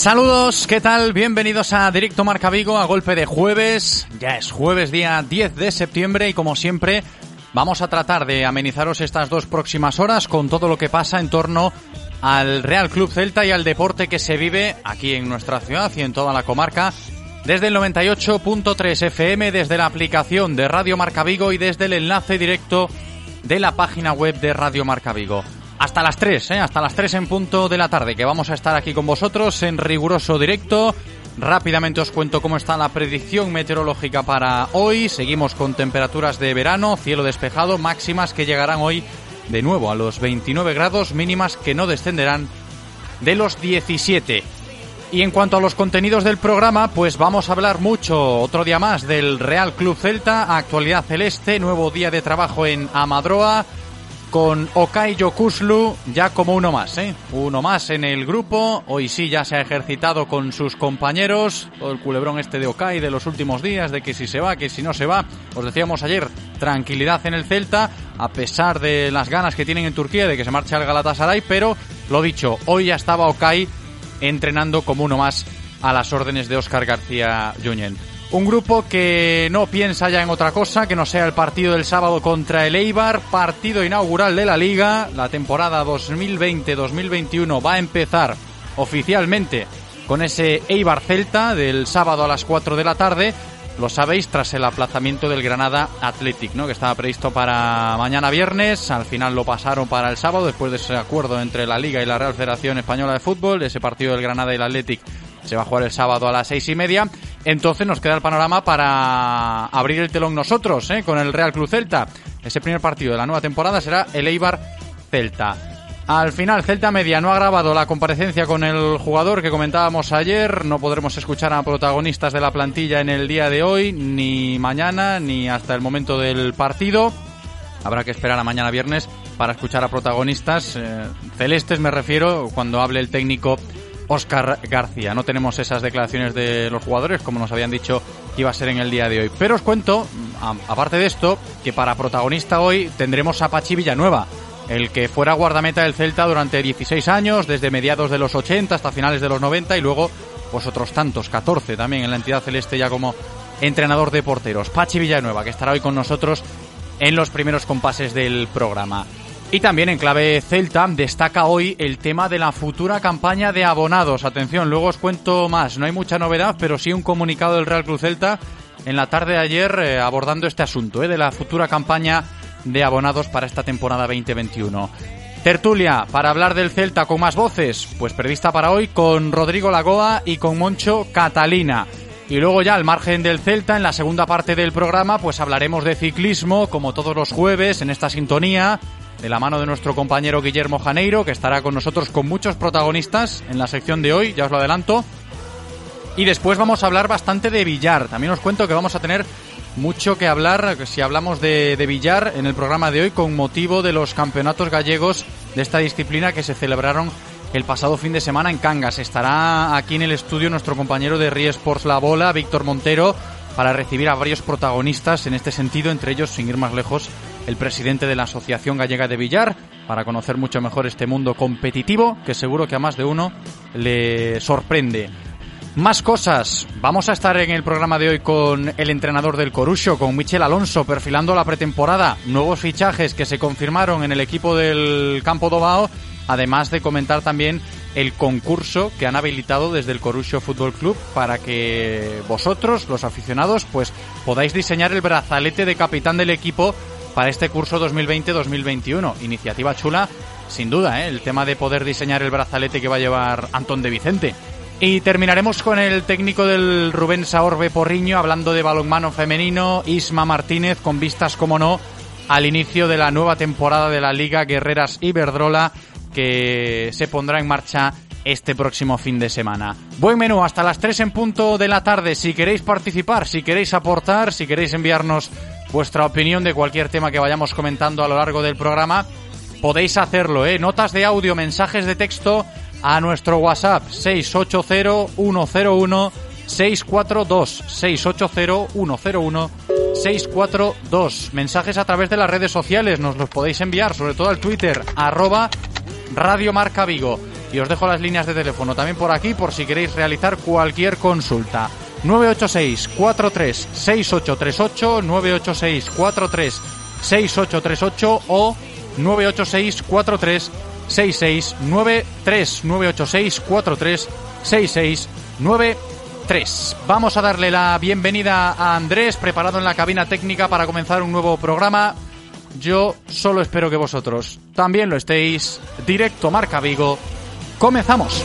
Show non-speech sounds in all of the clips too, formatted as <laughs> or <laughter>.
Saludos, ¿qué tal? Bienvenidos a Directo Marca Vigo a golpe de jueves. Ya es jueves día 10 de septiembre y como siempre vamos a tratar de amenizaros estas dos próximas horas con todo lo que pasa en torno al Real Club Celta y al deporte que se vive aquí en nuestra ciudad y en toda la comarca desde el 98.3 FM, desde la aplicación de Radio Marca Vigo y desde el enlace directo de la página web de Radio Marca Vigo hasta las 3, ¿eh? hasta las 3 en punto de la tarde, que vamos a estar aquí con vosotros en riguroso directo. Rápidamente os cuento cómo está la predicción meteorológica para hoy. Seguimos con temperaturas de verano, cielo despejado, máximas que llegarán hoy de nuevo a los 29 grados, mínimas que no descenderán de los 17. Y en cuanto a los contenidos del programa, pues vamos a hablar mucho otro día más del Real Club Celta, actualidad celeste, nuevo día de trabajo en Amadroa con Okai Yokuslu ya como uno más, ¿eh? Uno más en el grupo. Hoy sí ya se ha ejercitado con sus compañeros. Todo el culebrón este de Okai de los últimos días, de que si se va, que si no se va. Os decíamos ayer, tranquilidad en el Celta, a pesar de las ganas que tienen en Turquía de que se marche al Galatasaray, pero lo dicho, hoy ya estaba Okai entrenando como uno más a las órdenes de Óscar García Junyent. Un grupo que no piensa ya en otra cosa que no sea el partido del sábado contra el Eibar, partido inaugural de la liga. La temporada 2020-2021 va a empezar oficialmente con ese Eibar Celta del sábado a las 4 de la tarde. Lo sabéis tras el aplazamiento del Granada Athletic, ¿no? que estaba previsto para mañana viernes. Al final lo pasaron para el sábado después de ese acuerdo entre la Liga y la Real Federación Española de Fútbol. Ese partido del Granada y el Athletic se va a jugar el sábado a las seis y media. Entonces nos queda el panorama para abrir el telón nosotros, ¿eh? con el Real Club Celta. Ese primer partido de la nueva temporada será el Eibar Celta. Al final, Celta Media no ha grabado la comparecencia con el jugador que comentábamos ayer. No podremos escuchar a protagonistas de la plantilla en el día de hoy, ni mañana, ni hasta el momento del partido. Habrá que esperar a mañana viernes para escuchar a protagonistas. Eh, celestes me refiero cuando hable el técnico Oscar García. No tenemos esas declaraciones de los jugadores como nos habían dicho que iba a ser en el día de hoy. Pero os cuento, aparte de esto, que para protagonista hoy tendremos a Pachi Villanueva, el que fuera guardameta del Celta durante 16 años, desde mediados de los 80 hasta finales de los 90 y luego pues otros tantos, 14 también en la entidad celeste ya como entrenador de porteros. Pachi Villanueva, que estará hoy con nosotros en los primeros compases del programa. Y también en clave Celta destaca hoy el tema de la futura campaña de abonados. Atención, luego os cuento más. No hay mucha novedad, pero sí un comunicado del Real Cruz Celta en la tarde de ayer eh, abordando este asunto eh, de la futura campaña de abonados para esta temporada 2021. Tertulia para hablar del Celta con más voces, pues prevista para hoy con Rodrigo Lagoa y con Moncho Catalina. Y luego ya al margen del Celta, en la segunda parte del programa, pues hablaremos de ciclismo, como todos los jueves, en esta sintonía, de la mano de nuestro compañero Guillermo Janeiro, que estará con nosotros con muchos protagonistas en la sección de hoy, ya os lo adelanto. Y después vamos a hablar bastante de billar. También os cuento que vamos a tener mucho que hablar si hablamos de, billar en el programa de hoy con motivo de los campeonatos gallegos de esta disciplina que se celebraron el pasado fin de semana en Cangas. Estará aquí en el estudio nuestro compañero de Rie Sports La Bola, Víctor Montero, para recibir a varios protagonistas en este sentido, entre ellos, sin ir más lejos, el presidente de la Asociación Gallega de Billar, para conocer mucho mejor este mundo competitivo que seguro que a más de uno le sorprende. Más cosas. Vamos a estar en el programa de hoy con el entrenador del Corucho, con Michel Alonso, perfilando la pretemporada. Nuevos fichajes que se confirmaron en el equipo del Campo Dobao, además de comentar también el concurso que han habilitado desde el Corucho Fútbol Club para que vosotros, los aficionados, pues podáis diseñar el brazalete de capitán del equipo para este curso 2020-2021. Iniciativa chula, sin duda, ¿eh? el tema de poder diseñar el brazalete que va a llevar Antón de Vicente. Y terminaremos con el técnico del Rubén Saorbe Porriño hablando de balonmano femenino, Isma Martínez, con vistas, como no, al inicio de la nueva temporada de la Liga Guerreras Iberdrola que se pondrá en marcha este próximo fin de semana. Buen menú hasta las 3 en punto de la tarde. Si queréis participar, si queréis aportar, si queréis enviarnos vuestra opinión de cualquier tema que vayamos comentando a lo largo del programa, podéis hacerlo, ¿eh? Notas de audio, mensajes de texto a nuestro WhatsApp 680-101-642. 680-101-642. Mensajes a través de las redes sociales, nos los podéis enviar, sobre todo al Twitter, arroba Radio Marca Vigo. Y os dejo las líneas de teléfono también por aquí por si queréis realizar cualquier consulta. 986 43 6838 986 43 6838 o 986 43 6693 986 43 6693. Vamos a darle la bienvenida a Andrés, preparado en la cabina técnica para comenzar un nuevo programa. Yo solo espero que vosotros también lo estéis. Directo Marca Vigo. Comenzamos.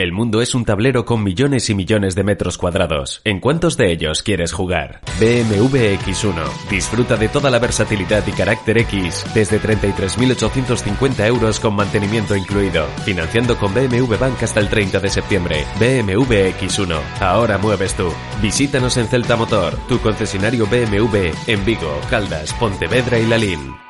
El mundo es un tablero con millones y millones de metros cuadrados. ¿En cuántos de ellos quieres jugar? BMW X1. Disfruta de toda la versatilidad y carácter X desde 33.850 euros con mantenimiento incluido. Financiando con BMW Bank hasta el 30 de septiembre. BMW X1. Ahora mueves tú. Visítanos en Celta Motor, tu concesionario BMW en Vigo, Caldas, Pontevedra y Lalín.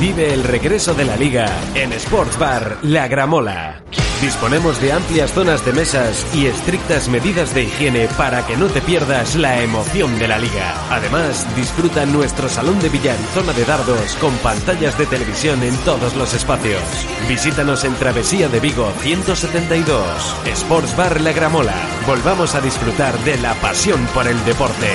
Vive el regreso de la liga en Sports Bar La Gramola. Disponemos de amplias zonas de mesas y estrictas medidas de higiene para que no te pierdas la emoción de la liga. Además, disfruta nuestro salón de billar y zona de dardos con pantallas de televisión en todos los espacios. Visítanos en Travesía de Vigo 172. Sports Bar La Gramola. Volvamos a disfrutar de la pasión por el deporte.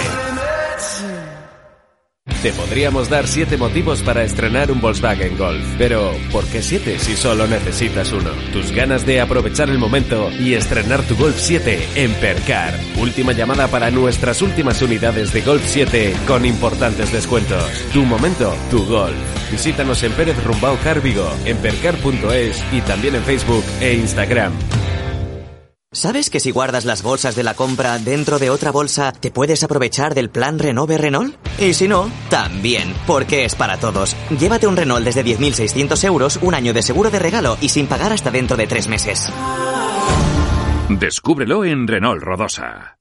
Te podríamos dar siete motivos para estrenar un Volkswagen Golf, pero ¿por qué siete si solo necesitas uno? Tus ganas de aprovechar el momento y estrenar tu Golf 7 en Percar. Última llamada para nuestras últimas unidades de Golf 7 con importantes descuentos. Tu momento, tu Golf. Visítanos en Pérez Rumbao Carvigo, en percar.es y también en Facebook e Instagram. ¿Sabes que si guardas las bolsas de la compra dentro de otra bolsa, te puedes aprovechar del plan Renove Renault? Y si no, también, porque es para todos. Llévate un Renault desde 10.600 euros, un año de seguro de regalo y sin pagar hasta dentro de tres meses. Descúbrelo en Renault Rodosa.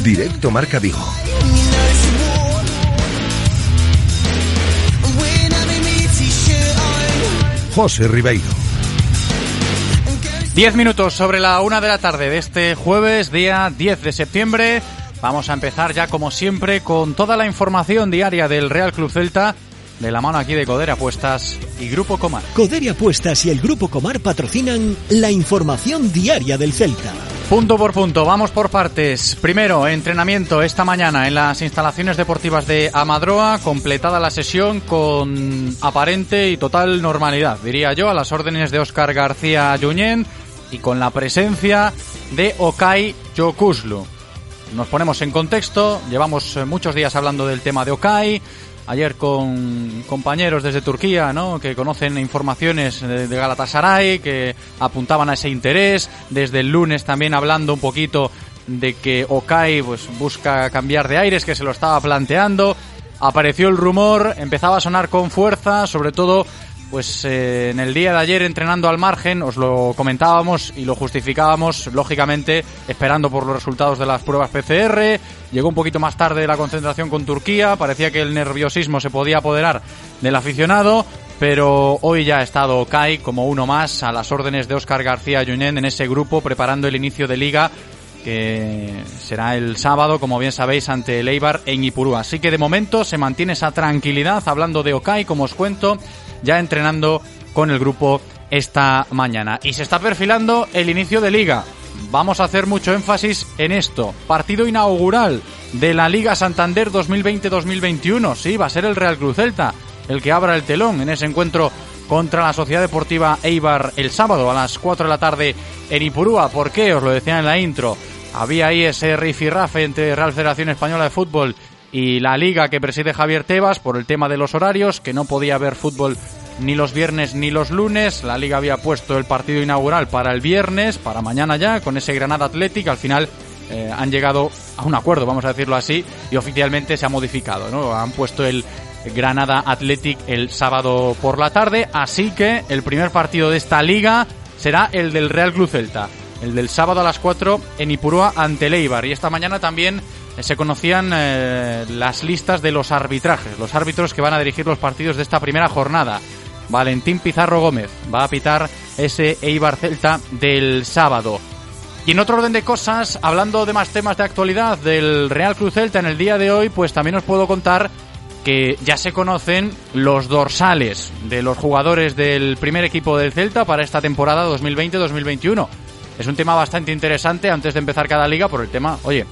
Directo Marca Vigo. José Ribeiro. Diez minutos sobre la una de la tarde de este jueves, día 10 de septiembre. Vamos a empezar ya como siempre con toda la información diaria del Real Club Celta de la mano aquí de Codere Apuestas y Grupo Comar. Codere Apuestas y el Grupo Comar patrocinan la información diaria del Celta. Punto por punto, vamos por partes. Primero, entrenamiento esta mañana en las instalaciones deportivas de Amadroa, completada la sesión con aparente y total normalidad, diría yo, a las órdenes de Óscar García Yuñén y con la presencia de Okai Yokuslu. Nos ponemos en contexto, llevamos eh, muchos días hablando del tema de Okai, ayer con compañeros desde Turquía, ¿no? Que conocen informaciones de Galatasaray, que apuntaban a ese interés. Desde el lunes también hablando un poquito de que Okai pues busca cambiar de aires, que se lo estaba planteando. Apareció el rumor, empezaba a sonar con fuerza, sobre todo pues eh, en el día de ayer entrenando al margen os lo comentábamos y lo justificábamos, lógicamente esperando por los resultados de las pruebas PCR. Llegó un poquito más tarde la concentración con Turquía, parecía que el nerviosismo se podía apoderar del aficionado, pero hoy ya ha estado Kai como uno más a las órdenes de Óscar García Junen en ese grupo preparando el inicio de liga que será el sábado, como bien sabéis, ante el Eibar en Ipurú. Así que de momento se mantiene esa tranquilidad, hablando de Okai, como os cuento, ya entrenando con el grupo esta mañana. Y se está perfilando el inicio de liga. Vamos a hacer mucho énfasis en esto. Partido inaugural de la Liga Santander 2020-2021. Sí, va a ser el Real Cruz Celta el que abra el telón en ese encuentro contra la Sociedad Deportiva Eibar el sábado a las 4 de la tarde en Ipurúa. ¿Por qué? Os lo decía en la intro. Había ahí ese rifirrafe entre Real Federación Española de Fútbol y la liga que preside Javier Tebas por el tema de los horarios, que no podía haber fútbol ni los viernes ni los lunes. La liga había puesto el partido inaugural para el viernes, para mañana ya, con ese Granada Athletic. Al final eh, han llegado a un acuerdo, vamos a decirlo así, y oficialmente se ha modificado. ¿no? Han puesto el Granada Athletic el sábado por la tarde, así que el primer partido de esta liga será el del Real Club Celta, el del sábado a las 4 en Ipurúa ante Leibar. Y esta mañana también se conocían eh, las listas de los arbitrajes, los árbitros que van a dirigir los partidos de esta primera jornada. Valentín Pizarro Gómez va a pitar ese Eibar Celta del sábado. Y en otro orden de cosas, hablando de más temas de actualidad del Real Cruz Celta en el día de hoy, pues también os puedo contar que ya se conocen los dorsales de los jugadores del primer equipo del Celta para esta temporada 2020-2021. Es un tema bastante interesante antes de empezar cada liga por el tema, oye,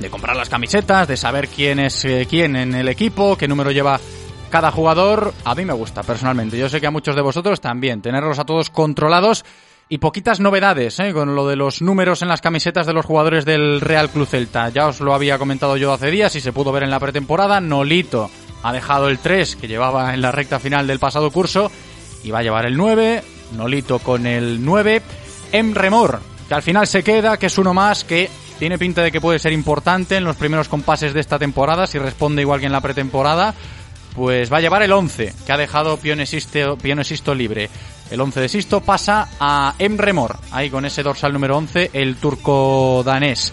de comprar las camisetas, de saber quién es eh, quién en el equipo, qué número lleva cada jugador. A mí me gusta personalmente. Yo sé que a muchos de vosotros también. Tenerlos a todos controlados y poquitas novedades ¿eh? con lo de los números en las camisetas de los jugadores del Real Club Celta. Ya os lo había comentado yo hace días y se pudo ver en la pretemporada. Nolito ha dejado el 3 que llevaba en la recta final del pasado curso y va a llevar el 9. Nolito con el 9. Remor que al final se queda, que es uno más que tiene pinta de que puede ser importante en los primeros compases de esta temporada, si responde igual que en la pretemporada. Pues va a llevar el 11, que ha dejado Pionesisto, libre. El 11 de Sisto pasa a Emre Mor, ahí con ese dorsal número 11, el turco danés.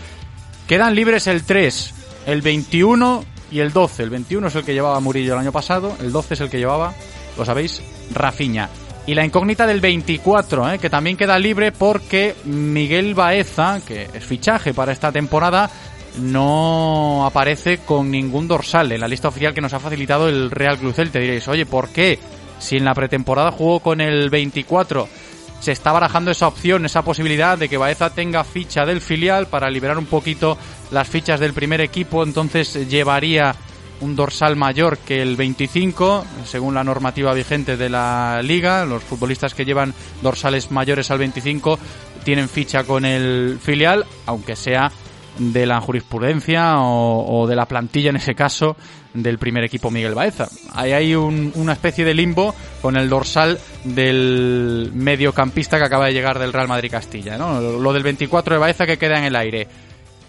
Quedan libres el 3, el 21 y el 12. El 21 es el que llevaba Murillo el año pasado, el 12 es el que llevaba, lo sabéis, Rafiña. Y la incógnita del 24, ¿eh? que también queda libre porque Miguel Baeza, que es fichaje para esta temporada, no aparece con ningún dorsal en la lista oficial que nos ha facilitado el Real Club Te diréis, oye, ¿por qué? Si en la pretemporada jugó con el 24, se está barajando esa opción, esa posibilidad de que Baeza tenga ficha del filial para liberar un poquito las fichas del primer equipo, entonces llevaría un dorsal mayor que el 25, según la normativa vigente de la liga. Los futbolistas que llevan dorsales mayores al 25 tienen ficha con el filial, aunque sea de la jurisprudencia o, de la plantilla en ese caso del primer equipo Miguel Baeza. Ahí hay una especie de limbo con el dorsal del mediocampista que acaba de llegar del Real Madrid Castilla. ¿no? Lo del 24 de Baeza que queda en el aire.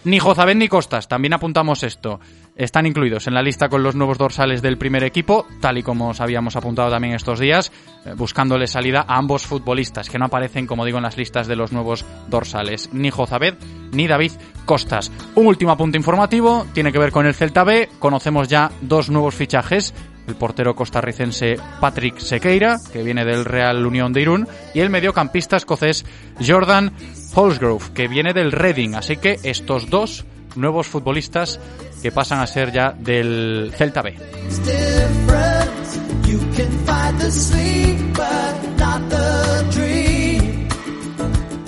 Ni Jozabén ni Costas, también apuntamos esto. Están incluidos en la lista con los nuevos dorsales del primer equipo, tal y como os habíamos apuntado también estos días, eh, buscándole salida a ambos futbolistas, que no aparecen, como digo, en las listas de los nuevos dorsales. Ni Jozabed ni David Costas. Un último punto informativo, tiene que ver con el Celta B. Conocemos ya dos nuevos fichajes el portero costarricense Patrick Sequeira, que viene del Real Unión de Irún, y el mediocampista escocés Jordan Holsgrove, que viene del Reading. Así que estos dos nuevos futbolistas que pasan a ser ya del Celta B.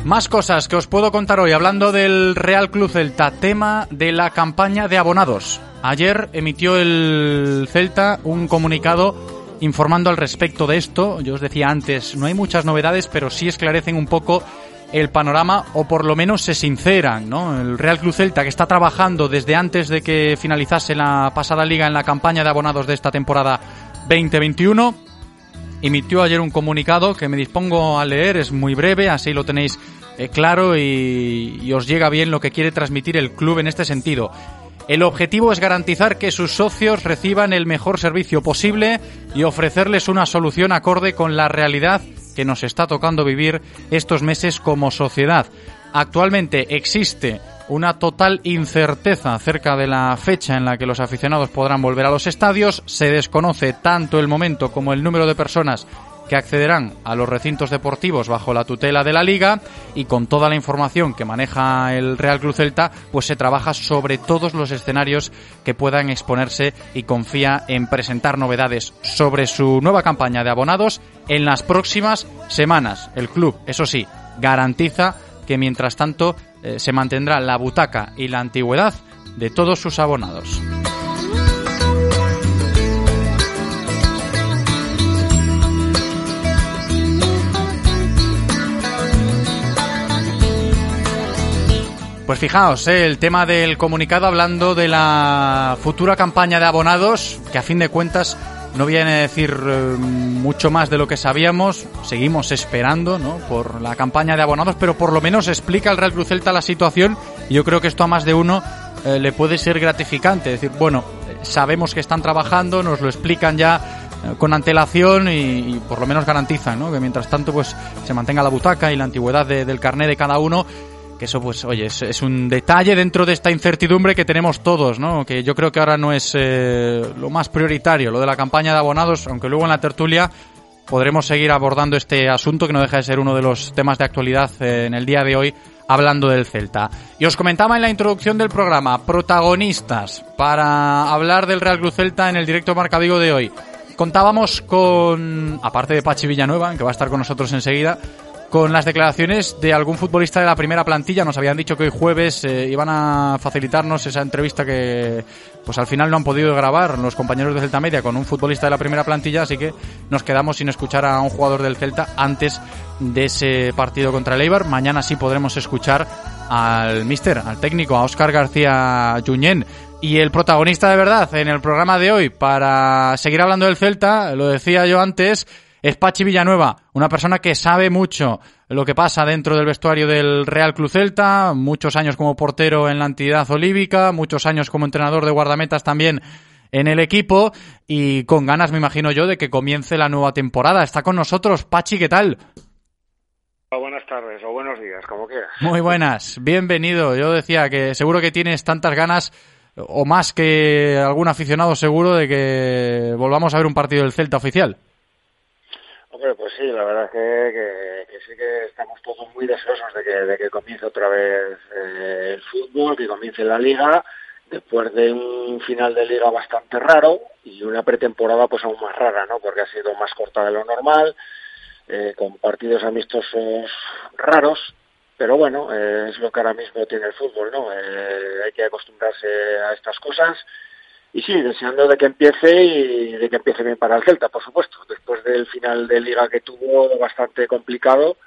Más cosas que os puedo contar hoy hablando del Real Club Celta, tema de la campaña de abonados. Ayer emitió el Celta un comunicado informando al respecto de esto. Yo os decía antes, no hay muchas novedades, pero sí esclarecen un poco el panorama o por lo menos se sinceran, ¿no? El Real Club Celta que está trabajando desde antes de que finalizase la pasada liga en la campaña de abonados de esta temporada 2021 emitió ayer un comunicado que me dispongo a leer, es muy breve, así lo tenéis eh, claro y, y os llega bien lo que quiere transmitir el club en este sentido. El objetivo es garantizar que sus socios reciban el mejor servicio posible y ofrecerles una solución acorde con la realidad que nos está tocando vivir estos meses como sociedad. Actualmente existe una total incerteza acerca de la fecha en la que los aficionados podrán volver a los estadios. Se desconoce tanto el momento como el número de personas que accederán a los recintos deportivos bajo la tutela de la liga y con toda la información que maneja el Real Cruz Celta, pues se trabaja sobre todos los escenarios que puedan exponerse y confía en presentar novedades sobre su nueva campaña de abonados en las próximas semanas. El club, eso sí, garantiza que mientras tanto eh, se mantendrá la butaca y la antigüedad de todos sus abonados. Pues fijaos, eh, el tema del comunicado hablando de la futura campaña de abonados, que a fin de cuentas no viene a decir eh, mucho más de lo que sabíamos. Seguimos esperando ¿no? por la campaña de abonados, pero por lo menos explica el Real Cruz Celta la situación. Y yo creo que esto a más de uno eh, le puede ser gratificante. Es decir, bueno, sabemos que están trabajando, nos lo explican ya eh, con antelación y, por lo menos garantizan ¿no? que mientras tanto pues se mantenga la butaca y la antigüedad de, del carné de cada uno que eso pues oye es, un detalle dentro de esta incertidumbre que tenemos todos no que yo creo que ahora no es eh, lo más prioritario lo de la campaña de abonados aunque luego en la tertulia podremos seguir abordando este asunto que no deja de ser uno de los temas de actualidad eh, en el día de hoy hablando del Celta. Y os comentaba en la introducción del programa protagonistas para hablar del Real Cruz Celta en el directo Marca Vigo de hoy. Contábamos con aparte de Pachi Villanueva que va a estar con nosotros enseguida con las declaraciones de algún futbolista de la primera plantilla. Nos habían dicho que hoy jueves eh, iban a facilitarnos esa entrevista que pues al final no han podido grabar los compañeros de Celta Media con un futbolista de la primera plantilla, así que nos quedamos sin escuchar a un jugador del Celta antes de ese partido contra el Eibar. Mañana sí podremos escuchar al mister, al técnico, a Óscar García Junyent. Y el protagonista de verdad en el programa de hoy, para seguir hablando del Celta, lo decía yo antes, es Pachi Villanueva, una persona que sabe mucho lo que pasa dentro del vestuario del Real Club Celta, muchos años como portero en la entidad olívica, muchos años como entrenador de guardametas también en el equipo y con ganas, me imagino yo, de que comience la nueva temporada. Está con nosotros, Pachi, ¿qué tal? Buenas tardes o buenos días, como quieras. Muy buenas, bienvenido. Yo decía que seguro que tienes tantas ganas o más que algún aficionado seguro de que volvamos a ver un partido del Celta oficial. Hombre, pues sí, la verdad es que, sí que estamos todos muy deseosos de que, comience otra vez eh, el fútbol, que comience la liga, después de un final de liga bastante raro y una pretemporada pues aún más rara, ¿no? Porque ha sido más corta de lo normal, eh, con partidos amistosos raros, pero bueno, eh, es lo que ahora mismo tiene el fútbol, ¿no? Hay que acostumbrarse a estas cosas y sí, deseando de que empiece y de que empiece bien para el Celta, por supuesto. Después del final de liga que tuvo bastante complicado,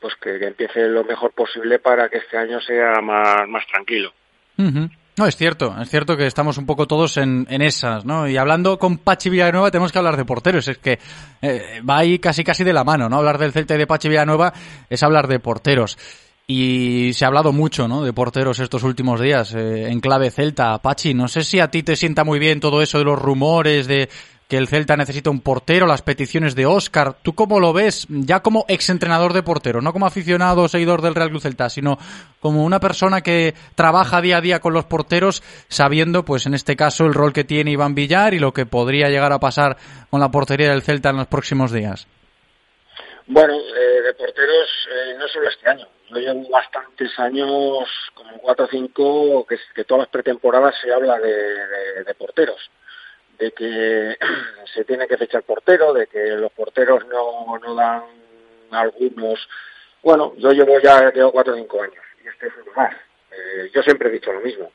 pues que, que empiece lo mejor posible para que este año sea más, más tranquilo. No, es cierto, es cierto que estamos un poco todos en, en, esas, ¿no? Y hablando con Pachi Villanueva tenemos que hablar de porteros, es que eh, va ahí casi casi de la mano, ¿no? Hablar del Celta y de Pachi Villanueva es hablar de porteros. Y se ha hablado mucho, ¿no? De porteros estos últimos días, eh, en clave Celta. Pachi, no sé si a ti te sienta muy bien todo eso de los rumores, de que el Celta necesita un portero, las peticiones de Oscar. ¿Tú cómo lo ves? Ya como exentrenador de portero, no como aficionado o seguidor del Real Club Celta, sino como una persona que trabaja día a día con los porteros, sabiendo, pues en este caso, el rol que tiene Iván Villar y lo que podría llegar a pasar con la portería del Celta en los próximos días. Bueno, eh, de porteros, eh, no solo este año. Yo llevo bastantes años, como cuatro o cinco, que, todas las pretemporadas se habla de, porteros, de que <clears throat> se tiene que fechar portero, de que los porteros no, no dan algunos. Bueno, yo llevo ya llevo cuatro o cinco años y este es uno más. Eh, yo siempre he dicho lo mismo.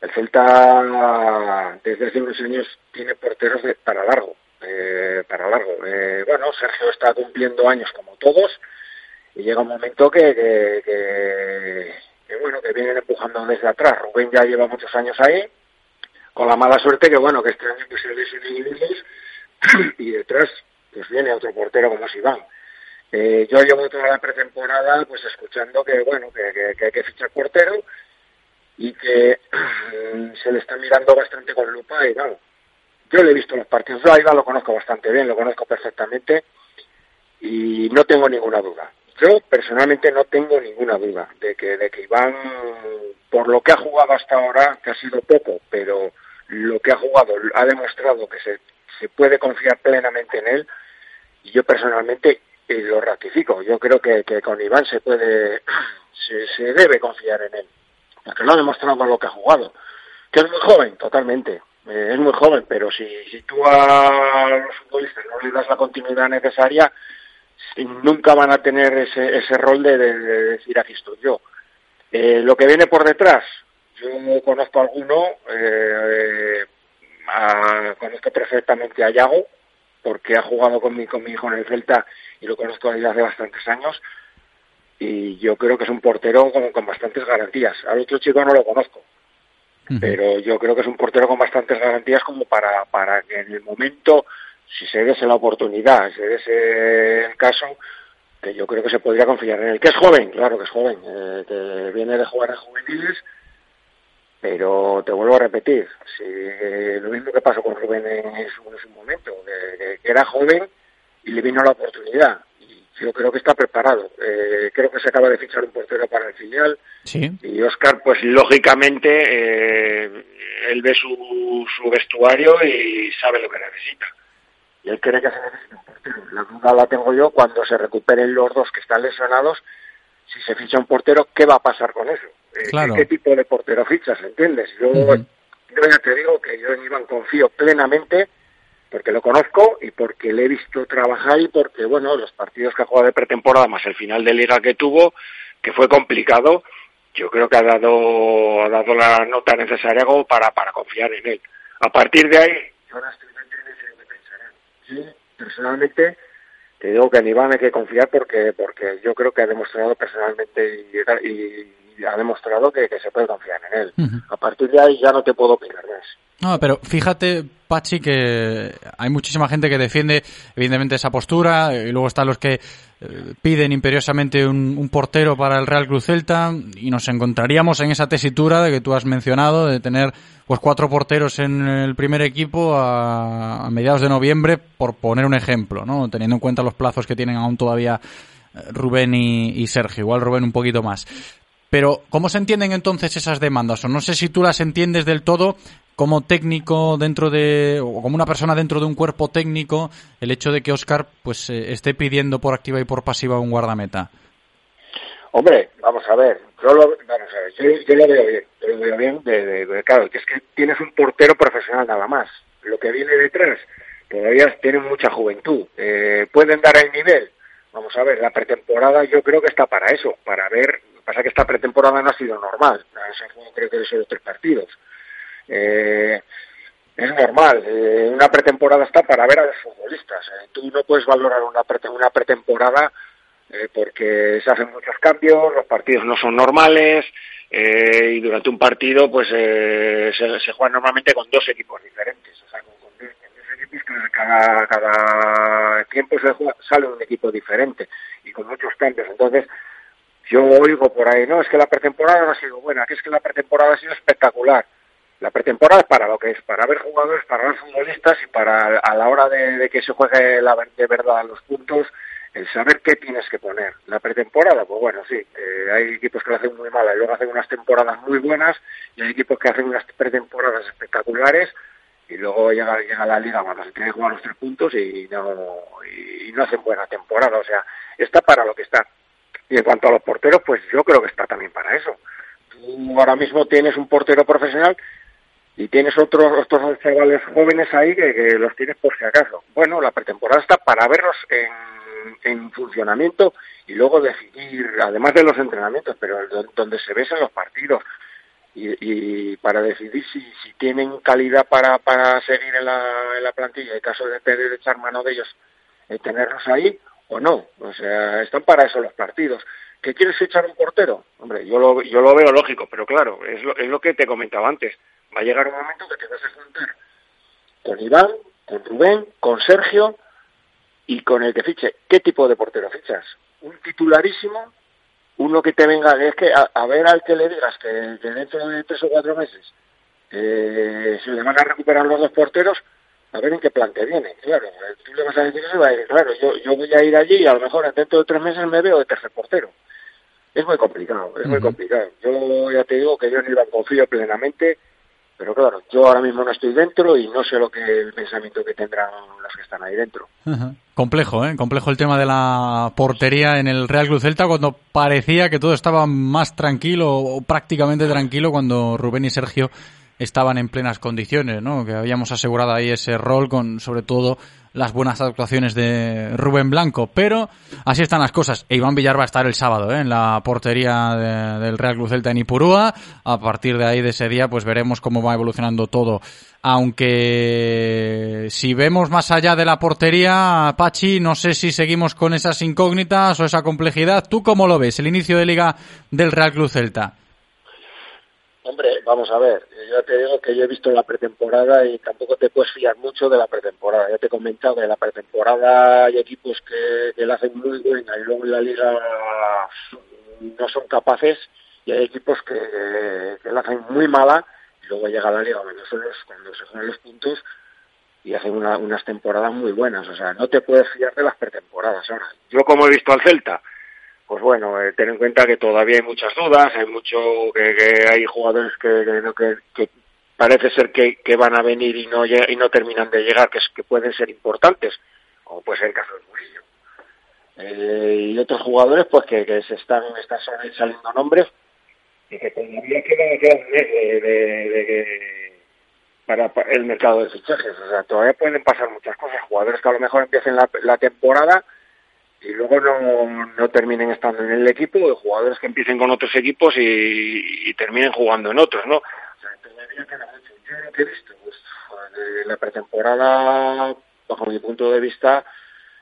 El Celta desde hace unos años tiene porteros para largo, eh, para largo. Eh, bueno, Sergio está cumpliendo años como todos y llega un momento que, que, bueno que vienen empujando desde atrás. Rubén ya lleva muchos años ahí, con la mala suerte que bueno que este año pues se lesionan <clears throat> y detrás pues viene otro portero como es Iván. Eh, yo llevo toda la pretemporada pues escuchando que bueno que, que, hay que fichar portero y que <clears throat> se le está mirando bastante con lupa y no, yo le he visto los partidos, yo lo conozco bastante bien, lo conozco perfectamente y no tengo ninguna duda. Yo personalmente no tengo ninguna duda de que, de que Iván, por lo que ha jugado hasta ahora, que ha sido poco, pero lo que ha jugado ha demostrado que se, se puede confiar plenamente en él, y yo personalmente eh, lo ratifico. Yo creo que, con Iván se puede, <clears throat> se, se debe confiar en él, porque lo ha demostrado con lo que ha jugado. Que es muy joven, totalmente, eh, es muy joven, pero si, si tú a los futbolistas no le das la continuidad necesaria, nunca van a tener ese, ese rol de, decir aquí estoy yo. Eh, lo que viene por detrás, yo conozco a alguno, eh, conozco perfectamente a Yago, porque ha jugado con mi, con mi hijo en el Celta y lo conozco desde hace bastantes años. Y yo creo que es un portero con, con bastantes garantías. Al otro chico no lo conozco, pero yo creo que es un portero con bastantes garantías como para, para que en el momento si se diese la oportunidad, si se diese el caso, que yo creo que se podría confiar en él. Que es joven, claro que es joven, eh, que viene de jugar en juveniles, pero te vuelvo a repetir, si, lo mismo que pasó con Rubén en su, momento, que, era joven y le vino la oportunidad. Y yo creo que está preparado. Eh, creo que se acaba de fichar un portero para el filial. Y Oscar, pues lógicamente, eh, él ve su, su vestuario y sabe lo que necesita y él cree que se necesita un portero. La duda la tengo yo cuando se recuperen los dos que están lesionados, si se ficha un portero, ¿qué va a pasar con eso? Eh, ¿qué, tipo de portero fichas? ¿Entiendes? Yo, ya te digo que yo en Iván confío plenamente porque lo conozco y porque le he visto trabajar y porque, bueno, los partidos que ha jugado de pretemporada más el final de liga que tuvo, que fue complicado, yo creo que ha dado, ha dado la nota necesaria como para, para confiar en él. A partir de ahí, yo ahora estoy personalmente te digo que en Iván hay que confiar porque porque yo creo que ha demostrado personalmente y, ha demostrado que, se puede confiar en él. A partir de ahí ya no te puedo opinar más. No, pero fíjate, Pachi, que hay muchísima gente que defiende, evidentemente, esa postura, y luego están los que eh, piden imperiosamente un, portero para el Real Cruz Celta, y nos encontraríamos en esa tesitura de que tú has mencionado, de tener pues cuatro porteros en el primer equipo a, mediados de noviembre, por poner un ejemplo, ¿no? Teniendo en cuenta los plazos que tienen aún todavía eh, Rubén y, y Sergio, igual Rubén un poquito más. Pero, ¿cómo se entienden entonces esas demandas? O no sé si tú las entiendes del todo como técnico dentro de, o como una persona dentro de un cuerpo técnico, el hecho de que Oscar pues eh, esté pidiendo por activa y por pasiva un guardameta. Hombre, vamos a ver, yo lo, yo, lo veo bien, lo veo bien, de, claro, que es que tienes un portero profesional nada más. Lo que viene detrás, todavía tienen mucha juventud. Eh, ¿Pueden dar el nivel? Vamos a ver, la pretemporada yo creo que está para eso, para ver pasa que esta pretemporada no ha sido normal. Se han creo que solo tres partidos. Eh, es normal. Eh, una pretemporada está para ver a los futbolistas. Eh. Tú no puedes valorar una, una pretemporada eh, porque se hacen muchos cambios, los partidos no son normales y durante un partido pues se, se, juega normalmente con dos equipos diferentes. O sea, con, dos, equipos cada, cada tiempo se sale un equipo diferente y con muchos cambios. Entonces, yo oigo por ahí, no, es que la pretemporada no ha sido buena, que es que la pretemporada ha sido espectacular. La pretemporada es para lo que es, para ver jugadores, para ver futbolistas y para a la hora de, que se juegue la, de verdad los puntos, el saber qué tienes que poner. La pretemporada, pues bueno, sí, eh, hay equipos que lo hacen muy mal y luego hacen unas temporadas muy buenas y hay equipos que hacen unas pretemporadas espectaculares y luego llega, llega la liga cuando se tiene que jugar los tres puntos y no, y no hacen buena temporada. O sea, está para lo que está Y en cuanto a los porteros, pues yo creo que está también para eso. Tú ahora mismo tienes un portero profesional y tienes otros otros chavales jóvenes ahí que, los tienes por si acaso. Bueno, la pretemporada está para verlos en, en funcionamiento y luego decidir, además de los entrenamientos, pero donde se ves en los partidos y, para decidir si, tienen calidad para, para seguir en la, plantilla, en caso de tener echar mano de ellos, eh, tenerlos ahí o no. O sea, están para eso los partidos. ¿Que quieres echar un portero? Hombre, yo lo, yo lo veo lógico, pero claro, es lo, es lo que te comentaba antes. Va a llegar un momento que te vas a juntar con Iván, con Rubén, con Sergio y con el que fiche. ¿Qué tipo de portero fichas? ¿Un titularísimo? ¿Uno que te venga? Es que a, ver al que le digas que, dentro de tres o cuatro meses eh, se le van a recuperar los dos porteros, a ver en qué plan te viene. Claro, tú le vas a decir eso y va a decir, claro, yo, yo voy a ir allí y a lo mejor dentro de tres meses me veo de tercer portero. Es muy complicado, es muy complicado. Yo ya te digo que yo en Iván confío plenamente, pero claro, yo ahora mismo no estoy dentro y no sé lo que el pensamiento que tendrán los que están ahí dentro. Complejo, ¿eh? Complejo el tema de la portería en el Real Club Celta cuando parecía que todo estaba más tranquilo o prácticamente tranquilo cuando Rubén y Sergio estaban en plenas condiciones, ¿no? Que habíamos asegurado ahí ese rol con, sobre todo, las buenas actuaciones de Rubén Blanco. Pero así están las cosas. E Iván Villar va a estar el sábado ¿eh? en la portería del Real Cruz Celta en Ipurúa. A partir de ahí, de ese día, pues veremos cómo va evolucionando todo. Aunque si vemos más allá de la portería, Pachi, no sé si seguimos con esas incógnitas o esa complejidad. ¿Tú cómo lo ves, el inicio de liga del Real Cruz Celta? Hombre, vamos a ver, yo te digo que yo he visto la pretemporada y tampoco te puedes fiar mucho de la pretemporada. Ya te he comentado que en la pretemporada hay equipos que, que la hacen muy buena y luego en la liga no son capaces y hay equipos que, que la hacen muy mala y luego llega la liga cuando, cuando se juegan los puntos y hacen unas temporadas muy buenas. O sea, no te puedes fiar de las pretemporadas. Ahora, yo como he visto al Celta, pues bueno, eh, ten en cuenta que todavía hay muchas dudas, hay mucho que, hay jugadores que, que, parece ser que, van a venir y no y no terminan de llegar, que, que pueden ser importantes, como puede ser el caso de Murillo. Eh, y otros jugadores pues que, se están, están saliendo nombres y que todavía quedan, quedan de, de, para, el mercado de fichajes. O sea, todavía pueden pasar muchas cosas. Jugadores que a lo mejor empiecen la, la temporada y luego no, no terminen estando en el equipo, o jugadores que empiecen con otros equipos y, y terminen jugando en otros, ¿no? O sea, todavía queda. Yo lo he visto, pues, la pretemporada, bajo mi punto de vista,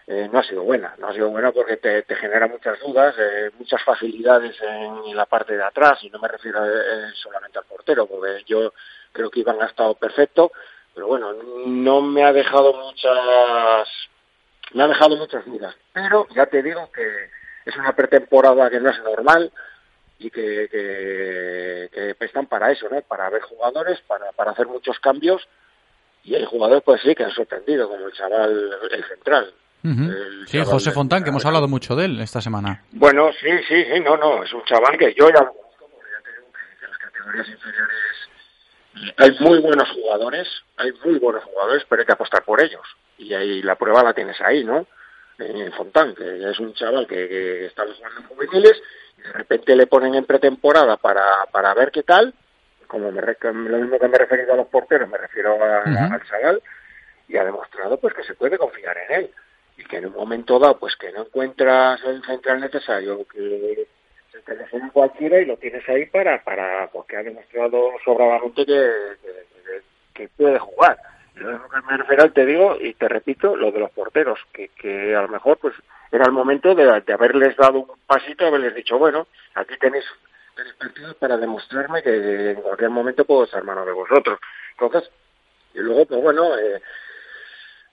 eh, no ha sido buena. No ha sido buena porque te, te genera muchas dudas, eh, muchas facilidades en, la parte de atrás, y no me refiero eh, solamente al portero, porque yo creo que Iván ha estado perfecto, pero bueno, no me ha dejado muchas me ha dejado muchas dudas. Pero ya te digo que es una pretemporada que no es normal y que, que, están para eso, ¿no? Para ver jugadores, para, para hacer muchos cambios. Y hay jugadores, pues sí, que han sorprendido, como el chaval, el central. sí, José Fontán, que hemos hablado mucho de él esta semana. Bueno, sí, sí, sí, no, no, es un chaval que yo ya lo conozco, porque ya te digo que en las categorías inferiores hay muy buenos jugadores, hay muy buenos jugadores, pero hay que apostar por ellos y ahí la prueba la tienes ahí, ¿no? En Fontán, que es un chaval que, está jugando en juveniles y de repente le ponen en pretemporada para, para ver qué tal, como me, lo mismo que me he referido a los porteros, me refiero al chaval, y ha demostrado pues que se puede confiar en él y que en un momento dado pues que no encuentras el central necesario que se teléfono cualquiera y lo tienes ahí para para porque ha demostrado sobradamente que, que puede jugar lo que me refiero, te digo, y te repito, lo de los porteros, que, que a lo mejor pues era el momento de, haberles dado un pasito, haberles dicho, bueno, aquí tenéis tres partidos para demostrarme que en cualquier momento puedo ser mano de vosotros. Entonces, y luego, pues bueno, eh,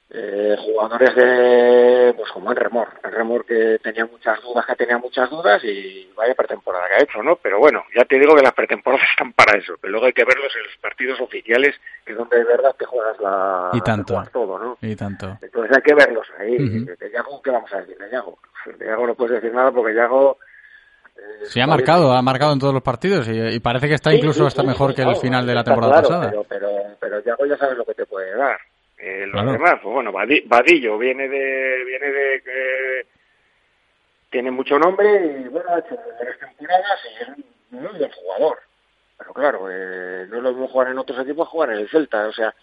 eh, jugadores de, pues como el Remor, el Remor que tenía muchas dudas, que tenía muchas dudas y vaya pretemporada que ha hecho, ¿no? Pero bueno, ya te digo que las pretemporadas <laughs> están para eso, pero luego hay que verlos en los partidos oficiales, que es donde de verdad te juegas la, y tanto, todo, ¿no? Y tanto. Entonces hay que verlos ahí. De Yago, ¿qué vamos a decir de Yago? De Yago no puedes decir nada porque Yago... Eh, sí, ha marcado, ha marcado en todos los partidos y, parece que está incluso hasta mejor que el final de la temporada pasada. Pero, pero, pero Yago ya sabes lo que te puede dar. Eh, los demás, pues bueno, Vadillo viene de, viene de, tiene mucho nombre y bueno, ha hecho varias temporadas y es un muy buen jugador. Pero claro, eh, no lo mismo jugar en otros equipos, jugar en el Celta. O sea,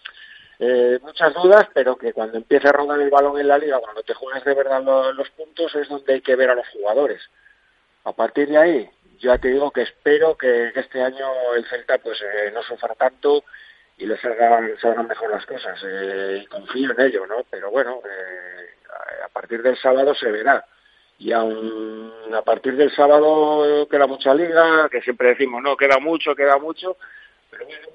eh, muchas dudas, pero que cuando empiece a rodar el balón en la liga, cuando te juegas de verdad los, puntos, es donde hay que ver a los jugadores. A partir de ahí, ya te digo que espero que, este año el Celta pues eh, no sufra tanto y le salgan, salgan mejor las cosas. Eh, y confío en ello, ¿no? Pero bueno, eh, a partir del sábado se verá. Y aún a partir del sábado queda mucha liga, que siempre decimos, no, queda mucho, queda mucho, pero bueno,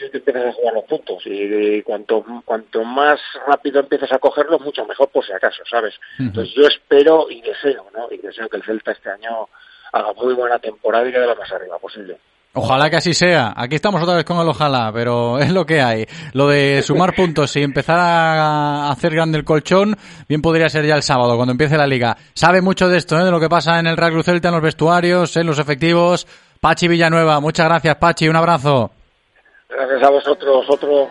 el que empiezas a jugar los puntos y, cuanto, cuanto más rápido empieces a cogerlos, mucho mejor por si acaso, ¿sabes? Entonces yo espero y deseo, ¿no? Y deseo que el Celta este año haga muy buena temporada y quede lo más arriba posible. Ojalá que así sea. Aquí estamos otra vez con el ojalá, pero <laughs> es lo que hay. Lo de sumar puntos y empezar a hacer grande el colchón, bien podría ser ya el sábado, cuando empiece la liga. Sabe mucho de esto, ¿eh? de lo que pasa en el Real Cruz Celta, en los vestuarios, en los efectivos. Pachi Villanueva, muchas gracias Pachi, un abrazo. Gracias a vosotros, otro.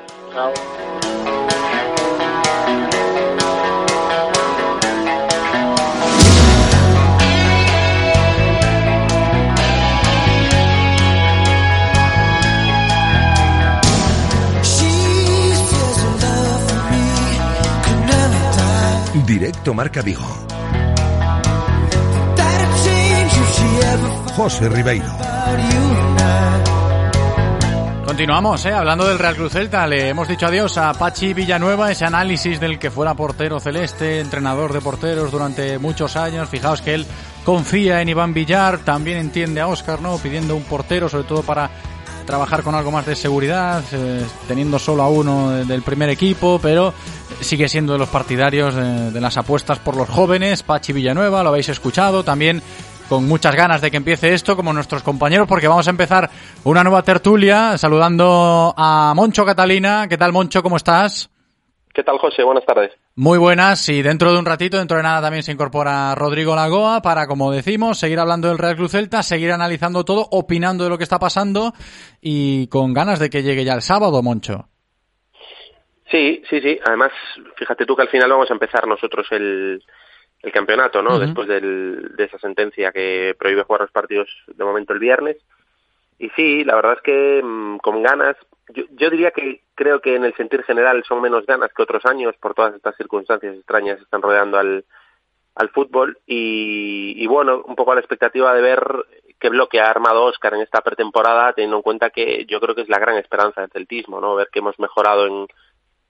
Directo Marca Vigo. José Ribeiro. Continuamos, ¿eh? hablando del Real Cruz Celta. Le hemos dicho adiós a Pachi Villanueva, ese análisis del que fuera portero celeste, entrenador de porteros durante muchos años. Fijaos que él confía en Iván Villar, también entiende a Óscar, ¿no? Pidiendo un portero, sobre todo para trabajar con algo más de seguridad, eh, teniendo solo a uno del primer equipo, pero sigue siendo de los partidarios de, las apuestas por los jóvenes. Pachi Villanueva, lo habéis escuchado, también con muchas ganas de que empiece esto, como nuestros compañeros, porque vamos a empezar una nueva tertulia saludando a Moncho Catalina. ¿Qué tal, Moncho? ¿Cómo estás? ¿Qué tal, José? Buenas tardes. Muy buenas y dentro de un ratito, dentro de nada también se incorpora Rodrigo Lagoa para, como decimos, seguir hablando del Real Cruz Celta, seguir analizando todo, opinando de lo que está pasando y con ganas de que llegue ya el sábado, Moncho. Sí, sí, sí. Además, fíjate tú que al final vamos a empezar nosotros el, el campeonato, ¿no? Después del, de esa sentencia que prohíbe jugar los partidos de momento el viernes. Y sí, la verdad es que mm, con ganas, yo, diría que creo que en el sentir general son menos ganas que otros años por todas estas circunstancias extrañas que están rodeando al, al fútbol y, bueno, un poco a la expectativa de ver qué bloque ha armado Oscar en esta pretemporada, teniendo en cuenta que yo creo que es la gran esperanza del celtismo, ¿no? Ver que hemos mejorado en,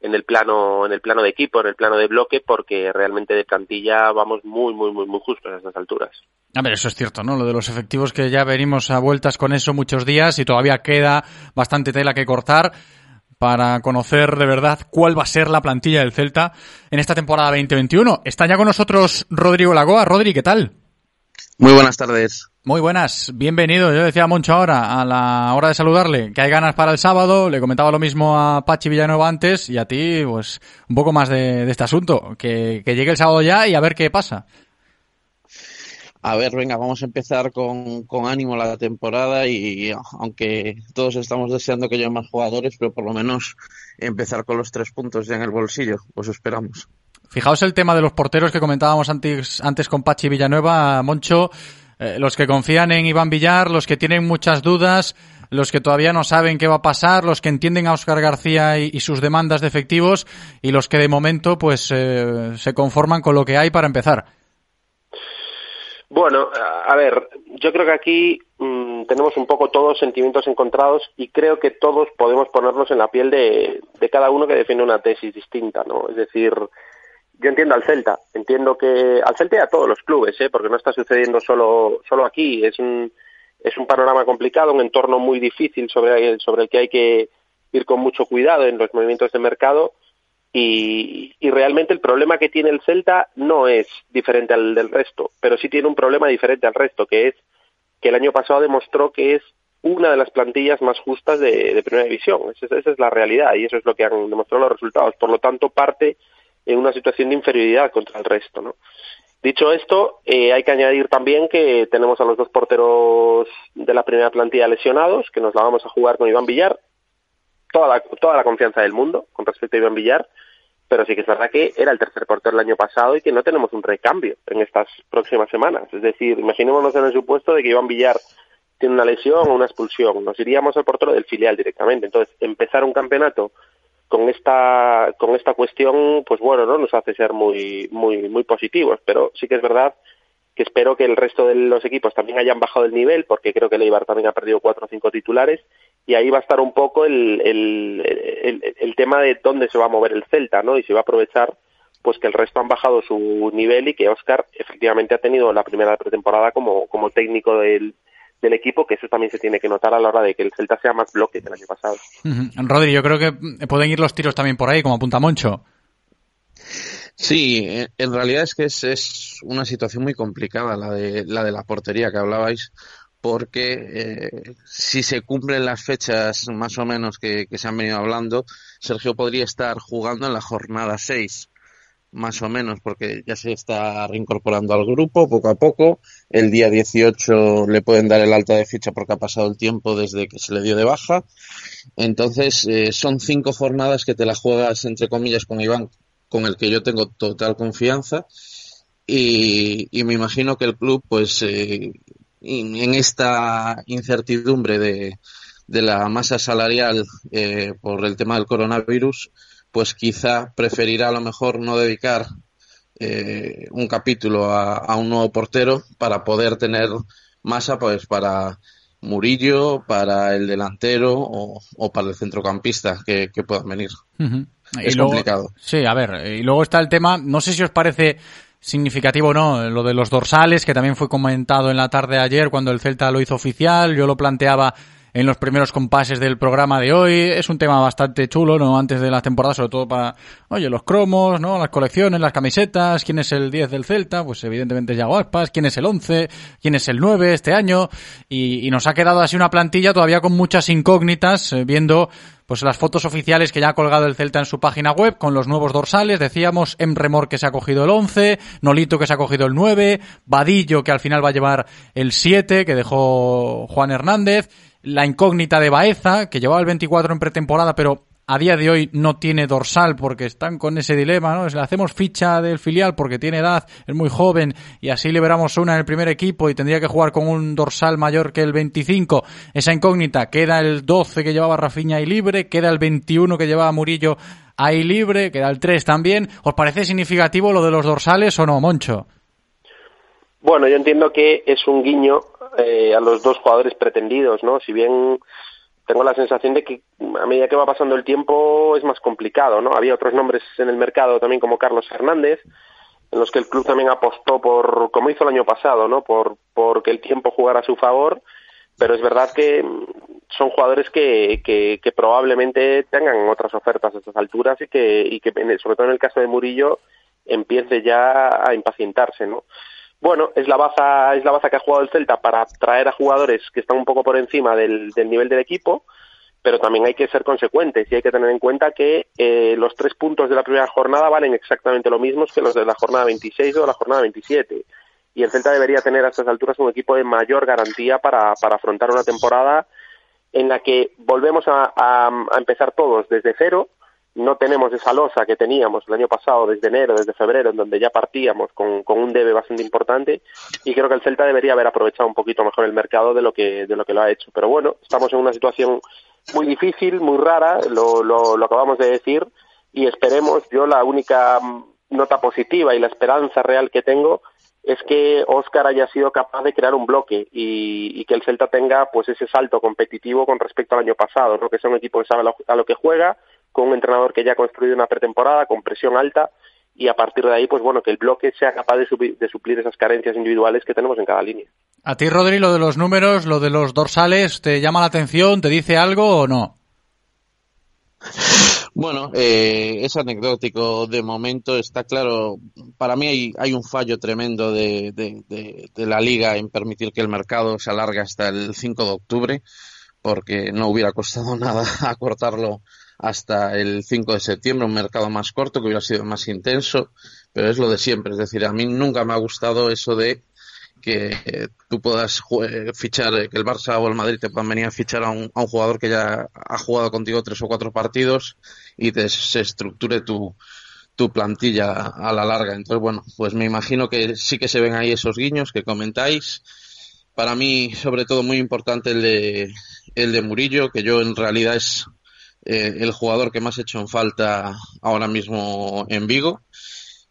en el plano en el plano de equipo, en el plano de bloque, porque realmente de plantilla vamos muy muy muy muy justos a estas alturas. A ver, eso es cierto, ¿no? Lo de los efectivos que ya venimos a vueltas con eso muchos días y todavía queda bastante tela que cortar para conocer de verdad cuál va a ser la plantilla del Celta en esta temporada 2021. Está ya con nosotros Rodrigo Lagoa. Rodri, ¿qué tal? Muy buenas tardes. Muy buenas, bienvenido. Yo decía a Moncho ahora, a la hora de saludarle, que hay ganas para el sábado. Le comentaba lo mismo a Pachi Villanueva antes y a ti, pues, un poco más de, este asunto. Que, que llegue el sábado ya y a ver qué pasa. A ver, venga, vamos a empezar con, con ánimo la temporada y aunque todos estamos deseando que haya más jugadores, pero por lo menos empezar con los tres puntos ya en el bolsillo, pues esperamos. Fijaos el tema de los porteros que comentábamos antes, antes con Pachi Villanueva, Moncho, eh, los que confían en Iván Villar, los que tienen muchas dudas, los que todavía no saben qué va a pasar, los que entienden a Oscar García y, sus demandas de efectivos y los que de momento pues eh, se conforman con lo que hay para empezar. Bueno, a ver, yo creo que aquí mm, tenemos un poco todos sentimientos encontrados y creo que todos podemos ponernos en la piel de, cada uno que defiende una tesis distinta, ¿no? Es decir, yo entiendo al Celta, entiendo que al Celta y a todos los clubes, ¿eh? porque no está sucediendo solo, solo aquí, es un, es un panorama complicado, un entorno muy difícil sobre sobre el que hay que ir con mucho cuidado en los movimientos de mercado y, realmente el problema que tiene el Celta no es diferente al del resto, pero sí tiene un problema diferente al resto, que es que el año pasado demostró que es una de las plantillas más justas de, Primera División. Esa, esa, es la realidad y eso es lo que han demostrado los resultados. Por lo tanto, parte en una situación de inferioridad contra el resto. ¿no? Dicho esto, eh, hay que añadir también que tenemos a los dos porteros de la primera plantilla lesionados, que nos la vamos a jugar con Iván Villar. Toda la, toda la confianza del mundo con respecto a Iván Villar pero sí que es verdad que era el tercer portero el año pasado y que no tenemos un recambio en estas próximas semanas. Es decir, imaginémonos en el supuesto de que Iván Villar tiene una lesión o una expulsión, nos iríamos al portero del filial directamente. Entonces, empezar un campeonato con esta con esta cuestión, pues bueno, no nos hace ser muy muy muy positivos, pero sí que es verdad que espero que el resto de los equipos también hayan bajado el nivel, porque creo que el también ha perdido cuatro o cinco titulares, y ahí va a estar un poco el, el, el, tema de dónde se va a mover el Celta, ¿no? Y se va a aprovechar pues que el resto han bajado su nivel y que Oscar efectivamente ha tenido la primera pretemporada como, como técnico del, del equipo, que eso también se tiene que notar a la hora de que el Celta sea más bloque que el año pasado. Rodri, yo creo que pueden ir los tiros también por ahí, como apunta Moncho. Sí, en realidad es que es, es, una situación muy complicada la de la de la portería que hablabais, porque eh, si se cumplen las fechas más o menos que, que, se han venido hablando, Sergio podría estar jugando en la jornada 6, más o menos, porque ya se está reincorporando al grupo poco a poco. El día 18 le pueden dar el alta de ficha porque ha pasado el tiempo desde que se le dio de baja. Entonces, eh, son cinco jornadas que te la juegas, entre comillas, con Iván con el que yo tengo total confianza y, me imagino que el club, pues, eh, en esta incertidumbre de, de la masa salarial eh, por el tema del coronavirus, pues quizá preferirá a lo mejor no dedicar eh, un capítulo a, un nuevo portero para poder tener masa pues para Murillo, para el delantero o, para el centrocampista que, puedan venir es complicado. Sí, a ver, y luego está el tema, no sé si os parece significativo o no, lo de los dorsales, que también fue comentado en la tarde de ayer cuando el Celta lo hizo oficial, yo lo planteaba en los primeros compases del programa de hoy. Es un tema bastante chulo, ¿no? Antes de la temporada, sobre todo para, oye, los cromos, ¿no? Las colecciones, las camisetas, quién es el 10 del Celta, pues evidentemente es Yago Aspas, quién es el 11, quién es el 9 este año, y, y nos ha quedado así una plantilla todavía con muchas incógnitas, eh, viendo pues las fotos oficiales que ya ha colgado el Celta en su página web con los nuevos dorsales, decíamos, Emremor que se ha cogido el 11, Nolito que se ha cogido el 9, Vadillo que al final va a llevar el 7 que dejó Juan Hernández, la incógnita de Baeza, que llevaba el 24 en pretemporada, pero a día de hoy no tiene dorsal porque están con ese dilema, ¿no? Si le hacemos ficha del filial porque tiene edad, es muy joven y así liberamos una en el primer equipo y tendría que jugar con un dorsal mayor que el 25. Esa incógnita queda el 12 que llevaba Rafiña ahí libre, queda el 21 que llevaba Murillo ahí libre, queda el 3 también. ¿Os parece significativo lo de los dorsales o no, Moncho? Bueno, yo entiendo que es un guiño eh, a los dos jugadores pretendidos, ¿no? Si bien tengo la sensación de que a medida que va pasando el tiempo es más complicado, ¿no? Había otros nombres en el mercado también como Carlos Hernández, en los que el club también apostó por, como hizo el año pasado, ¿no? Por, por que el tiempo jugara a su favor, pero es verdad que son jugadores que, que, que probablemente tengan otras ofertas a estas alturas y que, y que, sobre todo en el caso de Murillo, empiece ya a impacientarse, ¿no? Bueno, es la baza, es la baza que ha jugado el Celta para traer a jugadores que están un poco por encima del, nivel del equipo, pero también hay que ser consecuentes y hay que tener en cuenta que eh, los tres puntos de la primera jornada valen exactamente lo mismo que los de la jornada 26 o la jornada 27. Y el Celta debería tener a estas alturas un equipo de mayor garantía para, para afrontar una temporada en la que volvemos a empezar todos desde cero, no tenemos esa losa que teníamos el año pasado desde enero, desde febrero, en donde ya partíamos con, con, un debe bastante importante y creo que el Celta debería haber aprovechado un poquito mejor el mercado de lo que, de lo, que lo ha hecho. Pero bueno, estamos en una situación muy difícil, muy rara, lo, lo, lo acabamos de decir y esperemos, yo la única nota positiva y la esperanza real que tengo es que Oscar haya sido capaz de crear un bloque y, y, que el Celta tenga pues ese salto competitivo con respecto al año pasado, ¿no? que sea un equipo que sabe a lo que juega, con un entrenador que ya ha construido una pretemporada con presión alta y a partir de ahí, pues bueno, que el bloque sea capaz de, suplir, esas carencias individuales que tenemos en cada línea. ¿A ti, Rodri, lo de los números, lo de los dorsales, te llama la atención, te dice algo o no? Bueno, eh, es anecdótico de momento, está claro. Para mí hay, hay un fallo tremendo de, de, de, la liga en permitir que el mercado se alargue hasta el 5 de octubre, porque no hubiera costado <laughs> nada acortarlo hasta el 5 de septiembre, un mercado más corto que hubiera sido más intenso, pero es lo de siempre. Es decir, a mí nunca me ha gustado eso de que tú puedas fichar, que el Barça o el Madrid te puedan venir a fichar a un, a un jugador que ya ha jugado contigo tres o cuatro partidos y te, se estructure tu, tu plantilla a la larga. Entonces, bueno, pues me imagino que sí que se ven ahí esos guiños que comentáis. Para mí, sobre todo, muy importante el de, el de Murillo, que yo en realidad es eh, el jugador que más he hecho en falta ahora mismo en Vigo.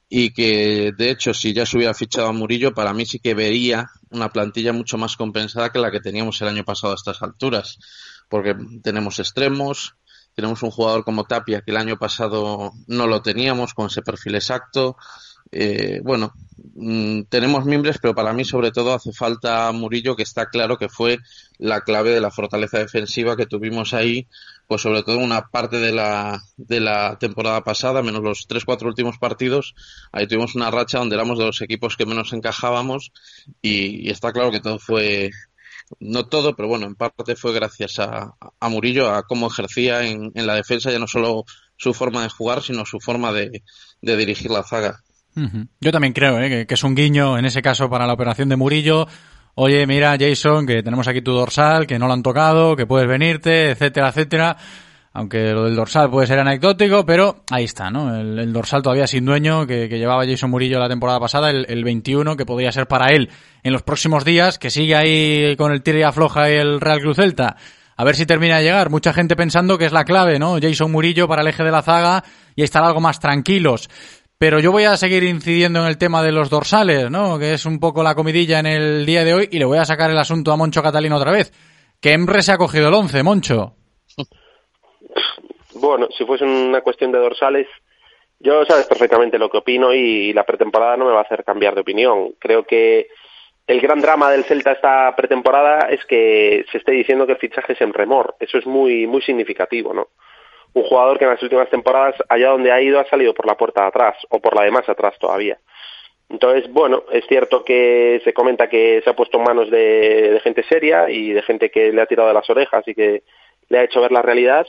Y que de hecho si ya se hubiera fichado a Murillo para mí sí que vería una plantilla mucho más compensada que la que teníamos el año pasado a estas alturas. Porque tenemos extremos tenemos un jugador como Tapia que el año pasado no lo teníamos con ese perfil exacto eh, bueno, mm, tenemos miembros, pero para mí sobre todo hace falta Murillo, que está claro que fue la clave de la fortaleza defensiva que tuvimos ahí, pues sobre todo una parte de la, de la temporada pasada, menos los tres, cuatro últimos partidos, ahí tuvimos una racha donde éramos de los equipos que menos encajábamos y, está claro que todo fue, no todo, pero bueno, en parte fue gracias a, a Murillo, a cómo ejercía en, en, la defensa, ya no solo su forma de jugar, sino su forma de, de dirigir la zaga. Yo también creo ¿eh? que, es un guiño, en ese caso, para la operación de Murillo. Oye, mira, Jason, que tenemos aquí tu dorsal, que no lo han tocado, que puedes venirte, etcétera, etcétera. Aunque lo del dorsal puede ser anecdótico, pero ahí está, ¿no? El, dorsal todavía sin dueño que, llevaba Jason Murillo la temporada pasada, el, el, 21, que podría ser para él en los próximos días, que sigue ahí con el tira y afloja el Real Cruz Celta. A ver si termina de llegar. Mucha gente pensando que es la clave, ¿no? Jason Murillo para el eje de la zaga y estar algo más tranquilos. Pero yo voy a seguir incidiendo en el tema de los dorsales, ¿no? Que es un poco la comidilla en el día de hoy y le voy a sacar el asunto a Moncho Catalino otra vez. Que Emre se ha cogido el 11, Moncho. Bueno, si fuese una cuestión de dorsales, yo sabes perfectamente lo que opino y la pretemporada no me va a hacer cambiar de opinión. Creo que el gran drama del Celta esta pretemporada es que se esté diciendo que el fichaje es en remor. Eso es muy, muy significativo, ¿no? Un jugador que en las últimas temporadas, allá donde ha ido, ha salido por la puerta de atrás o por la de más atrás todavía. Entonces, bueno, es cierto que se comenta que se ha puesto en manos de, gente seria y de gente que le ha tirado de las orejas y que le ha hecho ver la realidad,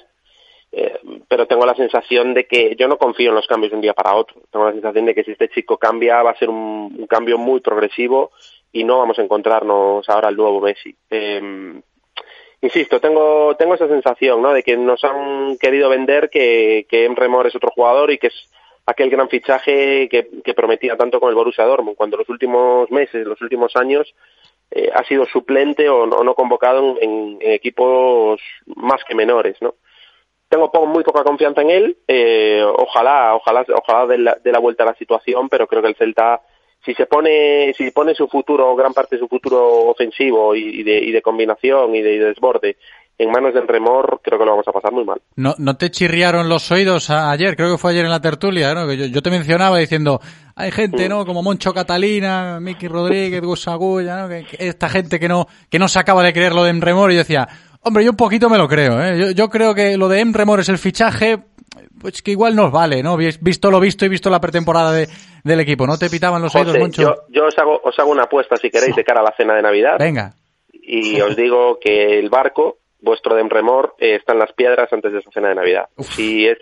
eh, pero tengo la sensación de que yo no confío en los cambios de un día para otro. Tengo la sensación de que si este chico cambia va a ser un, cambio muy progresivo y no vamos a encontrarnos ahora el nuevo Messi. Eh, insisto, tengo, tengo esa sensación, ¿no? De que nos han querido vender que, que Emre es otro jugador y que es aquel gran fichaje que, que prometía tanto con el Borussia Dortmund, cuando los últimos meses, los últimos años, eh, ha sido suplente o no, convocado en, equipos más que menores, ¿no? Tengo muy poca confianza en él, eh, ojalá, ojalá, ojalá de la, de la vuelta a la situación, pero creo que el Celta si se pone si pone su futuro gran parte de su futuro ofensivo y, de, y de, combinación y de, desborde en manos del remor creo que lo vamos a pasar muy mal no no te chirriaron los oídos ayer creo que fue ayer en la tertulia ¿no? que yo, te mencionaba diciendo hay gente no mm. como Moncho Catalina Miki Rodríguez Gus Agulla ¿no? que, esta gente que no que no se acaba de creer lo de Emremor y yo decía hombre yo un poquito me lo creo ¿eh? yo, yo creo que lo de Emremor es el fichaje pues que igual nos vale, ¿no? Visto lo visto y visto la pretemporada de, del equipo, ¿no te pitaban los oídos, mucho? Yo, yo os, hago, os hago una apuesta, si queréis, de cara a la cena de Navidad. Venga. Y os digo que el barco, vuestro de remor, eh, está en las piedras antes de esa cena de Navidad. Si es,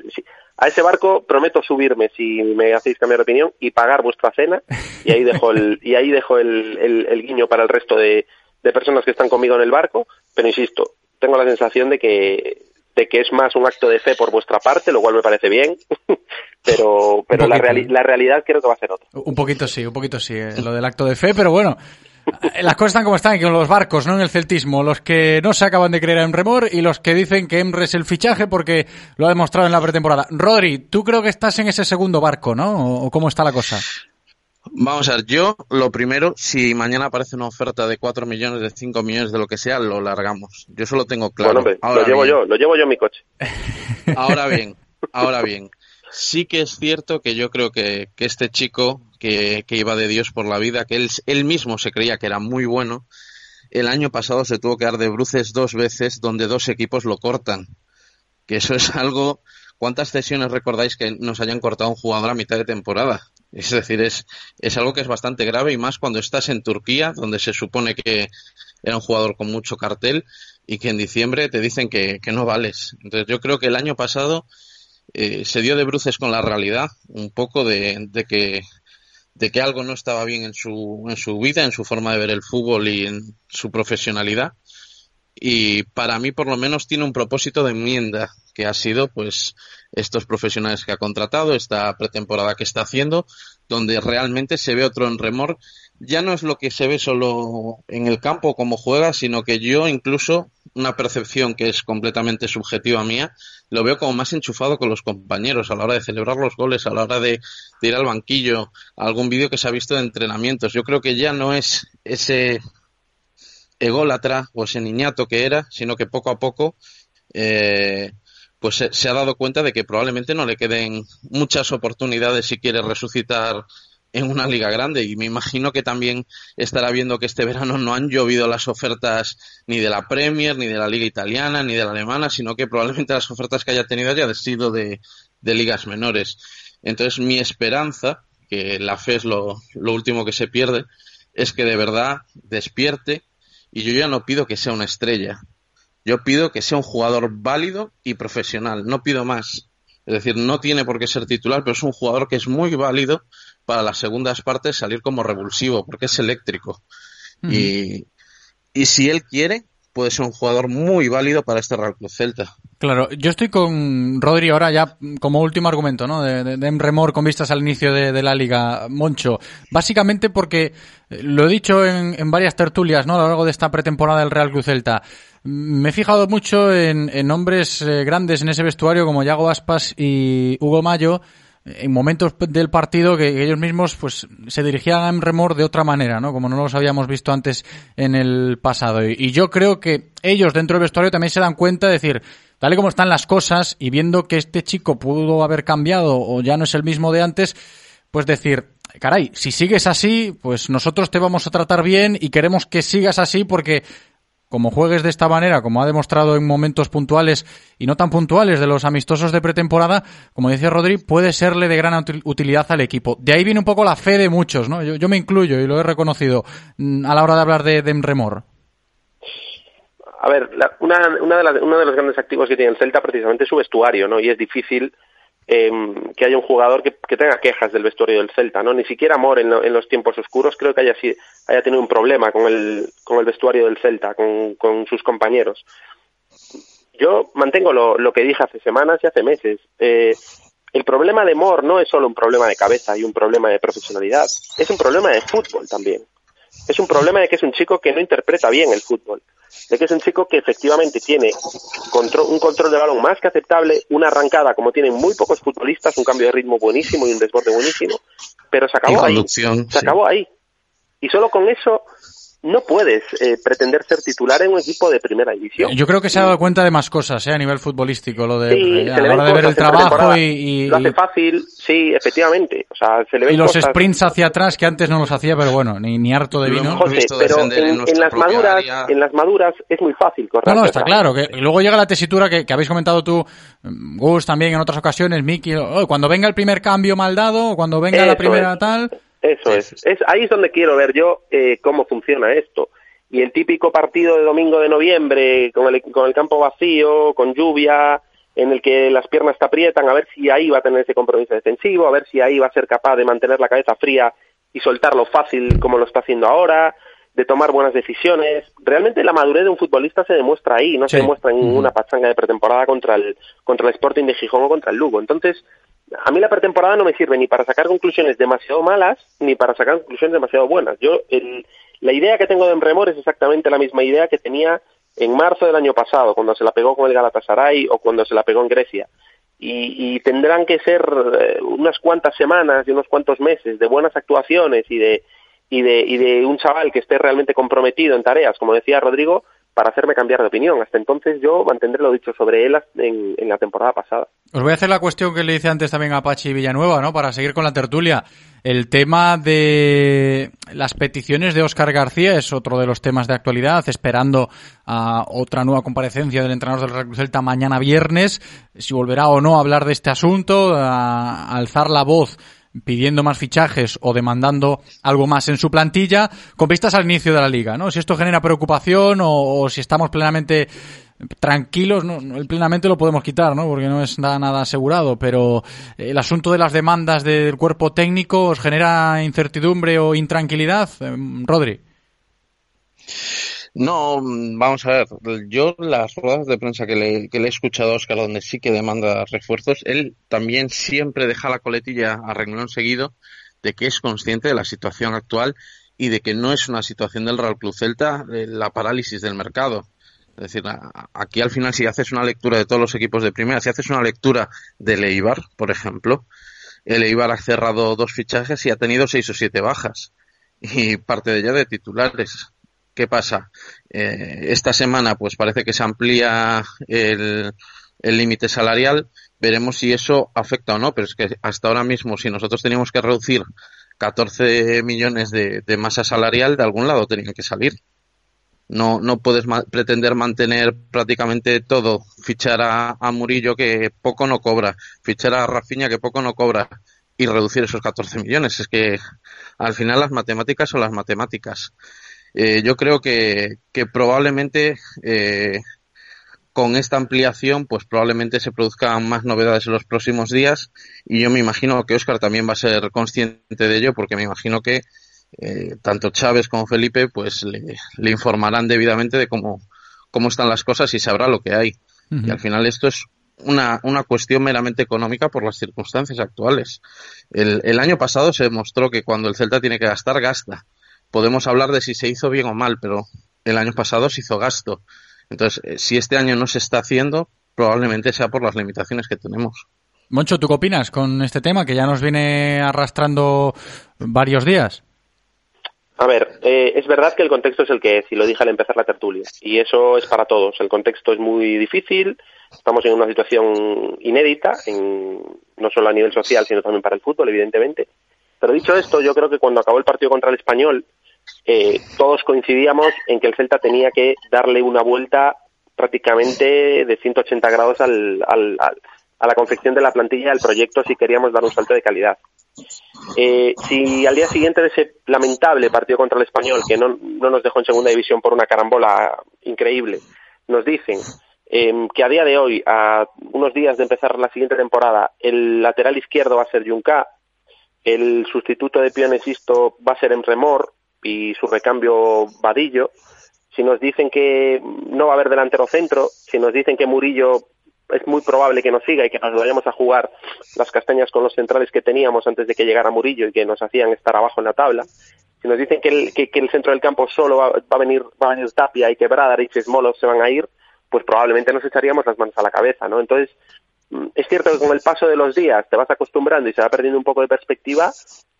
a ese barco prometo subirme si me hacéis cambiar de opinión y pagar vuestra cena y ahí dejo el, <laughs> y ahí dejo el, el, el guiño para el resto de, de personas que están conmigo en el barco, pero insisto, tengo la sensación de que de que es más un acto de fe por vuestra parte, lo cual me parece bien, pero, pero la, la, realidad creo que va a ser otra. Un poquito sí, un poquito sí, eh, lo del acto de fe, pero bueno, eh, las cosas están como están, con los barcos, ¿no? En el celtismo, los que no se acaban de creer en Remor y los que dicen que Emre es el fichaje porque lo ha demostrado en la pretemporada. Rodri, tú creo que estás en ese segundo barco, ¿no? ¿O cómo está la cosa? Vamos a ver, yo lo primero, si mañana aparece una oferta de 4 millones, de 5 millones, de lo que sea, lo largamos. Yo solo tengo claro. Bueno, lo llevo yo, lo llevo yo en mi coche. Ahora bien, ahora bien, sí que es cierto que yo creo que, este chico que, iba de Dios por la vida, que él, él mismo se creía que era muy bueno, el año pasado se tuvo que dar de bruces dos veces donde dos equipos lo cortan. Que eso es algo... ¿Cuántas sesiones recordáis que nos hayan cortado un jugador a mitad de temporada? Es decir, es, es algo que es bastante grave y más cuando estás en Turquía, donde se supone que era un jugador con mucho cartel y que en diciembre te dicen que, que no vales. Entonces yo creo que el año pasado eh, se dio de bruces con la realidad, un poco de, de, que de que algo no estaba bien en su, en su vida, en su forma de ver el fútbol y en su profesionalidad. Y para mí, por lo menos, tiene un propósito de enmienda, que ha sido pues estos profesionales que ha contratado, esta pretemporada que está haciendo, donde realmente se ve otro en remor. Ya no es lo que se ve solo en el campo como juega, sino que yo incluso, una percepción que es completamente subjetiva mía, lo veo como más enchufado con los compañeros a la hora de celebrar los goles, a la hora de, ir al banquillo, algún vídeo que se ha visto de entrenamientos. Yo creo que ya no es ese ególatra o ese niñato que era, sino que poco a poco eh, pues se, ha dado cuenta de que probablemente no le queden muchas oportunidades si quiere resucitar en una liga grande y me imagino que también estará viendo que este verano no han llovido las ofertas ni de la Premier, ni de la liga italiana, ni de la alemana, sino que probablemente las ofertas que haya tenido hayan sido de, ligas menores. Entonces mi esperanza, que la fe es lo último que se pierde, es que de verdad despierte y yo ya no pido que sea una estrella, yo pido que sea un jugador válido y profesional, no pido más. Es decir, no tiene por qué ser titular, pero es un jugador que es muy válido para las segundas partes salir como revulsivo, porque es eléctrico. y, y si él quiere, puede ser un jugador muy válido para este Real Club Celta. Claro, yo estoy con Rodri ahora ya como último argumento, ¿no? De, de, remor con vistas al inicio de, la liga, Moncho. Básicamente porque eh, lo he dicho en, en, varias tertulias, ¿no? A lo largo de esta pretemporada del Real Club Celta. Me he fijado mucho en, en nombres eh, grandes en ese vestuario como Yago Aspas y Hugo Mayo en momentos del partido que, ellos mismos pues se dirigían a remor de otra manera, ¿no? Como no los habíamos visto antes en el pasado. Y, yo creo que ellos dentro del vestuario también se dan cuenta de decir, tal y como están las cosas y viendo que este chico pudo haber cambiado o ya no es el mismo de antes, pues decir, caray, si sigues así, pues nosotros te vamos a tratar bien y queremos que sigas así porque como juegues de esta manera, como ha demostrado en momentos puntuales y no tan puntuales de los amistosos de pretemporada, como decía Rodri, puede serle de gran utilidad al equipo. De ahí viene un poco la fe de muchos, ¿no? Yo, me incluyo y lo he reconocido mm, a la hora de hablar de, Remor. A ver, una, una de uno de los grandes activos que tiene el Celta precisamente es su vestuario, ¿no? Y es difícil Em, que haya un jugador que, tenga quejas del vestuario del Celta, ¿no? Ni siquiera Amor en, los tiempos oscuros creo que haya, haya tenido un problema con el, con el vestuario del Celta, con, con sus compañeros. Yo mantengo lo, lo, que dije hace semanas y hace meses. Eh, el problema de Mor no es solo un problema de cabeza y un problema de profesionalidad, es un problema de fútbol también. Es un problema de que es un chico que no interpreta bien el fútbol de que es un chico que efectivamente tiene un control de balón más que aceptable, una arrancada como tienen muy pocos futbolistas, un cambio de ritmo buenísimo y un desborde buenísimo, pero se acabó ahí. Se acabó ahí. Y solo con eso no puedes eh, pretender ser titular en un equipo de primera división. Yo creo que se ha dado cuenta de más cosas eh, a nivel futbolístico, lo de, eh, a la hora de ver el trabajo y, Lo hace fácil, sí, efectivamente. O sea, se le y los sprints hacia atrás que antes no los hacía, pero bueno, ni, ni harto de vino. José, pero en, las maduras, en las maduras es muy fácil correr. No, no, está claro. Que, y luego llega la tesitura que, habéis comentado tú, Gus, también en otras ocasiones, Miki, oh, cuando venga el primer cambio mal dado, cuando venga la primera tal eso es. es. Ahí es donde quiero ver yo eh, cómo funciona esto. Y el típico partido de domingo de noviembre, con el, con el campo vacío, con lluvia, en el que las piernas te aprietan, a ver si ahí va a tener ese compromiso defensivo, a ver si ahí va a ser capaz de mantener la cabeza fría y soltarlo fácil como lo está haciendo ahora, de tomar buenas decisiones. Realmente la madurez de un futbolista se demuestra ahí, no se demuestra en una pachanga de pretemporada contra el, contra el Sporting de Gijón o contra el Lugo. Entonces, a mí la pretemporada no me sirve ni para sacar conclusiones demasiado malas ni para sacar conclusiones demasiado buenas. Yo la idea que tengo de Emremor es exactamente la misma idea que tenía en marzo del año pasado, cuando se la pegó con el Galatasaray o cuando se la pegó en Grecia. Y, tendrán que ser eh, unas cuantas semanas y unos cuantos meses de buenas actuaciones y de, y de, y de un chaval que esté realmente comprometido en tareas, como decía Rodrigo, para hacerme cambiar de opinión. Hasta entonces yo mantendré lo dicho sobre él en, en, la temporada pasada. Os voy a hacer la cuestión que le hice antes también a Pachi Villanueva, ¿no? Para seguir con la tertulia. El tema de las peticiones de Óscar García es otro de los temas de actualidad, esperando a otra nueva comparecencia del entrenador del Real Celta mañana viernes, si volverá o no a hablar de este asunto, a alzar la voz pidiendo más fichajes o demandando algo más en su plantilla con vistas al inicio de la liga, ¿no? Si esto genera preocupación o, si estamos plenamente tranquilos, no, plenamente lo podemos quitar, ¿no? Porque no es nada, nada asegurado, pero el asunto de las demandas del cuerpo técnico os genera incertidumbre o intranquilidad, em, Rodri. No, vamos a ver, yo las ruedas de prensa que le, que le he escuchado a Oscar, donde sí que demanda refuerzos, él también siempre deja la coletilla a renglón seguido de que es consciente de la situación actual y de que no es una situación del Real Club Celta la parálisis del mercado. Es decir, aquí al final si haces una lectura de todos los equipos de primera, si haces una lectura del Eibar, por ejemplo, el Eibar ha cerrado dos fichajes y ha tenido seis o siete bajas y parte de ella de titulares. ¿Qué pasa? Eh, esta semana pues parece que se amplía el límite salarial. Veremos si eso afecta o no, pero es que hasta ahora mismo si nosotros teníamos que reducir 14 millones de, masa salarial, de algún lado tenían que salir. No, no puedes pretender mantener prácticamente todo, fichar a, a, Murillo que poco no cobra, fichar a Rafinha que poco no cobra y reducir esos 14 millones. Es que al final las matemáticas son las matemáticas. Eh, yo creo que, que probablemente eh, con esta ampliación, pues probablemente se produzcan más novedades en los próximos días y yo me imagino que Óscar también va a ser consciente de ello porque me imagino que eh, tanto Chávez como Felipe pues le, informarán debidamente de cómo, cómo están las cosas y sabrá lo que hay. Y al final esto es una, una cuestión meramente económica por las circunstancias actuales. El, el año pasado se demostró que cuando el Celta tiene que gastar, gasta podemos hablar de si se hizo bien o mal, pero el año pasado se hizo gasto. Entonces, eh, si este año no se está haciendo, probablemente sea por las limitaciones que tenemos. Moncho, ¿tú qué opinas con este tema que ya nos viene arrastrando varios días? A ver, eh, es verdad que el contexto es el que es, y lo dije al empezar la tertulia, y eso es para todos. El contexto es muy difícil, estamos en una situación inédita, en, no solo a nivel social, sino también para el fútbol, evidentemente. Pero dicho esto, yo creo que cuando acabó el partido contra el español, eh, todos coincidíamos en que el Celta tenía que darle una vuelta prácticamente de 180 grados al, al, a la confección de la plantilla del proyecto si queríamos dar un salto de calidad. Eh, si al día siguiente de ese lamentable partido contra el español, que no, no nos dejó en segunda división por una carambola increíble, nos dicen eh, que a día de hoy, a unos días de empezar la siguiente temporada, el lateral izquierdo va a ser Junca, el sustituto de Pionesisto va a ser en Remor y su recambio Vadillo. Si nos dicen que no va a haber delantero centro, si nos dicen que Murillo es muy probable que nos siga y que nos vayamos a jugar las castañas con los centrales que teníamos antes de que llegara Murillo y que nos hacían estar abajo en la tabla. Si nos dicen que el, que, el centro del campo solo va, a venir va a venir Tapia y que Bradar y Smolov se van a ir, pues probablemente nos echaríamos las manos a la cabeza, ¿no? Entonces, mm, es cierto que con el paso de los días te vas acostumbrando y se va perdiendo un poco de perspectiva,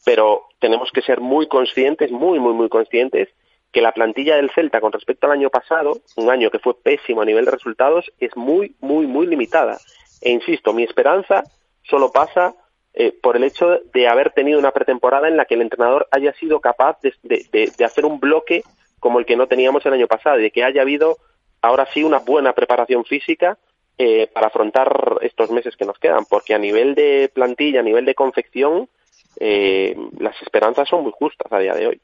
pero tenemos que ser muy conscientes, muy, muy, muy conscientes, que la plantilla del Celta con respecto al año pasado, un año que fue pésimo a nivel de resultados, es muy, muy, muy limitada. E insisto, mi esperanza solo pasa eh, por el hecho de haber tenido una pretemporada en la que el entrenador haya sido capaz de, de hacer un bloque como el que no teníamos el año pasado y de que haya habido ahora sí una buena preparación física eh, para afrontar estos meses que nos quedan, porque a nivel de plantilla, a nivel de confección, eh, las esperanzas son muy justas a día de hoy.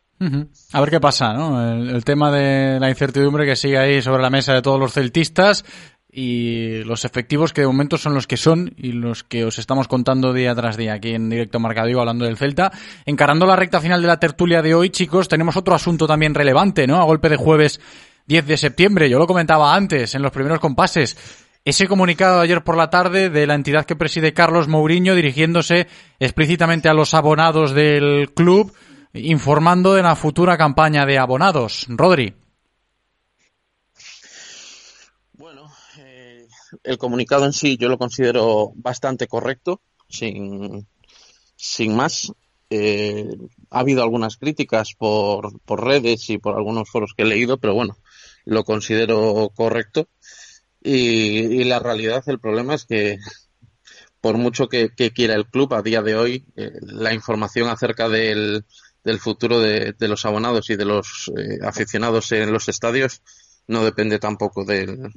A ver qué pasa, ¿no? El, tema de la incertidumbre que sigue ahí sobre la mesa de todos los celtistas y los efectivos que de momento son los que son y los que os estamos contando día tras día aquí en directo Marcadigo hablando del Celta. Encarando la recta final de la tertulia de hoy, chicos, tenemos otro asunto también relevante, ¿no? A golpe de jueves 10 de septiembre. Yo lo comentaba antes, en los primeros compases. Ese comunicado de ayer por la tarde de la entidad que preside Carlos Mourinho dirigiéndose explícitamente a los abonados del club, informando de la futura campaña de abonados. Rodri. Bueno, eh, el comunicado en sí yo lo considero bastante correcto, sin, sin más. Eh, ha habido algunas críticas por, por redes y por algunos foros que he leído, pero bueno, lo considero correcto. Y, la realidad, el problema es que por mucho que, quiera el club a día de hoy, eh, la información acerca del, del futuro de, los abonados y de los eh, aficionados en los estadios no depende tampoco del,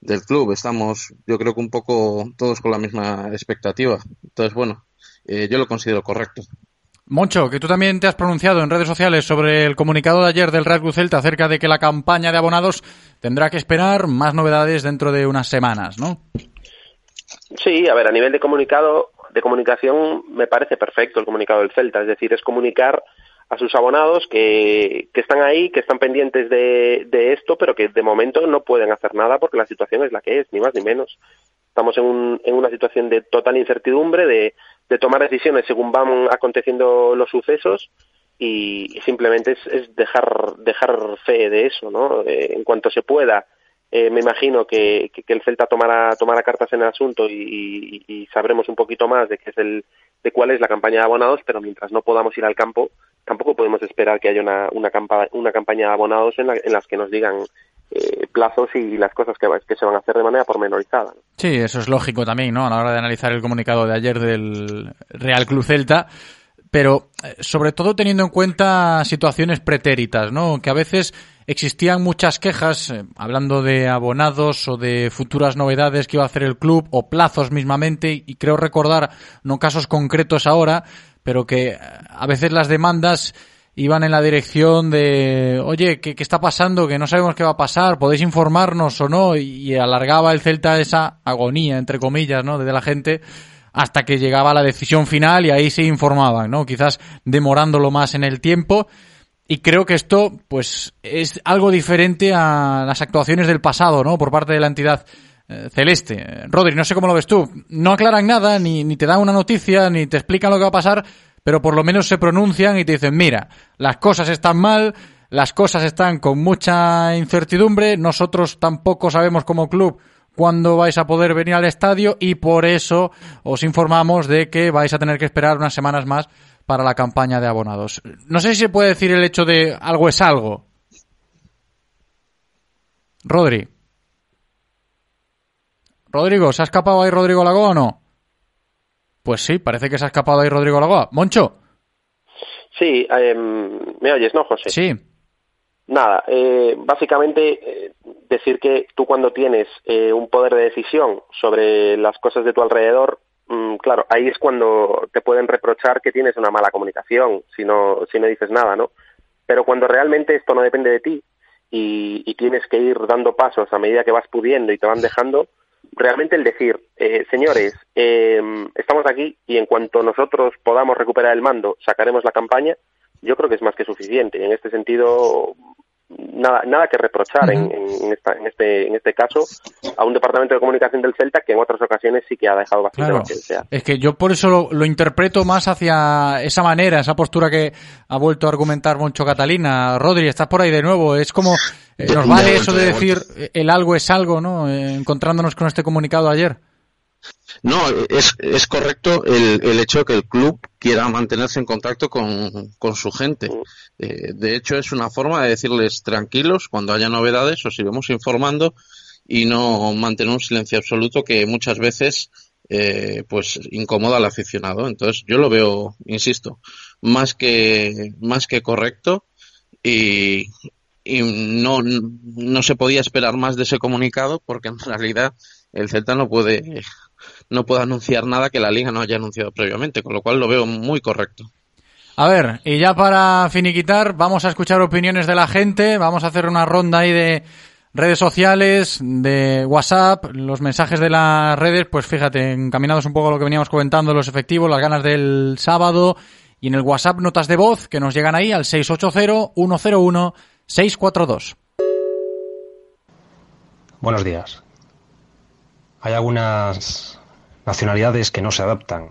del club. Estamos, yo creo que un poco todos con la misma expectativa. Entonces, bueno, eh, yo lo considero correcto. Moncho, que tú también te has pronunciado en redes sociales sobre el comunicado de ayer del Real Cruz Celta acerca de que la campaña de abonados tendrá que esperar más novedades dentro de unas semanas, ¿no? Sí, a ver, a nivel de comunicado, de comunicación, me parece perfecto el comunicado del Celta, es decir, es comunicar a sus abonados que, que están ahí, que están pendientes de, esto, pero que de momento no pueden hacer nada porque la situación es la que es, ni más ni menos. Estamos en, un, en una situación de total incertidumbre, de, de tomar decisiones según van aconteciendo los sucesos y, simplemente es, es, dejar dejar fe de eso, ¿no? Eh, en cuanto se pueda, eh, me imagino que, que, que, el Celta tomará tomará cartas en el asunto y, y, y, sabremos un poquito más de qué es el de cuál es la campaña de abonados, pero mientras no podamos ir al campo, tampoco podemos esperar que haya una una, campa, una campaña de abonados en, la, en las que nos digan eh, plazos y las cosas que, se van a hacer de manera pormenorizada. ¿no? Sí, eso es lógico también, ¿no? A la hora de analizar el comunicado de ayer del Real Club Celta pero eh, sobre todo teniendo en cuenta situaciones pretéritas, ¿no? Que a veces existían muchas quejas, eh, hablando de abonados o de futuras novedades que iba a hacer el club, o plazos mismamente, y creo recordar, no casos concretos ahora, pero que a veces las demandas iban en la dirección de, oye, ¿qué, ¿qué, está pasando? Que no sabemos qué va a pasar, podéis informarnos o no, y alargaba el Celta esa agonía, entre comillas, ¿no? De la gente hasta que llegaba la decisión final y ahí se informaban, ¿no? Quizás demorándolo más en el tiempo. Y creo que esto, pues, es algo diferente a las actuaciones del pasado, ¿no? Por parte de la entidad eh, celeste. Rodri, no sé cómo lo ves tú. No aclaran nada, ni, ni te dan una noticia, ni te explican lo que va a pasar, pero por lo menos se pronuncian y te dicen, mira, las cosas están mal, las cosas están con mucha incertidumbre, nosotros tampoco sabemos como club cuándo vais a poder venir al estadio y por eso os informamos de que vais a tener que esperar unas semanas más para la campaña de abonados. No sé si se puede decir el hecho de algo es algo. Rodri. Rodrigo, ¿se ha escapado ahí Rodrigo Lagoa o no? Pues sí, parece que se ha escapado ahí Rodrigo Lagoa. Moncho. Sí, eh, ¿me oyes, no, José? Sí. Nada, eh, básicamente eh, decir que tú cuando tienes eh, un poder de decisión sobre las cosas de tu alrededor, mmm, claro, ahí es cuando te pueden reprochar que tienes una mala comunicación, si no, si no dices nada, ¿no? Pero cuando realmente esto no depende de ti y, y tienes que ir dando pasos a medida que vas pudiendo y te van dejando, realmente el decir, eh, señores, eh, estamos aquí y en cuanto nosotros podamos recuperar el mando, sacaremos la campaña, yo creo que es más que suficiente. En este sentido, nada, nada que reprochar en, en, esta, en, este, en este caso a un departamento de comunicación del Celta que en otras ocasiones sí que ha dejado bastante claro. que. Es que yo por eso lo, lo, interpreto más hacia esa manera, esa postura que ha vuelto a argumentar Moncho Catalina. Rodri, estás por ahí de nuevo. Es como, eh, nos vale eso de decir el algo es algo, ¿no? Eh, encontrándonos con este comunicado ayer. No, es, es correcto el, el, hecho de que el club quiera mantenerse en contacto con, con su gente. Eh, de hecho, es una forma de decirles tranquilos cuando haya novedades, os iremos informando y no mantener un silencio absoluto que muchas veces eh, pues incomoda al aficionado. Entonces, yo lo veo, insisto, más que, más que correcto y, y no, no se podía esperar más de ese comunicado porque en realidad el Celta no puede no puede anunciar nada que la liga no haya anunciado previamente, con lo cual lo veo muy correcto. A ver, y ya para finiquitar, vamos a escuchar opiniones de la gente, vamos a hacer una ronda ahí de redes sociales, de WhatsApp, los mensajes de las redes, pues fíjate, encaminados un poco a lo que veníamos comentando, los efectivos, las ganas del sábado, y en el WhatsApp notas de voz que nos llegan ahí al 680-101-642. Buenos días. Hay algunas nacionalidades que no se adaptan.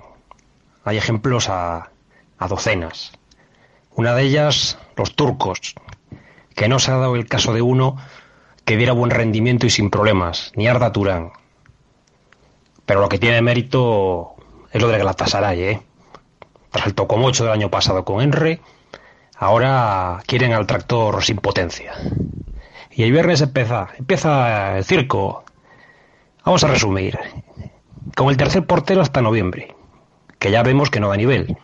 Hay ejemplos a, a, docenas. Una de ellas, los turcos, que no se ha dado el caso de uno que diera buen rendimiento y sin problemas, ni Arda Turán. Pero lo que tiene mérito es lo de Galatasaray, ¿eh? Tras el tocomocho del año pasado con Enre, ahora quieren al tractor sin potencia. Y el viernes empieza, empieza el circo, Vamos a resumir. Con el tercer portero hasta noviembre, que ya vemos que no da nivel.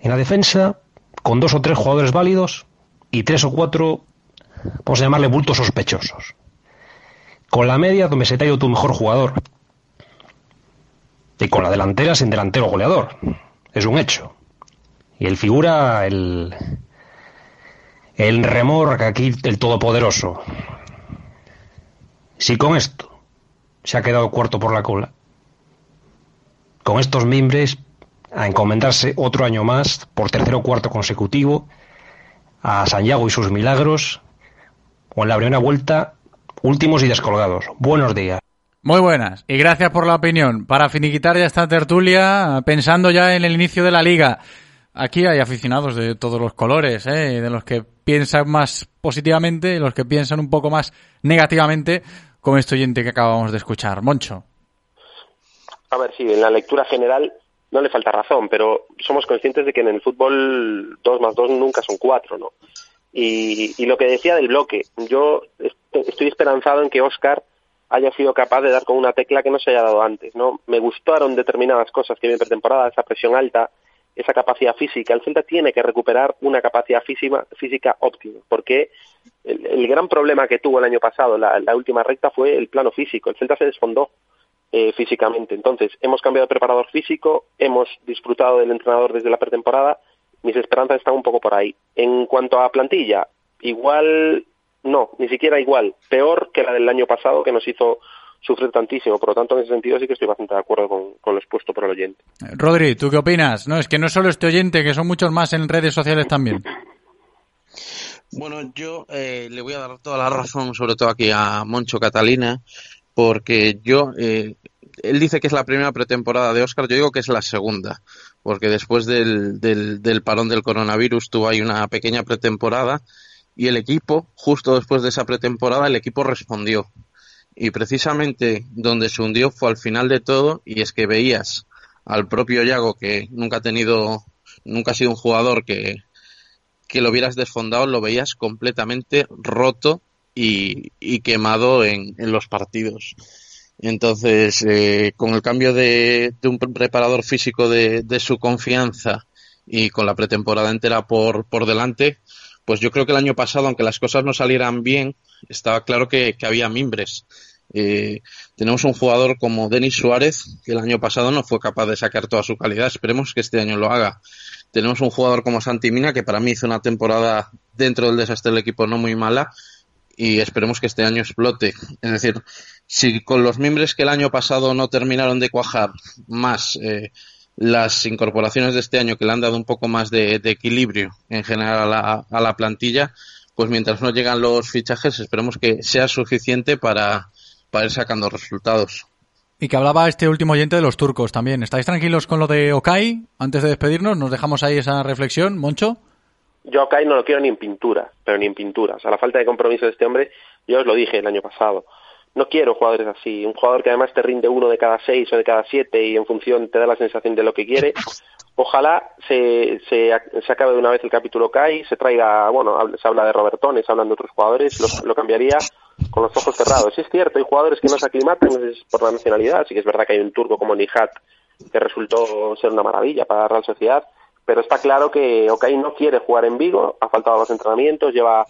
En la defensa, con dos o tres jugadores válidos y tres o cuatro, vamos a llamarle bultos sospechosos. Con la media, donde se te ha ido tu mejor jugador. Y con la delantera, sin delantero goleador. Es un hecho. Y el figura el. El remor aquí, el todopoderoso. Si con esto se ha quedado cuarto por la cola. Con estos mimbres a encomendarse otro año más, por tercero o cuarto consecutivo, a Santiago y sus milagros, o en la primera vuelta, últimos y descolgados. Buenos días. Muy buenas y gracias por la opinión. Para finiquitar ya esta tertulia, pensando ya en el inicio de la liga. Aquí hay aficionados de todos los colores, ¿eh? de los que piensan más positivamente y los que piensan un poco más negativamente, como este oyente que acabamos de escuchar. Moncho. A ver, sí, en la lectura general no le falta razón, pero somos conscientes de que en el fútbol dos más dos nunca son cuatro, ¿no? Y, y lo que decía del bloque, yo estoy esperanzado en que Oscar haya sido capaz de dar con una tecla que no se haya dado antes, ¿no? Me gustaron determinadas cosas que vi pretemporada, esa presión alta, esa capacidad física. El Celta tiene que recuperar una capacidad física, física óptima, porque el, gran problema que tuvo el año pasado, la, la, última recta, fue el plano físico. El Celta se desfondó eh, físicamente. Entonces, hemos cambiado de preparador físico, hemos disfrutado del entrenador desde la pretemporada, mis esperanzas están un poco por ahí. En cuanto a plantilla, igual no, ni siquiera igual, peor que la del año pasado que nos hizo sufrir tantísimo. Por lo tanto, en ese sentido sí que estoy bastante de acuerdo con, lo expuesto por el oyente. Rodri, ¿tú qué opinas? No, es que no solo este oyente, que son muchos más en redes sociales también. Bueno, yo eh, le voy a dar toda la razón, sobre todo aquí a Moncho Catalina, porque yo, eh, él dice que es la primera pretemporada de Oscar, yo digo que es la segunda, porque después del, del, del parón del coronavirus tuvo ahí una pequeña pretemporada y el equipo, justo después de esa pretemporada, el equipo respondió. Y precisamente donde se hundió fue al final de todo, y es que veías al propio Yago, que nunca ha tenido, nunca ha sido un jugador que, que lo hubieras desfondado, lo veías completamente roto y, quemado en, en, los partidos. Entonces, eh, con el cambio de, de un preparador físico de, de, su confianza y con la pretemporada entera por, por delante, pues yo creo que el año pasado, aunque las cosas no salieran bien, estaba claro que, había mimbres. Eh, tenemos un jugador como Denis Suárez, que el año pasado no fue capaz de sacar toda su calidad. Esperemos que este año lo haga. Tenemos un jugador como Santi Mina, que para mí hizo una temporada dentro del desastre del equipo no muy mala, y esperemos que este año explote. Es decir, si con los mimbres que el año pasado no terminaron de cuajar más eh, las incorporaciones de este año que le han dado un poco más de, de equilibrio en general a la, a la, plantilla, pues mientras no llegan los fichajes esperemos que sea suficiente para, para ir sacando resultados. Y que hablaba este último oyente de los turcos también. ¿Estáis tranquilos con lo de Okai? Antes de despedirnos, nos dejamos ahí esa reflexión, Moncho. Yo Okai no lo quiero ni en pintura, pero ni en pintura. O sea, la falta de compromiso de este hombre, yo os lo dije el año pasado no quiero jugadores así. Un jugador que además te rinde uno de cada seis o de cada siete y en función te da la sensación de lo que quiere. <laughs> Ojalá se, se, se acabe de una vez el capítulo CAI, se traiga, bueno, se habla de Robertones, hablan de otros jugadores, lo, lo cambiaría con los ojos cerrados. es cierto, hay jugadores que no se aclimatan por la nacionalidad, así que es verdad que hay un turco como Nihat que resultó ser una maravilla para la Real Sociedad, pero está claro que Okai no quiere jugar en Vigo, ha faltado los entrenamientos, lleva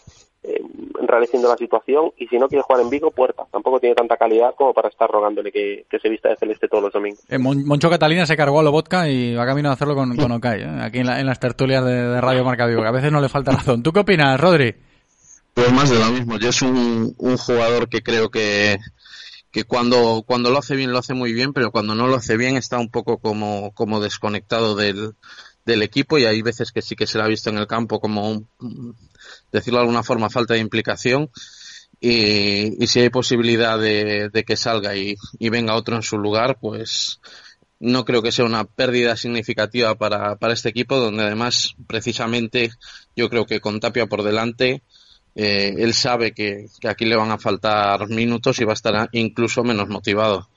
eh, enrareciendo la situación y si no quiere jugar en Vigo, puerta. Tampoco tiene tanta calidad como para estar rogándole que, que se vista de celeste todos los domingos. Eh, Moncho Catalina se cargó a Lobotka y va camino a hacerlo con, con Okai, ¿eh? aquí en, la, en, las tertulias de, de, Radio Marca Vigo, que a veces no le falta razón. ¿Tú qué opinas, Rodri? Pues más de lo mismo. Yo es un, un jugador que creo que que cuando, cuando lo hace bien lo hace muy bien, pero cuando no lo hace bien está un poco como, como desconectado del, del equipo y hay veces que sí que se lo ha visto en el campo como un, decirlo de alguna forma, falta de implicación. Y, y si hay posibilidad de, de que salga y, y, venga otro en su lugar, pues no creo que sea una pérdida significativa para, para este equipo, donde además, precisamente, yo creo que con Tapia por delante, eh, él sabe que, que, aquí le van a faltar minutos y va a estar incluso menos motivado.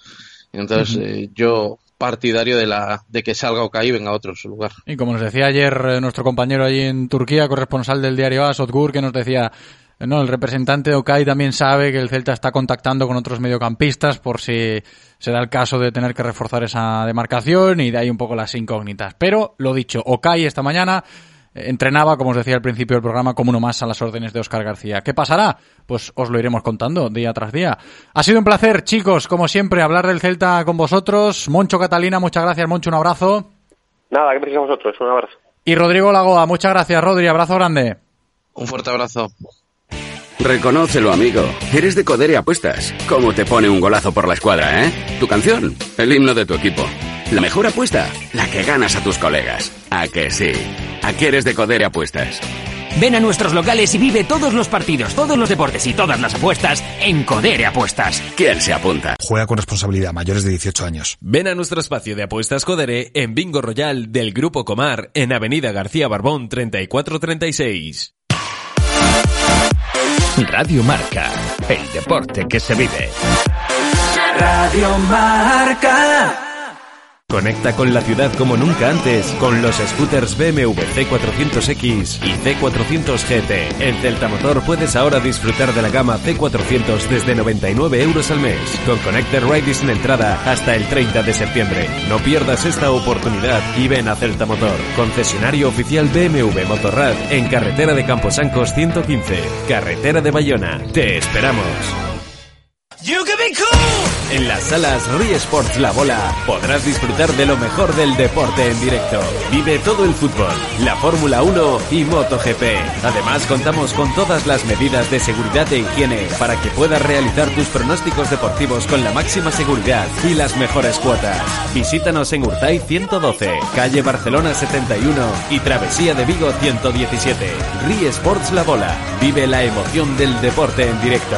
Entonces, eh, yo partidario de la de que salga Okai y venga otro en su lugar. Y como nos decía ayer eh, nuestro compañero allí en Turquía, corresponsal del diario AS, Otgur, que nos decía, eh, no, el representante de Okai también sabe que el Celta está contactando con otros mediocampistas por si se da el caso de tener que reforzar esa demarcación y de ahí un poco las incógnitas. Pero, lo dicho, Okai esta mañana entrenaba, como os decía al principio del programa, como uno más a las órdenes de Óscar García. ¿Qué pasará? Pues os lo iremos contando día tras día. Ha sido un placer, chicos, como siempre, hablar del Celta con vosotros. Moncho Catalina, muchas gracias, Moncho, un abrazo. Nada, gracias a vosotros, un abrazo. Y Rodrigo Lagoa, muchas gracias, Rodri, abrazo grande. Un fuerte abrazo. Reconócelo, amigo. Eres de Codere Apuestas. ¿Cómo te pone un golazo por la escuadra, eh? Tu canción, el himno de tu equipo. La mejor apuesta, la que ganas a tus colegas. ¿A que sí? ¿A qué eres de Codere Apuestas? Ven a nuestros locales y vive todos los partidos, todos los deportes y todas las apuestas en Codere Apuestas. ¿Quién se apunta? Juega con responsabilidad, mayores de 18 años. Ven a nuestro espacio de apuestas Codere en Bingo Royal del Grupo Comar en Avenida García Barbón 3436. Radio Marca, el deporte que se vive. Radio Marca. Conecta con la ciudad como nunca antes con los scooters BMW C400X y C400 GT. En Celta Motor puedes ahora disfrutar de la gama C400 desde 99 euros al mes, con Connected Ride sin entrada hasta el 30 de septiembre. No pierdas esta oportunidad y ven a Celta Motor, concesionario oficial BMW Motorrad en carretera de Camposancos 115, carretera de Bayona. Te esperamos. En las salas Rie Sports La Bola podrás disfrutar de lo mejor del deporte en directo. Vive todo el fútbol, la Fórmula 1 y MotoGP. Además contamos con todas las medidas de seguridad e higiene para que puedas realizar tus pronósticos deportivos con la máxima seguridad y las mejores cuotas. Visítanos en Urtay 112, calle Barcelona 71 y Travesía de Vigo 117. Rie Sports La Bola. Vive la emoción del deporte en directo.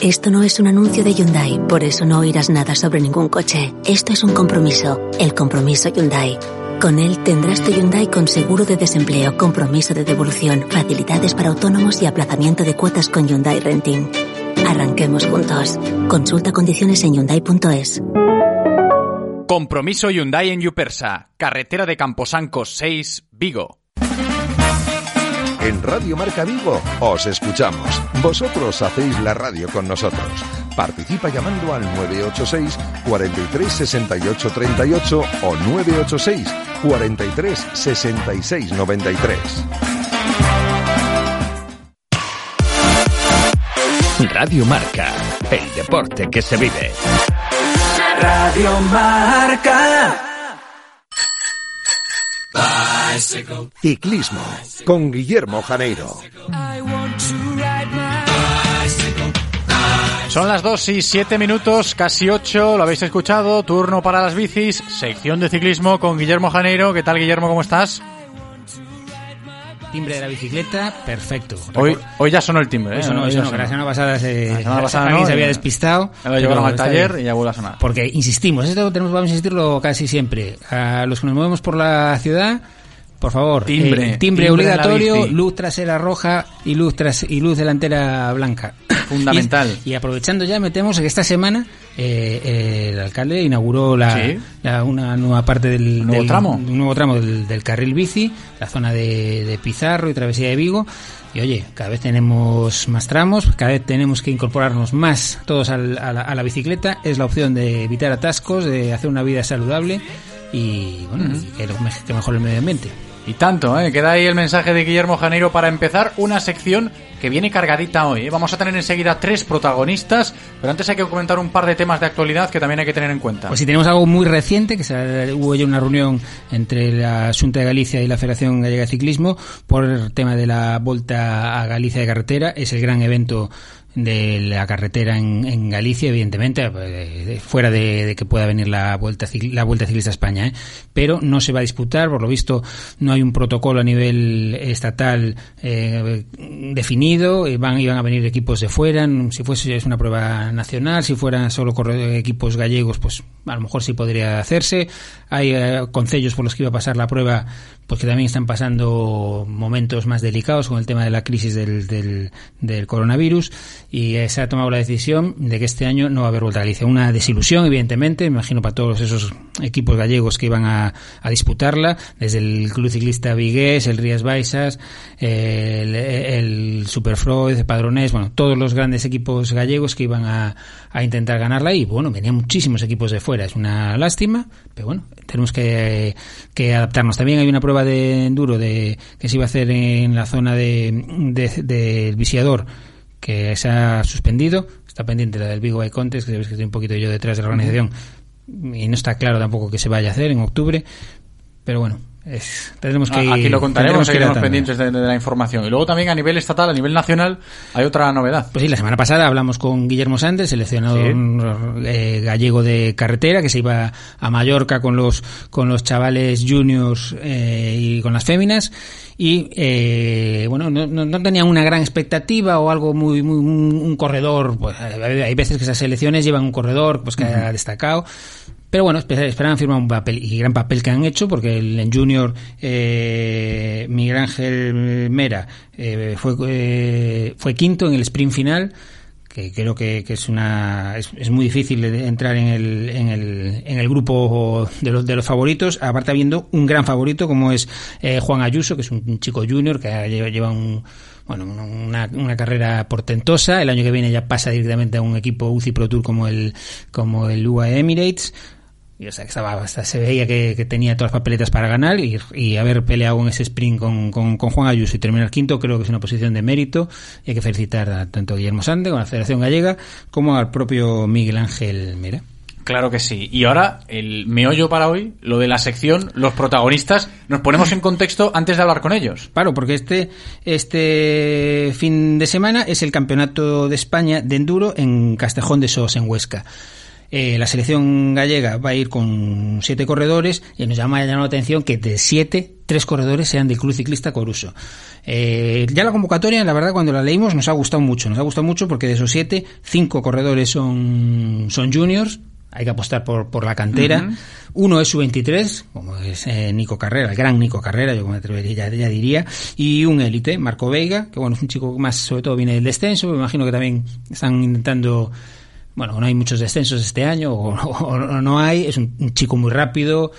Esto no es un anuncio de Hyundai, por eso no oirás nada sobre ningún coche. Esto es un compromiso, el compromiso Hyundai. Con él tendrás tu Hyundai con seguro de desempleo, compromiso de devolución, facilidades para autónomos y aplazamiento de cuotas con Hyundai Renting. Arranquemos juntos. Consulta condiciones en hyundai.es. Compromiso Hyundai en Yupersa, carretera de Camposancos 6, Vigo. En Radio Marca Vigo os escuchamos. Vosotros hacéis la radio con nosotros. Participa llamando al 986 43 68 38 o 986 43 66 93. Radio Marca, el deporte que se vive. Radio Marca. Ciclismo con Guillermo Janeiro. Son las 2 y 7 minutos, casi 8, lo habéis escuchado, turno para las bicis, sección de ciclismo con Guillermo Janeiro. ¿Qué tal Guillermo, cómo estás? Timbre de la bicicleta, perfecto. Hoy, hoy ya sonó el timbre, ¿eh? Hoy ya sonó, que la semana pasada, se, La semana pasada alguien no, se había despistado. Llevaron pero al taller bien. y ya vuelve a sonar. Porque insistimos, esto tenemos, vamos a insistirlo casi siempre. A los que nos movemos por la ciudad, por favor, Timbre, eh, timbre, timbre obligatorio, luz trasera roja y luz tras, y luz delantera blanca. <coughs> Fundamental. Y, y aprovechando ya, metemos que esta semana eh, eh, el alcalde inauguró la, Sí. la- una nueva parte del, nuevo del- tramo. un nuevo tramo del, del carril bici, la zona de, de Pizarro y Travesía de Vigo. Y oye, cada vez tenemos más tramos, cada vez tenemos que incorporarnos más todos al- a, la, a la bicicleta. Es la opción de evitar atascos, de hacer una vida saludable y bueno, y que, que mejore el medio ambiente. Y tanto, ¿eh? Queda ahí el mensaje de Guillermo Janeiro para empezar una sección que viene cargadita hoy. ¿eh? Vamos a tener enseguida tres protagonistas, pero antes hay que comentar un par de temas de actualidad que también hay que tener en cuenta. Pues si tenemos algo muy reciente, que se, hubo ya una reunión entre la Junta de Galicia y la Federación Gallega de Ciclismo por el tema de la Volta a Galicia de Carretera. Es el gran evento de la carretera en, Galicia, evidentemente, eh, fuera de, que pueda venir la Vuelta, la Vuelta Ciclista a España, ¿eh? pero no se va a disputar, por lo visto no hay un protocolo a nivel estatal eh, definido, van, iban a venir equipos de fuera, si fuese es una prueba nacional, si fueran solo equipos gallegos, pues a lo mejor sí podría hacerse, hay eh, concellos por los que iba a pasar la prueba, pues que también están pasando momentos más delicados con el tema de la crisis del, del coronavirus, y se ha tomado la decisión de que este año no va a haber Vuelta a Galicia. Una desilusión, evidentemente, me imagino para todos esos equipos gallegos que iban a, disputarla, desde el Club Ciclista Vigués, el Rías Baixas, el, el Superfreud, el Padronés, bueno, todos los grandes equipos gallegos que iban a, a intentar ganarla y bueno, venían muchísimos equipos de fuera. Es una lástima, pero bueno, tenemos que, adaptarnos. También hay una prueba de enduro de, que se iba a hacer en la zona de, del de, Visiador que se ha suspendido. Está pendiente la del Vigo Bay Contest, que sabéis que estoy un poquito yo detrás de la organización. Y no está claro tampoco que se vaya a hacer en octubre. Pero bueno, es, tenemos que Aquí lo contaremos, seguiremos pendientes de, la información. Y luego también a nivel estatal, a nivel nacional, hay otra novedad. Pues sí, la semana pasada hablamos con Guillermo Sández, seleccionador eh, gallego de carretera, que se iba a Mallorca con los, con los chavales juniors eh, y con las féminas. Y eh, bueno, no, no, tenían una gran expectativa o algo muy, muy un corredor. Pues, hay veces que esas selecciones llevan un corredor pues que ha destacado pero bueno, esperaban firmar un papel y gran papel que han hecho porque el Junior eh, Miguel Ángel Mera eh, fue, eh, fue quinto en el sprint final que creo que, es una es, muy difícil entrar en el, en el, en el grupo de los, de los favoritos aparte habiendo un gran favorito como es eh, Juan Ayuso que es un, chico junior que lleva, lleva un bueno, una, una, carrera portentosa. El año que viene ya pasa directamente a un equipo UCI Pro Tour como el, como el UAE Emirates. Y, o sea, que estaba, hasta se veía que, tenía todas las papeletas para ganar y, y haber peleado en ese sprint con, con, Juan Ayuso y terminar quinto creo que es una posición de mérito y hay que felicitar a tanto a Guillermo Sande con la Federación Gallega como al propio Miguel Ángel Mera. Claro que sí. Y ahora, el meollo para hoy, lo de la sección, los protagonistas, nos ponemos en contexto antes de hablar con ellos. Claro, porque este, este fin de semana es el Campeonato de España de Enduro en Castejón de Sos, en Huesca. Eh, la selección gallega va a ir con siete corredores y nos llama la atención que de siete, tres corredores sean del Club Ciclista Coruso. Eh, ya la convocatoria, la verdad, cuando la leímos nos ha gustado mucho. Nos ha gustado mucho porque de esos siete, cinco corredores son, son juniors, hay que apostar por, por la cantera. Uno es su 23, como es eh, Nico Carrera, el gran Nico Carrera, yo me atrevería, ya, diría, y un élite, Marco Veiga, que bueno, es un chico más, sobre todo viene del descenso, me imagino que también están intentando bueno, no hay muchos descensos este año o, <laughs> no hay, es un, chico muy rápido,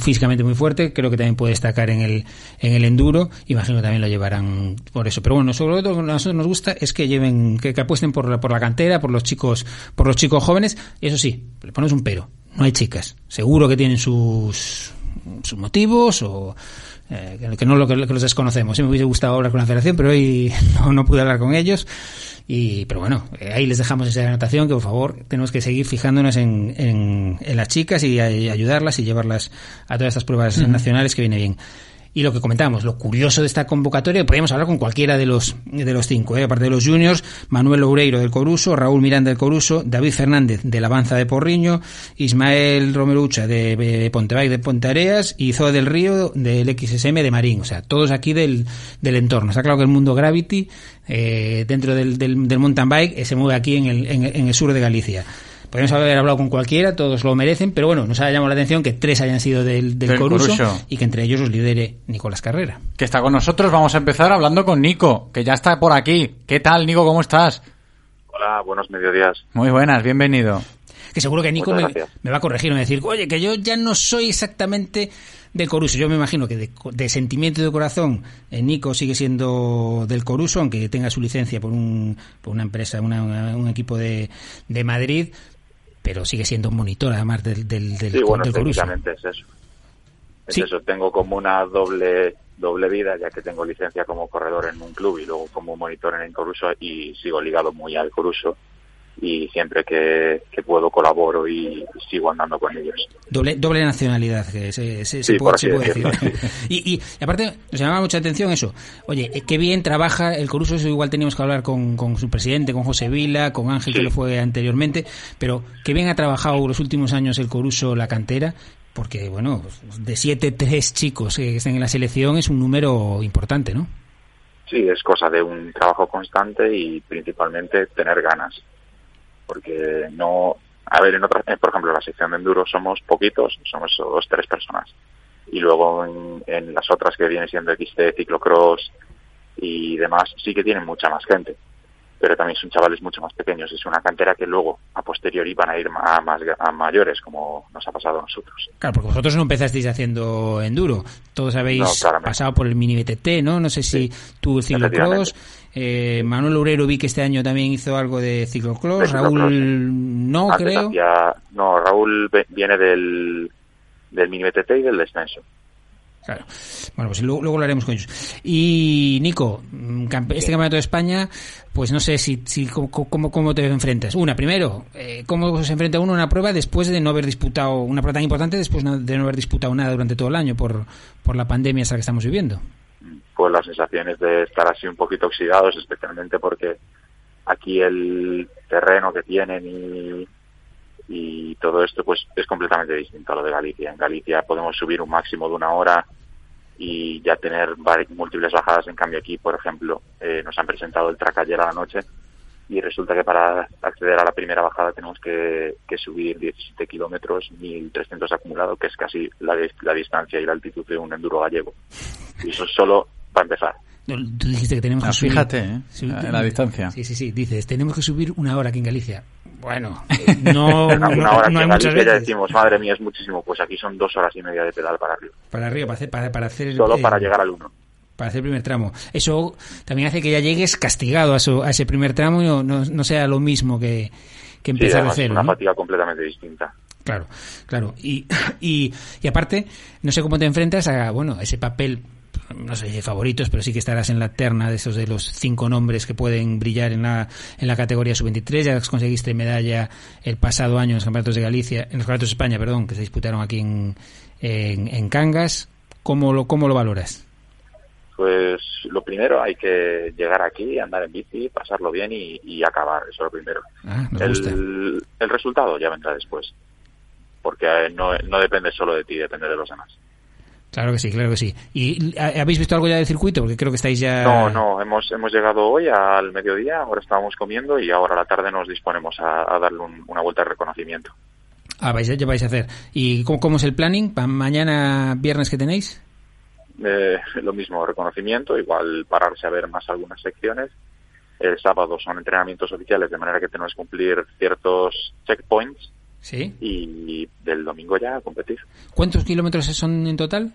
físicamente muy fuerte, creo que también puede destacar en el, en el enduro, imagino que también lo llevarán por eso. Pero bueno, sobre todo lo que a nosotros nos gusta es que lleven, que, apuesten por la, por la cantera, por los chicos, por los chicos jóvenes, y eso sí, le ponemos un pero, no hay chicas, seguro que tienen sus, sus motivos o eh, que no lo que, los desconocemos. Sí me hubiese gustado hablar con la federación, pero hoy <laughs> no pude hablar con ellos. Y, pero bueno, eh, ahí les dejamos esa anotación que por favor tenemos que seguir fijándonos en, en, las chicas y, ayudarlas y llevarlas a todas estas pruebas nacionales que viene bien. Y lo que comentábamos, lo curioso de esta convocatoria, podríamos hablar con cualquiera de los, de los cinco, ¿eh? aparte de los juniors, Manuel Oureiro del Coruso, Raúl Miranda del Coruso, David Fernández de la Avanza de Porriño, Ismael Romerucha de, de Pontevay de Pontareas y Zoe del Río del XSM de Marín. O sea, todos aquí del, del entorno. Está claro que el mundo Gravity, eh, dentro del, del, del, mountain bike, eh, se mueve aquí en el, en el sur de Galicia. Podemos haber hablado con cualquiera, todos lo merecen, pero bueno, nos ha llamado la atención que tres hayan sido del, del, Coruso, y que entre ellos los lidere Nicolás Carrera. Que está con nosotros, vamos a empezar hablando con Nico, que ya está por aquí. ¿Qué tal, Nico? ¿Cómo estás? Hola, buenos mediodías. Muy buenas, bienvenido. Que seguro que Nico me, va a corregir, me va a decir, oye, que yo ya no soy exactamente del Coruso. Yo me imagino que de, sentimiento y de corazón, eh, Nico sigue siendo del Coruso, aunque tenga su licencia por, un, por una empresa, un equipo de, de Madrid pero sigue siendo un monitor además del, del, del, sí, bueno, técnicamente es eso. Es eso, tengo como una doble doble vida, ya que tengo licencia como corredor en un club y luego como monitor en el Coruso y sigo ligado muy al Coruso y siempre que, puedo colaboro y sigo andando con ellos. Doble, doble nacionalidad, que se, se, puede, decir. <laughs> y, y, aparte, nos llama mucha atención eso. Oye, eh, qué bien trabaja el Coruso, eso igual teníamos que hablar con, con su presidente, con José Vila, con Ángel, que lo fue anteriormente, pero qué bien ha trabajado los últimos años el Coruso la cantera porque bueno, de siete, tres chicos que estén en la selección es un número importante, ¿no? Sí, es cosa de un trabajo constante y principalmente tener ganas porque no, a ver, en otra, eh, por ejemplo, en la sección de enduro somos poquitos, somos dos, tres personas. Y luego en, las otras que vienen siendo XT, ciclocross y demás, sí que tienen mucha más gente. pero también son chavales mucho más pequeños. Es una cantera que luego, a posteriori, van a ir a, más, a mayores, como nos ha pasado a nosotros. Claro, porque vosotros no empezasteis haciendo enduro. Todos habéis pasado por el mini BTT, ¿no? No sé si tú el ciclocross. Eh, Manuel Obrero vi que este año también hizo algo de ciclocross. Raúl no, creo. no, Raúl viene del, del mini BTT y del descenso. Claro. Bueno, pues luego, lo haremos con ellos. Y Nico, mm, este campeonato de España, pues no sé si, si cómo, cómo, te enfrentas. Una, primero, eh, ¿cómo se enfrenta uno a una prueba después de no haber disputado, una prueba tan importante después de no haber disputado nada durante todo el año por, por la pandemia esa que estamos viviendo? Las sensaciones de estar así un poquito oxidados, especialmente porque aquí el terreno que tienen y todo esto pues es completamente distinto a lo de Galicia. En Galicia podemos subir un máximo de una hora y ya tener múltiples bajadas. En cambio aquí, por ejemplo, eh, nos han presentado el track ayer a la noche y resulta que para acceder a la primera bajada tenemos que, subir 17 kilómetros, 1.300 acumulado, que es casi la, la distancia y la altitud de un enduro gallego. Y eso es solo para empezar. Tú dijiste que tenemos que ah, subir. Fíjate, ¿eh? la distancia. Sí, sí, sí. Dices, tenemos que subir una hora aquí en Galicia. Bueno, <laughs> no, no, no, hay muchas veces. Ya decimos, madre mía, es muchísimo. Pues aquí son dos horas y media de pedal para arriba. Para arriba, para hacer, para, para hacer Solo para llegar al uno. Para hacer el primer tramo. Eso también hace que ya llegues castigado a, a ese primer tramo y no, no, sea lo mismo que, que empezar de cero. Es una fatiga completamente distinta. Claro, claro. Y, <coughs> y, y aparte, no sé cómo te enfrentas a, bueno, a ese papel no sé si favoritos, pero sí que estarás en la terna de esos de los cinco nombres que pueden brillar en la, en la categoría sub-23. Ya conseguiste medalla el pasado año en los campeonatos de Galicia, en los campeonatos de España, perdón, que se disputaron aquí en, en, Cangas. ¿Cómo lo, ¿Cómo lo valoras? Pues lo primero hay que llegar aquí, andar en bici, pasarlo bien y, acabar, eso es lo primero. Ah, el, el, resultado ya vendrá después, porque no, no depende solo de ti, depende de los demás. Claro que sí, claro que sí. ¿Y habéis visto algo ya del circuito? Porque creo que estáis ya... No, no, hemos, hemos llegado hoy al mediodía, ahora estábamos comiendo y ahora a la tarde nos disponemos a, darle una vuelta de reconocimiento. Ah, vais, ya vais a hacer. ¿Y cómo, cómo es el planning? ¿Para mañana viernes que tenéis? Eh, <laughs> lo mismo, reconocimiento, igual pararse a ver más algunas secciones. El sábado son entrenamientos oficiales, de manera que tenemos que cumplir ciertos checkpoints Sí. Y del domingo ya a competir. ¿Cuántos kilómetros son en total?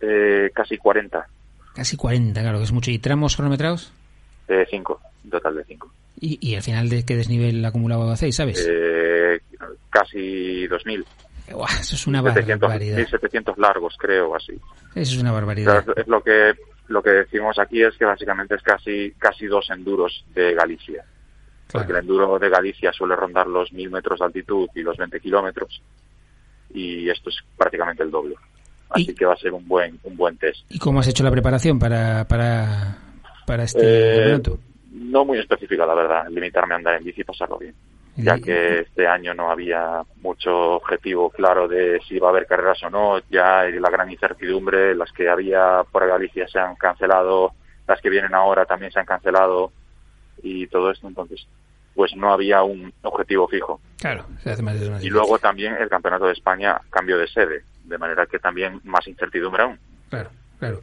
Eh, casi 40. Casi 40, claro, que es mucho. ¿Y tramos cronometrados? Eh, 5, total de 5. ¿Y, ¿Y, al final de qué desnivel acumulado hacéis, sabes? Eh, casi 2.000. eso es una barbaridad. 1.700 largos, creo, así. Eso es una barbaridad. es lo que lo que decimos aquí es que básicamente es casi casi dos enduros de Galicia porque el enduro de Galicia suele rondar los mil metros de altitud y los 20 kilómetros, y esto es prácticamente el doble. Así que va a ser un buen un buen test. ¿Y cómo has hecho la preparación para, para, para este eh, No muy específica, la verdad. Limitarme a andar en bici y pasarlo bien. Ya que este año no había mucho objetivo claro de si iba a haber carreras o no. Ya la gran incertidumbre, las que había por Galicia se han cancelado, las que vienen ahora también se han cancelado y todo esto. Entonces, pues no había un objetivo fijo. Claro, Y luego también el Campeonato de España cambió de sede, de manera que también más incertidumbre aún. Claro, claro.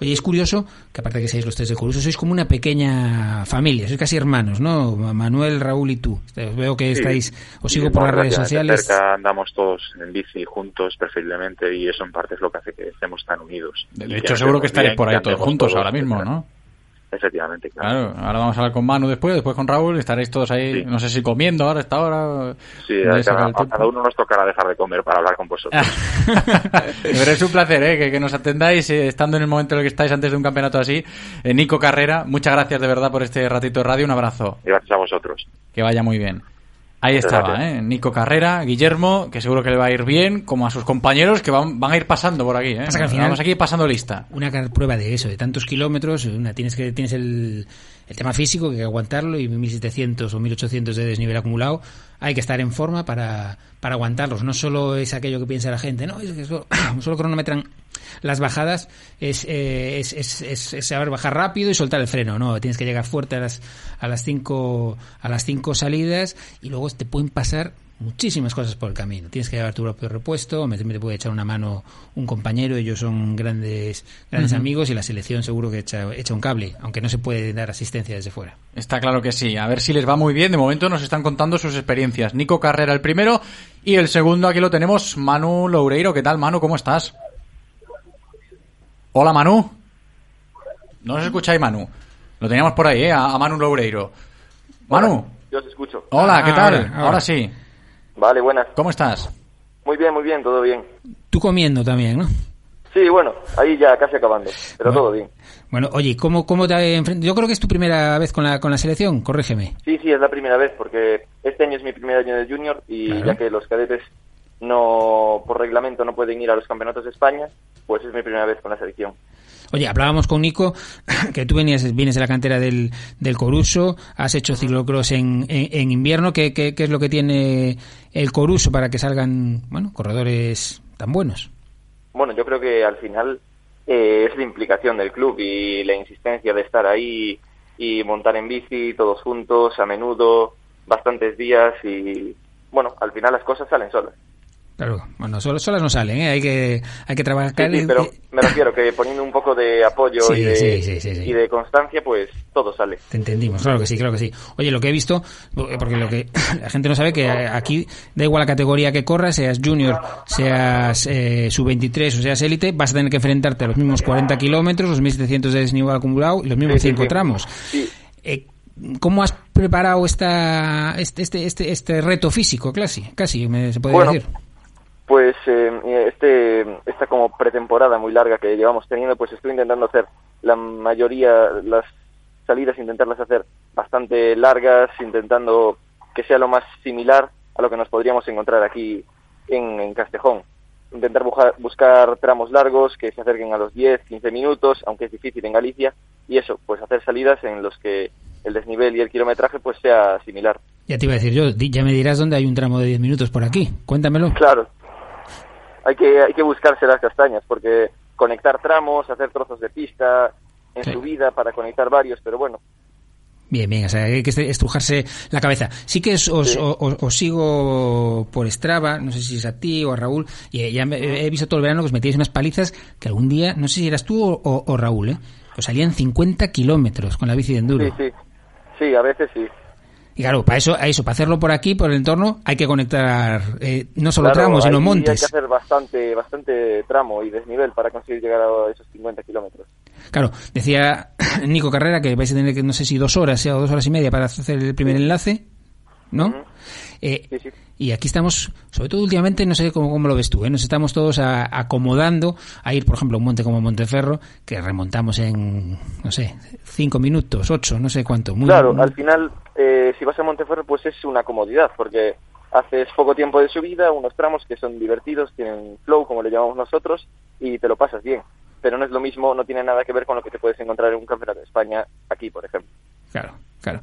Oye, es curioso que aparte de que seáis los tres de Coruso, sois como una pequeña familia, sois casi hermanos, ¿no? Manuel, Raúl y tú. Veo que estáis, os sigo por las redes sociales. Cerca andamos todos en bici juntos, preferiblemente, y eso en parte es lo que hace que estemos tan unidos. De hecho, seguro que estaréis por ahí todos juntos ahora mismo, ¿no? Efectivamente, claro. Ahora vamos a hablar con Manu después, después con Raúl, estaréis todos ahí, no sé si comiendo ahora, esta hora. Sí, a cada, uno nos tocará dejar de comer para hablar con vosotros. <laughs> Pero es un placer, ¿eh? que, nos atendáis eh, estando en el momento en el que estáis antes de un campeonato así. Eh, Nico Carrera, muchas gracias de verdad por este ratito de radio, un abrazo. Y gracias a vosotros. Que vaya muy bien. Ahí estaba, ¿eh? Nico Carrera, Guillermo, que seguro que le va a ir bien, como a sus compañeros que van, van a ir pasando por aquí. ¿eh? Vamos aquí pasando lista. Una prueba de eso, de tantos kilómetros, una, tienes que tienes el, el tema físico, que hay que aguantarlo, y 1700 o 1800 de desnivel acumulado. hay que estar en forma para, para aguantarlos. No solo es aquello que piensa la gente, no, es que solo, <clears throat> solo cronometran las bajadas, es, eh, es, es, es, saber bajar rápido y soltar el freno, ¿no? Tienes que llegar fuerte a las, a las cinco, a las cinco salidas y luego te pueden pasar muchísimas cosas por el camino. Tienes que llevar tu propio repuesto, me, te puede echar una mano un compañero, ellos son grandes grandes amigos y la selección seguro que echa, echa un cable, aunque no se puede dar asistencia desde fuera. Está claro que sí. A ver si les va muy bien. De momento nos están contando sus experiencias. Nico Carrera el primero y el segundo aquí lo tenemos, Manu Loureiro. ¿Qué tal, Manu? ¿Cómo estás? Hola, Manu. No os escucháis, Manu. Lo teníamos por ahí, ¿eh? A, Manu Loureiro. Manu. yo os escucho. Hola, ¿qué tal? ahora sí. Vale, buenas. ¿Cómo estás? Muy bien, muy bien, todo bien. Tú comiendo también, ¿no? Sí, bueno, ahí ya casi acabando, pero todo bien. Bueno, oye, ¿cómo, cómo te enfrentas? Yo creo que es tu primera vez con la, con la selección, corrígeme. Sí, sí, es la primera vez, porque este año es mi primer año de junior y ya que los cadetes no, por reglamento no pueden ir a los campeonatos de España, pues es mi primera vez con la selección. Oye, hablábamos con Nico <laughs> que tú venías, vienes de la cantera del, del Coruso, has hecho ciclocross en, en, invierno. ¿Qué, ¿Qué, qué, es lo que tiene el Coruso para que salgan bueno corredores tan buenos? Bueno, yo creo que al final eh, es la implicación del club y la insistencia de estar ahí y montar en bici todos juntos, a menudo, bastantes días y bueno, al final las cosas salen solas. Claro, bueno, solas, solas no salen, ¿eh? hay que hay que trabajar. Sí, pero me refiero que poniendo un poco de apoyo y, de, y, de, constancia, pues todo sale. Te entendimos, claro que sí, claro que sí. Oye, lo que he visto, porque lo que <laughs> la gente no sabe que aquí da igual la categoría que corras, seas junior, seas eh, sub-23 o seas élite, vas a tener que enfrentarte a los mismos 40 kilómetros, los 1700 de desnivel acumulado y los mismos 5 tramos. Eh, ¿Cómo has preparado esta, este, este, este, este reto físico, casi? Casi, se puede decir pues eh, este, esta como pretemporada muy larga que llevamos teniendo, pues estoy intentando hacer la mayoría, las salidas, intentarlas hacer bastante largas, intentando que sea lo más similar a lo que nos podríamos encontrar aquí en, en Castejón. Intentar buscar, buscar tramos largos que se acerquen a los 10, 15 minutos, aunque es difícil en Galicia, y eso, pues hacer salidas en los que el desnivel y el kilometraje pues sea similar. Ya te iba a decir yo, ya me dirás dónde hay un tramo de 10 minutos por aquí, cuéntamelo. Claro, hay que, hay que buscarse las castañas, porque conectar tramos, hacer trozos de pista en su vida para conectar varios, pero bueno. Bien, bien, o sea, hay que estrujarse la cabeza. Sí que os, os, sigo por Strava, no sé si es a ti o a Raúl, y ya he visto todo el verano que os metíais unas palizas que algún día, no sé si eras tú o, o Raúl, ¿eh? os salían 50 kilómetros con la bici de enduro. Sí, sí, sí, a veces sí. Y claro, para eso, eso, para hacerlo por aquí, por el entorno, hay que conectar eh, no solo tramos, sino montes. Hay que hacer bastante, bastante tramo y desnivel para conseguir llegar a esos 50 kilómetros. Claro, decía <clears throat> Nico Carrera que vais a tener que, no sé si dos horas o dos horas y media para hacer el primer enlace, ¿no? Eh, y aquí estamos, sobre todo últimamente, no sé cómo, cómo lo ves tú, ¿eh? nos estamos todos acomodando a ir, por ejemplo, a un monte como Monteferro, que remontamos en, no sé, cinco minutos, ocho, no sé cuánto. claro, al final, eh, si vas a Monteferro, pues es una comodidad, porque haces poco tiempo de subida, unos tramos que son divertidos, tienen flow, como le llamamos nosotros, y te lo pasas bien. Pero no es lo mismo, no tiene nada que ver con lo que te puedes encontrar en un campeonato de España aquí, por ejemplo. Claro, claro.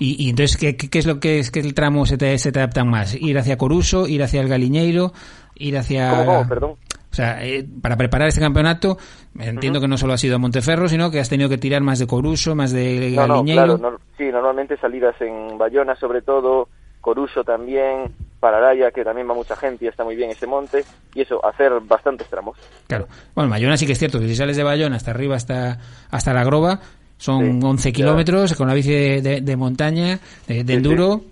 Y, entonces, ¿qué, ¿qué, es lo que es que el tramo se te, se te adaptan más? ¿Ir hacia Coruso, ir hacia el Galiñeiro, ir hacia... ¿Cómo, Perdón. O sea, eh, para preparar este campeonato, entiendo que no solo ha sido Monteferro, sino que has tenido que tirar más de Coruso, más de Galiñeiro. No, claro, sí, normalmente salidas en Bayona sobre todo, Coruso también, Pararaya, que también va mucha gente y está muy bien ese monte, y eso, hacer bastantes tramos. Claro. Bueno, Bayona sí que es cierto, que si sales de Bayona hasta arriba, hasta, hasta la Groba, son 11 kilómetros con la bici de, montaña, de, enduro,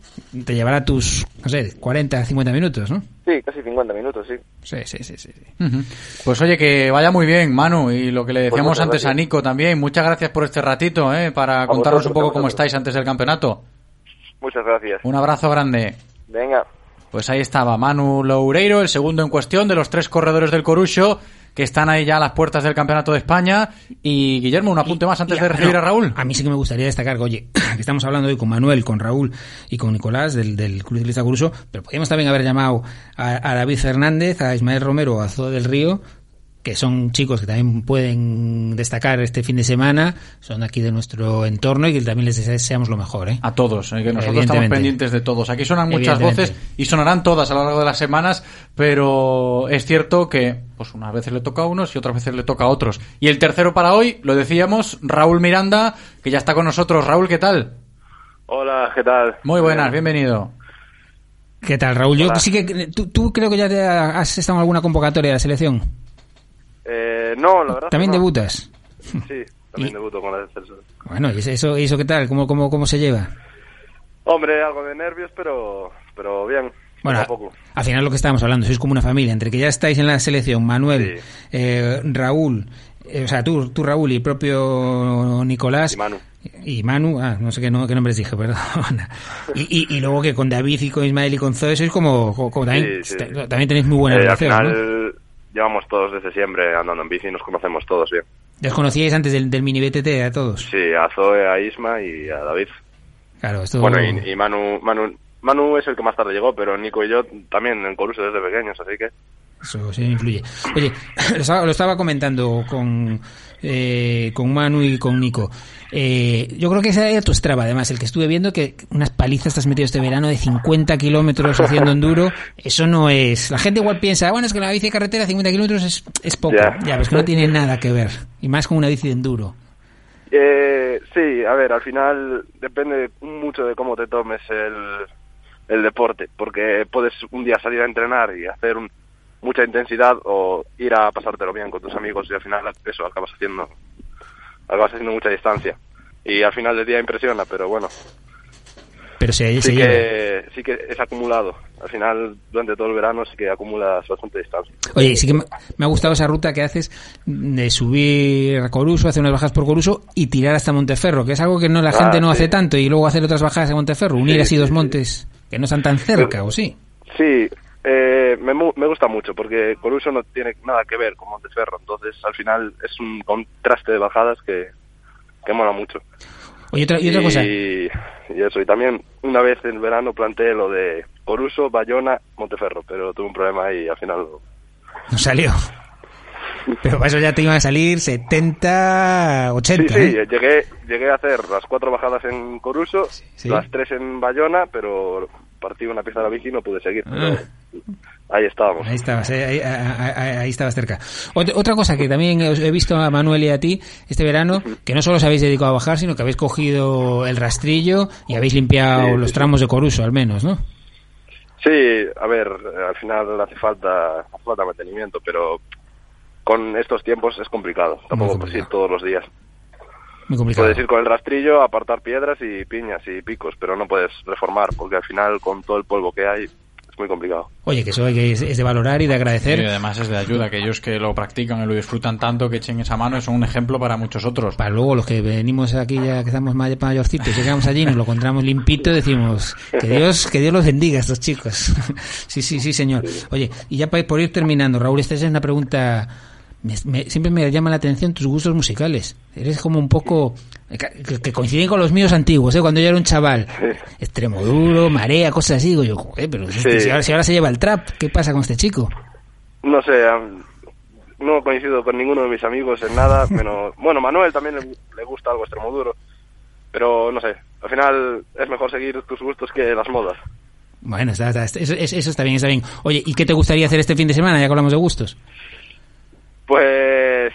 te llevará tus, no sé, 40, 50 minutos, ¿no? Sí, casi 50 minutos, sí. Sí, sí, sí. sí. Pues oye, que vaya muy bien, Manu, y lo que le pues decíamos antes a Nico también, muchas gracias por este ratito, ¿eh? Para contarnos un poco cómo estáis antes del campeonato. Muchas gracias. Un abrazo grande. Venga. Pues ahí estaba Manu Loureiro, el segundo en cuestión de los tres corredores del Corucho que están ahí ya a las puertas del Campeonato de España. Y Guillermo, un apunte más antes de recibir a Raúl. A mí sí que me gustaría destacar <clears throat> que, oye, estamos hablando hoy con Manuel, con Raúl y con Nicolás del, del Club Ciclista pero podríamos también haber llamado a, David Fernández, a Ismael Romero a Zoe del Río, que son chicos que también pueden destacar este fin de semana, son aquí de nuestro entorno y que también les deseamos lo mejor. ¿eh? A todos, ¿eh? que nosotros estamos pendientes de todos. Aquí suenan muchas voces y sonarán todas a lo largo de las semanas, pero es cierto que pues unas veces le toca a unos y otras veces le toca a otros. Y el tercero para hoy, lo decíamos, Raúl Miranda, que ya está con nosotros. Raúl, ¿qué tal? Hola, ¿qué tal? Muy buenas, bienvenido. ¿Qué tal, Raúl? Yo sí que tú, tú creo que ya te has estado en alguna convocatoria de la selección. Eh, no, la verdad. ¿También debutas? Sí, <laughs> también debuto con la selección. Bueno, ¿y eso, eso qué tal? ¿Cómo, cómo, cómo se lleva? Hombre, algo de nervios, pero, pero bien. Bueno, al final lo que estábamos hablando, sois como una familia, entre que ya estáis en la selección, Manuel, eh, Raúl, eh, o sea, tú, tú Raúl y propio Nicolás. Y Manu. Y Manu, ah, no sé qué, no, qué nombres dije, <laughs> perdón. y, y, y, luego que con David y con Ismael y con Zoe sois como, como, también, también tenéis muy buena relación, al final, llevamos todos desde siempre andando en bici y nos conocemos todos bien. ¿Ya os conocíais antes del, del mini BTT a todos? Sí, a Zoe, a Isma y a David. Claro, esto... Bueno, y, y Manu, Manu, Manu es el que más tarde llegó, pero Nico y yo también en Coruso desde pequeños, así que... Eso sí influye. Oye, <coughs> lo estaba comentando con, eh, con Manu y con Nico. Eh, yo creo que ese era tu Strava, además, el que estuve viendo que unas palizas te has metido este verano de 50 kilómetros haciendo enduro. <laughs> Eso no es. La gente igual piensa, bueno, es que la bici de carretera 50 kilómetros es, es poco. Ya, ves que no tiene nada que ver. Y más con una bici de enduro. Eh, sí, a ver, al final depende mucho de cómo te tomes el, el deporte, porque puedes un día salir a entrenar y hacer un, mucha intensidad o ir a pasártelo bien con tus amigos y al final eso acabas haciendo acabas haciendo mucha distancia. Y al final del día impresiona pero bueno. Pero sí, sí que sí que es acumulado. Al final durante todo el verano sí que acumulas bastante distancia. Oye sí que me ha gustado esa ruta que haces de subir a Coruso hacer unas bajas por Coruso y tirar hasta Monteferro que es algo que no la gente no hace tanto y luego hacer otras bajadas a Monteferro unir así dos montes que no están tan cerca o sí sí eh, me, me, gusta mucho porque Coruso no tiene nada que ver con Monteferro, entonces al final es un contraste de bajadas que, que mola mucho. Oye, otra, y otra cosa. Y eso, y también una vez en verano planteé lo de Coruso, Bayona, Monteferro, pero tuve un problema y al final no salió. Pero para eso ya te iban a salir 70, 80. Sí, sí, llegué, llegué a hacer las cuatro bajadas en Coruso, las tres en Bayona, pero partí una pieza de la bici y no pude seguir. Ah. Ahí estábamos. Ahí estabas, eh, ahí, estabas cerca. Otra cosa que también he visto a Manuel y a ti este verano, que no solo os habéis dedicado a bajar, sino que habéis cogido el rastrillo y habéis limpiado los tramos de Coruso, al menos, ¿no? Sí, a ver, al final hace falta, hace falta mantenimiento, pero con estos tiempos es complicado. Tampoco puedes ir todos los días. Puedes ir con el rastrillo, apartar piedras y piñas y picos, pero no puedes reformar, porque al final con todo el polvo que hay es muy complicado. Oye, que eso es de valorar y de agradecer. Y además es de ayuda, que ellos que lo practican y lo disfrutan tanto, que echen esa mano, son un ejemplo para muchos otros. Para luego los que venimos aquí ya que estamos mayorcitos, llegamos allí, nos lo encontramos limpito, decimos que Dios, que Dios los bendiga a estos chicos. <laughs> sí, sí, sí, señor. Oye, y ya por ir terminando, Raúl, esta es una pregunta siempre me llama la atención tus gustos musicales. Eres como un poco que, coinciden con los míos antiguos, ¿eh? cuando yo era un chaval. Extremo duro, marea, cosas así. Digo yo, pero este, si, ahora, se lleva el trap, ¿qué pasa con este chico? No sé, no coincido con ninguno de mis amigos en nada, <laughs> menos, bueno, Manuel también le, gusta algo extremo duro, pero no sé, al final es mejor seguir tus gustos que las modas. Bueno, eso, eso, está bien, está bien. Oye, ¿y qué te gustaría hacer este fin de semana, ya que hablamos de gustos? Pues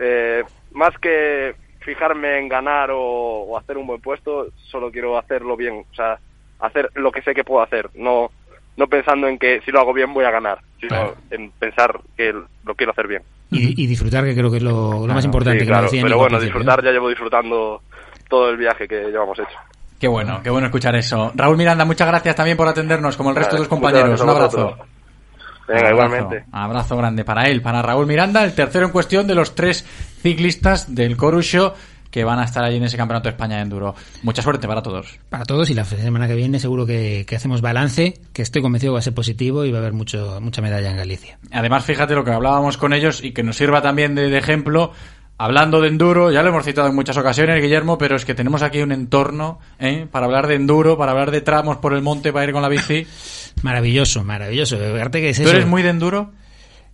eh, más que fijarme en ganar o, hacer un buen puesto, solo quiero hacerlo bien, o sea, hacer lo que sé que puedo hacer, no no pensando en que si lo hago bien voy a ganar, sino en pensar que lo quiero hacer bien. Y, disfrutar, que creo que es lo, más importante. que claro, pero bueno, disfrutar ya llevo disfrutando todo el viaje que llevamos hecho. Qué bueno, qué bueno escuchar eso. Raúl Miranda, muchas gracias también por atendernos, como el resto de los compañeros. Un abrazo. Venga, igualmente. Abrazo grande para él, para Raúl Miranda, el tercero en cuestión de los tres ciclistas del Corusho que van a estar allí en ese campeonato de España de enduro. Mucha suerte para todos. Para todos y la semana que viene seguro que, hacemos balance, que estoy convencido que va a ser positivo y va a haber mucho, mucha medalla en Galicia. Además, fíjate lo que hablábamos con ellos y que nos sirva también de, de ejemplo Hablando de enduro, ya lo hemos citado en muchas ocasiones, Guillermo, pero es que tenemos aquí un entorno ¿eh? para hablar de enduro, para hablar de tramos por el monte para ir con la bici. <laughs> Maravilloso, maravilloso. que ¿Tú eres muy de enduro?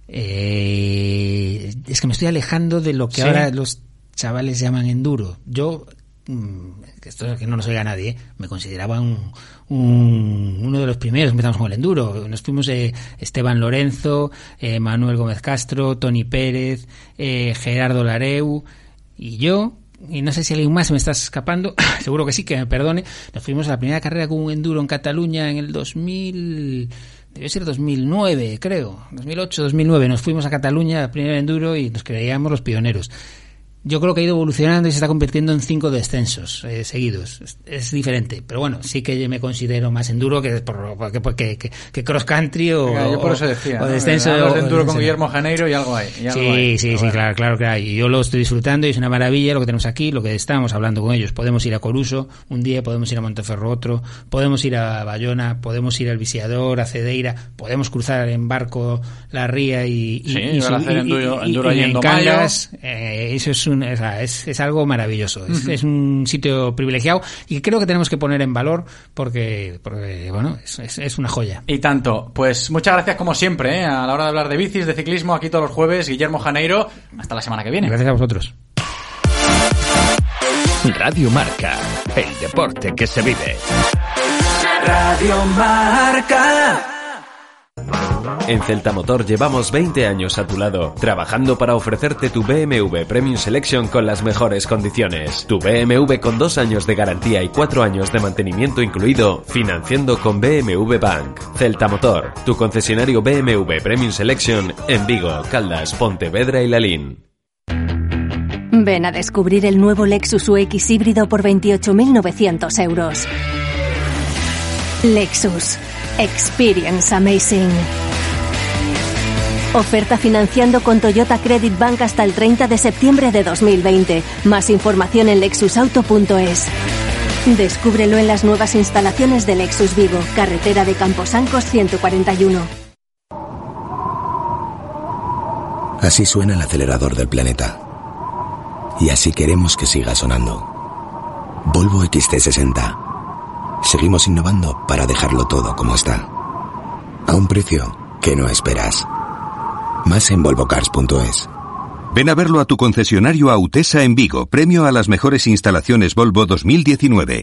Eh, es que me estoy alejando de lo que Sí. ahora los chavales llaman enduro. Yo, mm, que esto que no nos oiga nadie, ¿eh? me consideraba un, un- uno de los primeros empezamos con el enduro. Nos fuimos eh, Esteban Lorenzo, eh, Manuel Gómez Castro, Tony Pérez, eh, Gerardo Lareu y yo. Y no sé si alguien más se me está escapando, <coughs> seguro que sí, que me perdone. Nos fuimos a la primera carrera con un enduro en Cataluña en el 2000, Debe ser 2009, creo. 2008, 2009. Nos fuimos a Cataluña, primer enduro, y nos creíamos los pioneros. Yo creo que ha ido evolucionando y se está convirtiendo en cinco descensos eh, seguidos. Es, es diferente. Pero bueno, sí que me considero más enduro que, por, que, que, que, que cross country o, Venga, yo por eso o- decía. o ¿no? descenso. Hablas de o enduro con. Guillermo Janeiro y algo hay. y algo Sí, hay. sí, Pero sí, bueno. claro, claro que hay. Y Yo lo estoy disfrutando y es una maravilla lo que tenemos aquí, lo que estamos hablando con ellos. Podemos ir a Coruso un día, podemos ir a Monteferro otro, podemos ir a Bayona, podemos ir al Visiador, a Cedeira, podemos cruzar en barco la ría y, y, Sí, y van a sub- hacer y- enduro- y- enduro y en. Cangas. Eh, eso es, un, o sea, es, es algo maravilloso. Es, un sitio privilegiado y creo que tenemos que poner en valor porque, porque bueno, es, es, es una joya. Y tanto. Pues muchas gracias como siempre, ¿eh? a la hora de hablar de bicis, de ciclismo, aquí todos los jueves, Guillermo Janeiro. Hasta la semana que viene. Gracias a vosotros. Radio Marca, el deporte que se vive. Radio Marca. En Celta Motor llevamos 20 años a tu lado, trabajando para ofrecerte tu BMW Premium Selection con las mejores condiciones. Tu BMW con dos años de garantía y cuatro años de mantenimiento incluido, financiando con BMW Bank. Celta Motor, tu concesionario BMW Premium Selection en Vigo, Caldas, Pontevedra y Lalín. Ven a descubrir el nuevo Lexus UX híbrido por 28.900 euros. Lexus. Experience Amazing. Oferta financiando con Toyota Credit Bank hasta el 30 de septiembre de 2020. Más información en lexusauto.es. Descúbrelo en las nuevas instalaciones de Lexus Vigo, carretera de Camposancos 141. Así suena el acelerador del planeta. Y así queremos que siga sonando. Volvo XT60. Seguimos innovando para dejarlo todo como está. A un precio que no esperas. Más en volvocars.es. Ven a verlo a tu concesionario Autesa en Vigo, premio a las mejores instalaciones Volvo 2019.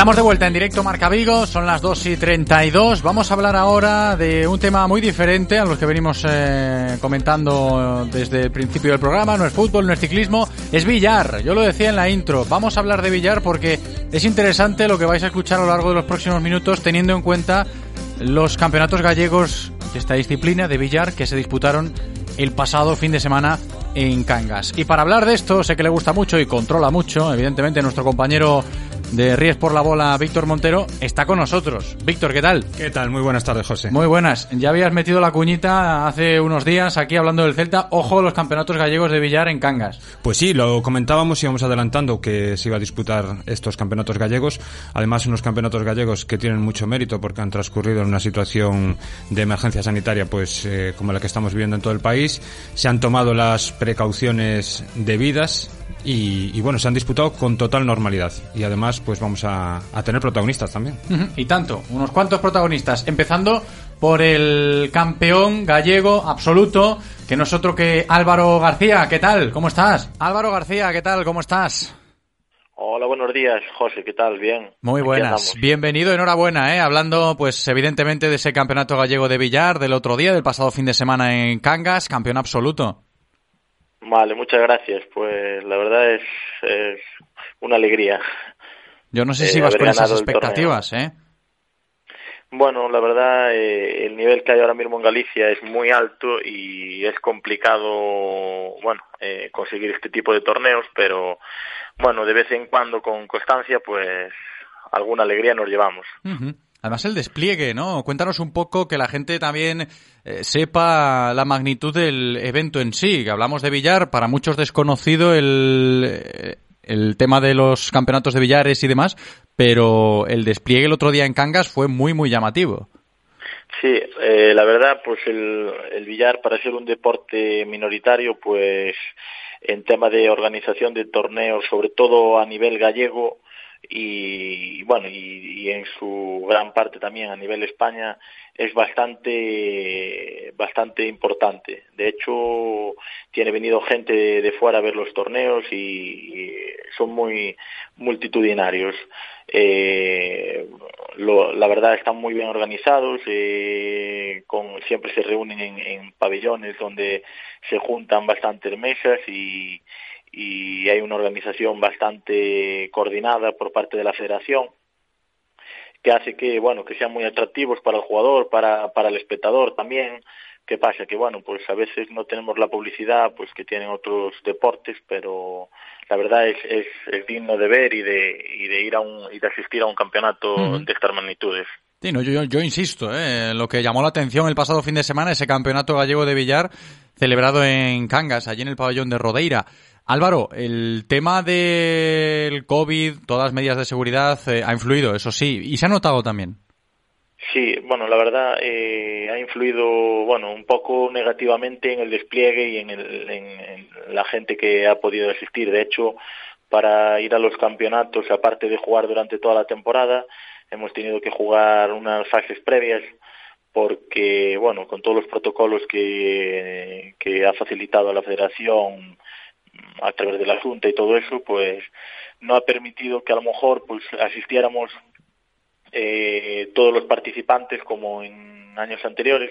Estamos de vuelta en directo Marca Vigo, son las 2 y 32. Vamos a hablar ahora de un tema muy diferente a los que venimos eh, comentando desde el principio del programa. No es fútbol, no es ciclismo, es billar. Yo lo decía en la intro. Vamos a hablar de billar porque es interesante lo que vais a escuchar a lo largo de los próximos minutos teniendo en cuenta los campeonatos gallegos de esta disciplina de billar que se disputaron el pasado fin de semana en Cangas. Y para hablar de esto, sé que le gusta mucho y controla mucho, evidentemente, nuestro compañero de Ries por la Bola, Víctor Montero, está con nosotros. Víctor, ¿qué tal? ¿Qué tal? Muy buenas tardes, José. Muy buenas. Ya habías metido la cuñita hace unos días aquí hablando del Celta. Ojo los campeonatos gallegos de billar en Cangas. Pues sí, lo comentábamos y íbamos adelantando que se iba a disputar estos campeonatos gallegos. Además, unos campeonatos gallegos que tienen mucho mérito porque han transcurrido en una situación de emergencia sanitaria, pues eh, como la que estamos viviendo en todo el país. Se han tomado las precauciones debidas y, y bueno, se han disputado con total normalidad. Y además, pues vamos a, a tener protagonistas también. Y tanto, unos cuantos protagonistas, empezando por el campeón gallego absoluto, que no es otro que Álvaro García. ¿Qué tal? ¿Cómo estás? Álvaro García, ¿qué tal? ¿Cómo estás? Hola, buenos días, José, ¿qué tal? Bien. Muy buenas. Bienvenido, enhorabuena, ¿eh? Hablando, pues, evidentemente de ese campeonato gallego de billar del otro día, del pasado fin de semana en Cangas, campeón absoluto. Vale, muchas gracias. Pues la verdad es, es una alegría. Yo no sé si vas con esas expectativas, ¿eh? Bueno, la verdad, eh, el nivel que hay ahora mismo en Galicia es muy alto y es complicado, bueno, eh, conseguir este tipo de torneos, pero bueno, de vez en cuando con constancia, pues alguna alegría nos llevamos. Además el despliegue, ¿no? Cuéntanos un poco que la gente también eh, sepa la magnitud del evento en sí. Hablamos de billar, para muchos desconocido el, el tema de los campeonatos de billares y demás, pero el despliegue el otro día en Cangas fue muy, muy llamativo. Sí, eh, la verdad, pues el, el billar para ser un deporte minoritario, pues en tema de organización de torneos, sobre todo a nivel gallego, y bueno y, en su gran parte también a nivel España es bastante bastante importante. De hecho tiene venido gente de, fuera a ver los torneos y, son muy multitudinarios. Eh, la verdad están muy bien organizados eh, con siempre se reúnen en, en pabellones donde se juntan bastantes mesas y y hay una organización bastante coordinada por parte de la federación que hace que bueno que sean muy atractivos para el jugador para para el espectador también qué pasa que bueno pues a veces no tenemos la publicidad pues que tienen otros deportes pero la verdad es, es, digno de ver y de y de ir a un y de asistir a un campeonato de estas magnitudes Sí, no, yo, yo, insisto, ¿eh? lo que llamó la atención el pasado fin de semana, ese campeonato gallego de billar celebrado en Cangas, allí en el pabellón de Rodeira. Álvaro, el tema del COVID, todas las medidas de seguridad, eh, ha influido, eso sí, y se ha notado también. Sí, bueno, la verdad eh, ha influido, bueno, un poco negativamente en el despliegue y en, el, en, la gente que ha podido asistir. De hecho, para ir a los campeonatos, aparte de jugar durante toda la temporada, hemos tenido que jugar unas fases previas porque, bueno, con todos los protocolos que, que ha facilitado la Federación a través de la Junta y todo eso, pues no ha permitido que a lo mejor pues asistiéramos eh, todos los participantes como en años anteriores,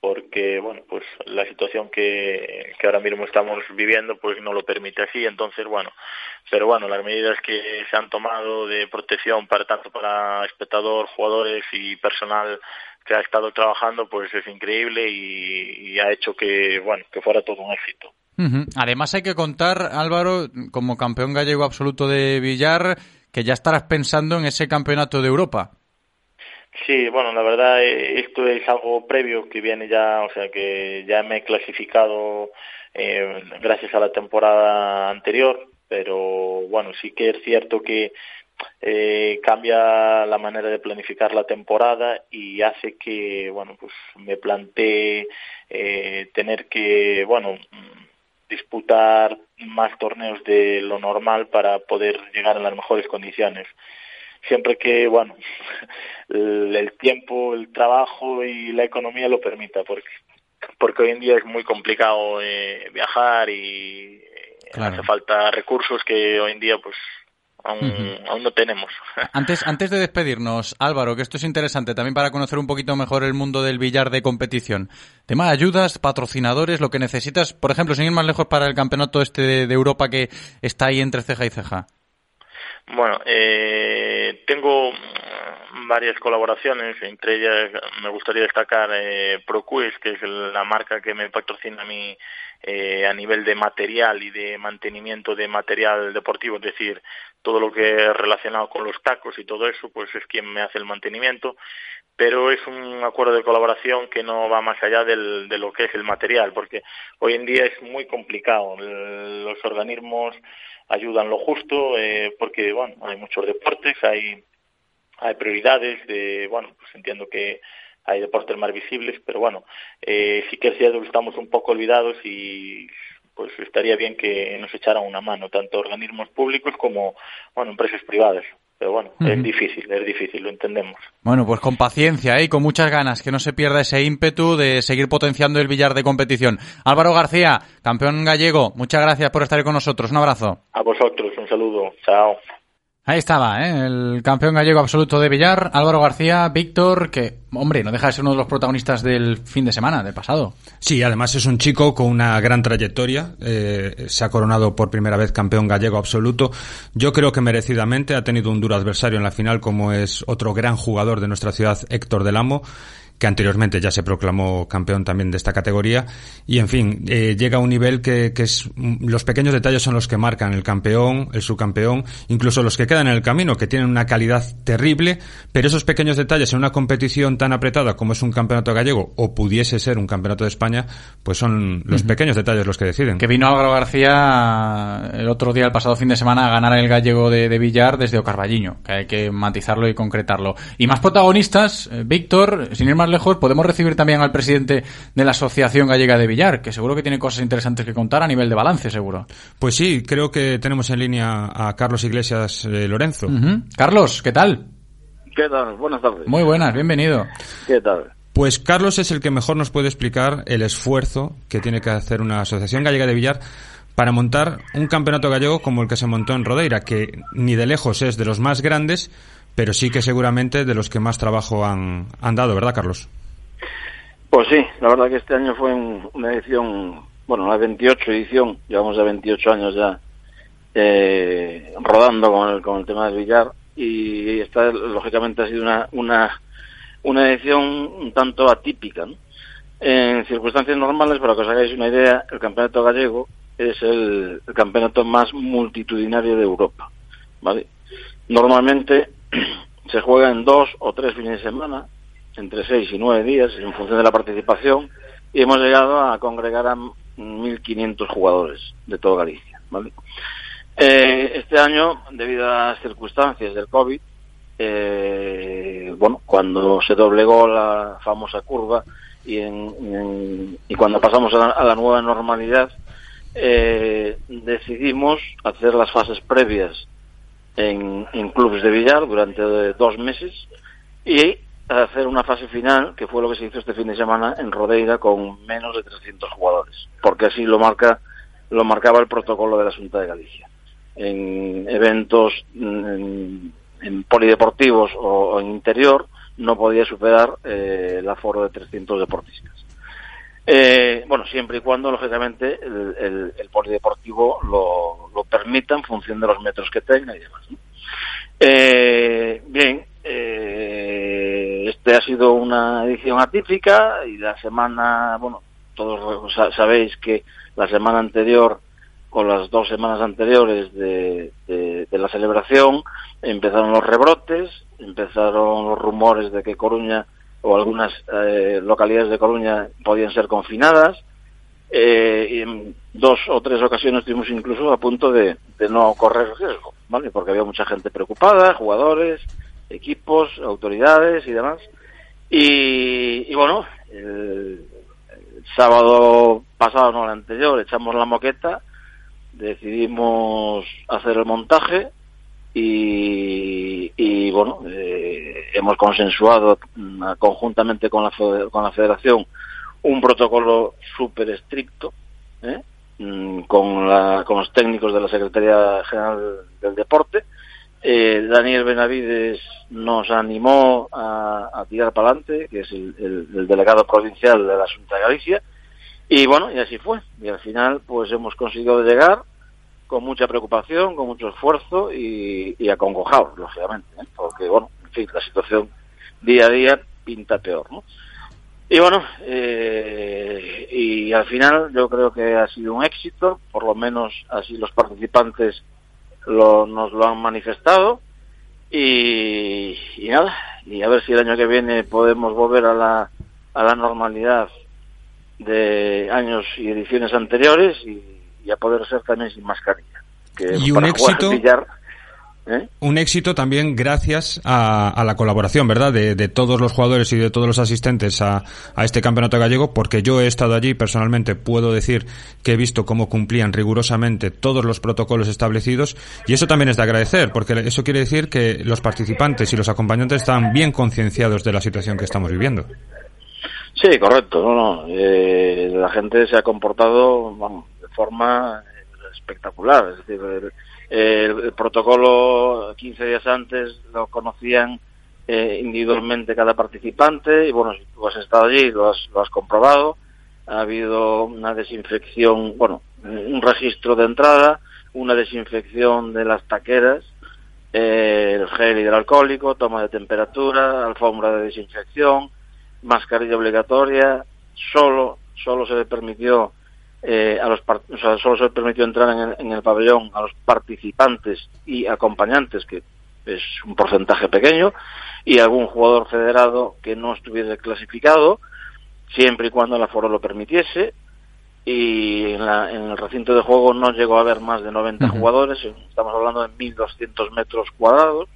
porque bueno pues la situación que, ahora mismo estamos viviendo pues no lo permite así. Entonces bueno pero bueno las medidas que se han tomado de protección para tanto para espectador jugadores y personal que ha estado trabajando pues es increíble y, y ha hecho que bueno que fuera todo un éxito Además hay que contar, Álvaro, como campeón gallego absoluto de billar, que ya estarás pensando en ese campeonato de Europa. Sí, bueno, la verdad eh, esto es algo previo que viene ya, o sea que ya me he clasificado eh, gracias a la temporada anterior, pero bueno, sí que es cierto que eh, cambia la manera de planificar la temporada y hace que, bueno, pues me plantee eh, tener que, bueno, disputar más torneos de lo normal para poder llegar a las mejores condiciones. Siempre que, bueno, <laughs> el, tiempo, el trabajo y la economía lo permita, porque, porque hoy en día es muy complicado eh, viajar y eh, hace falta recursos que hoy en día pues Aún, no tenemos. <laughs> Antes, antes de despedirnos, Álvaro, que esto es interesante también para conocer un poquito mejor el mundo del billar de competición. Tema de ayudas, patrocinadores, lo que necesitas, por ejemplo, sin ir más lejos para el campeonato este de, Europa que está ahí entre ceja y ceja. Bueno, eh, tengo varias colaboraciones, entre ellas me gustaría destacar eh, ProQuest, que es la marca que me patrocina a mí eh, a nivel de material y de mantenimiento de material deportivo, es decir, todo lo que es relacionado con los tacos y todo eso, pues es quien me hace el mantenimiento, pero es un acuerdo de colaboración que no va más allá de lo que es el material, porque hoy en día es muy complicado. Los organismos ayudan lo justo, eh, porque bueno, hay muchos deportes, hay hay prioridades de bueno, pues entiendo que hay deportes más visibles, pero bueno, eh, sí que es cierto que estamos un poco olvidados y pues estaría bien que nos echaran una mano, tanto organismos públicos como bueno, empresas privadas. Pero bueno, es difícil, es difícil, lo entendemos. Bueno, pues con paciencia ¿eh? y con muchas ganas, que no se pierda ese ímpetu de seguir potenciando el billar de competición. Álvaro García, campeón gallego, muchas gracias por estar con nosotros. Un abrazo. A vosotros, un saludo. Chao. Ahí estaba, ¿eh? el campeón gallego absoluto de billar, Álvaro García, Víctor, que, hombre, no deja de ser uno de los protagonistas del fin de semana, del pasado. Sí, además es un chico con una gran trayectoria, eh, se ha coronado por primera vez campeón gallego absoluto. Yo creo que merecidamente ha tenido un duro adversario en la final, como es otro gran jugador de nuestra ciudad, Héctor del Amo que anteriormente ya se proclamó campeón también de esta categoría. Y en fin, eh, llega a un nivel que, que, es, los pequeños detalles son los que marcan el campeón, el subcampeón, incluso los que quedan en el camino, que tienen una calidad terrible, pero esos pequeños detalles en una competición tan apretada como es un campeonato gallego o pudiese ser un campeonato de España, pues son los uh -huh. pequeños detalles los que deciden. Que vino Álvaro García el otro día, el pasado fin de semana, a ganar el gallego de, de Villar desde Ocarballiño, que hay que matizarlo y concretarlo. Y más protagonistas, eh, Víctor, sin ir más lejos, podemos recibir también al presidente de la Asociación Gallega de Villar, que seguro que tiene cosas interesantes que contar a nivel de balance, seguro. Pues sí, creo que tenemos en línea a Carlos Iglesias eh, Lorenzo. Uh -huh. Carlos, ¿qué tal? ¿Qué tal? Buenas tardes. Muy buenas, bienvenido. ¿Qué tal? Pues Carlos es el que mejor nos puede explicar el esfuerzo que tiene que hacer una Asociación Gallega de Villar para montar un campeonato gallego como el que se montó en Rodeira, que ni de lejos es de los más grandes, pero sí que seguramente de los que más trabajo han, dado, ¿verdad, Carlos? Pues sí, la verdad que este año fue una edición, bueno, la 28 edición, llevamos ya 28 años ya eh, rodando con el, con el tema del billar y esta lógicamente ha sido una, una, una edición un tanto atípica. ¿no? En circunstancias normales, para que os hagáis una idea, el campeonato gallego es el, el campeonato más multitudinario de Europa. ¿vale? Normalmente se juega en dos o tres fines de semana, entre seis y nueve días, en función de la participación, y hemos llegado a congregar a 1.500 jugadores de toda Galicia. ¿vale? Eh, este año, debido a las circunstancias del COVID, eh, bueno, cuando se doblegó la famosa curva y, en, y cuando pasamos a la, a la nueva normalidad, eh, decidimos hacer las fases previas en, en clubes de billar durante dos meses y hacer una fase final, que fue lo que se hizo este fin de semana en Rodeira con menos de 300 jugadores, porque así lo marca lo marcaba el protocolo de la Junta de Galicia. En eventos en, en polideportivos o, o, en interior no podía superar eh, el aforo de 300 deportistas. Eh, bueno, siempre y cuando, lógicamente, el, el, polideportivo lo, permita en función de los metros que tenga y demás. Eh, bien, eh, este ha sido una edición atípica y la semana, bueno, todos sabéis que la semana anterior con las dos semanas anteriores de, de, la celebración empezaron los rebrotes, empezaron los rumores de que Coruña o algunas eh, localidades de Coruña podían ser confinadas eh, en dos o tres ocasiones estuvimos incluso a punto de, de no correr riesgo, ¿vale? Porque había mucha gente preocupada, jugadores, equipos, autoridades y demás. Y, y bueno, el, sábado pasado, no el anterior, echamos la moqueta, decidimos hacer el montaje y, y bueno, eh, hemos consensuado uh, conjuntamente con la, con la federación un protocolo súper estricto ¿eh? Mm, con, la, con los técnicos de la Secretaría General del Deporte. Eh, Daniel Benavides nos animó a, tirar para adelante, que es el, el, el, delegado provincial de la Junta de Galicia, y bueno, y así fue. Y al final, pues hemos conseguido llegar con mucha preocupación, con mucho esfuerzo y, y acongojados, lógicamente, ¿eh? porque, bueno, en fin, la situación día a día pinta peor, ¿no? Y bueno, eh, y al final yo creo que ha sido un éxito, por lo menos así los participantes lo, nos lo han manifestado. Y, y, nada, y a ver si el año que viene podemos volver a la, a la normalidad de años y ediciones anteriores y, y a poder ser también sin mascarilla. Que y un éxito. Billar, ¿Eh? Un éxito también gracias a, a la colaboración, ¿verdad? De, de, todos los jugadores y de todos los asistentes a, a, este campeonato gallego, porque yo he estado allí personalmente, puedo decir que he visto cómo cumplían rigurosamente todos los protocolos establecidos y eso también es de agradecer, porque eso quiere decir que los participantes y los acompañantes están bien concienciados de la situación que estamos viviendo. Sí, correcto. No, no. Eh, la gente se ha comportado vamos, forma espectacular. Es decir, el, protocolo 15 días antes lo conocían eh, individualmente cada participante y bueno, si tú has estado allí lo has, lo has comprobado. Ha habido una desinfección, bueno, un registro de entrada, una desinfección de las taqueras, eh, el gel hidroalcohólico, toma de temperatura, alfombra de desinfección, mascarilla obligatoria, solo solo se le permitió eh, a los o sea, solo se permitió entrar en el, en el pabellón a los participantes y acompañantes que es un porcentaje pequeño y algún jugador federado que no estuviese clasificado siempre y cuando el aforo lo permitiese y en, la- en el recinto de juego no llegó a haber más de 90 Ujú. jugadores estamos hablando de 1.200 metros cuadrados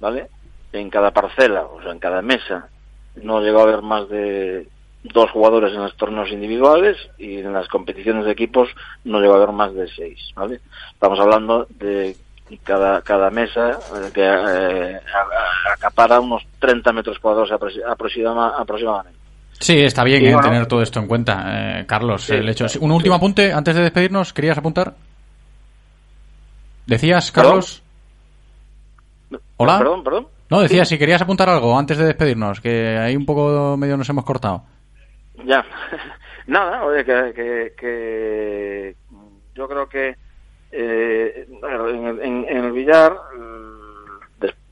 ¿vale? en cada parcela o sea en cada mesa no llegó a haber más de dos jugadores en los torneos individuales y en las competiciones de equipos no llegó a haber más de seis, ¿vale? Estamos hablando de cada, cada mesa eh, que eh, acapara unos 30 metros cuadrados aproxi- aproxima- aproximadamente. Sí, está bien eh, bueno, tener todo esto en cuenta, eh, Carlos. Sí, el hecho. Un último apunte antes de despedirnos. ¿Querías apuntar? ¿Decías, Carlos? Hola. Perdón, perdón. No, decía si querías apuntar algo antes de despedirnos, que ahí un poco medio nos hemos cortado. Ya, <laughs> nada, oye, que, que, que yo creo que eh, en, el, en- en el billar,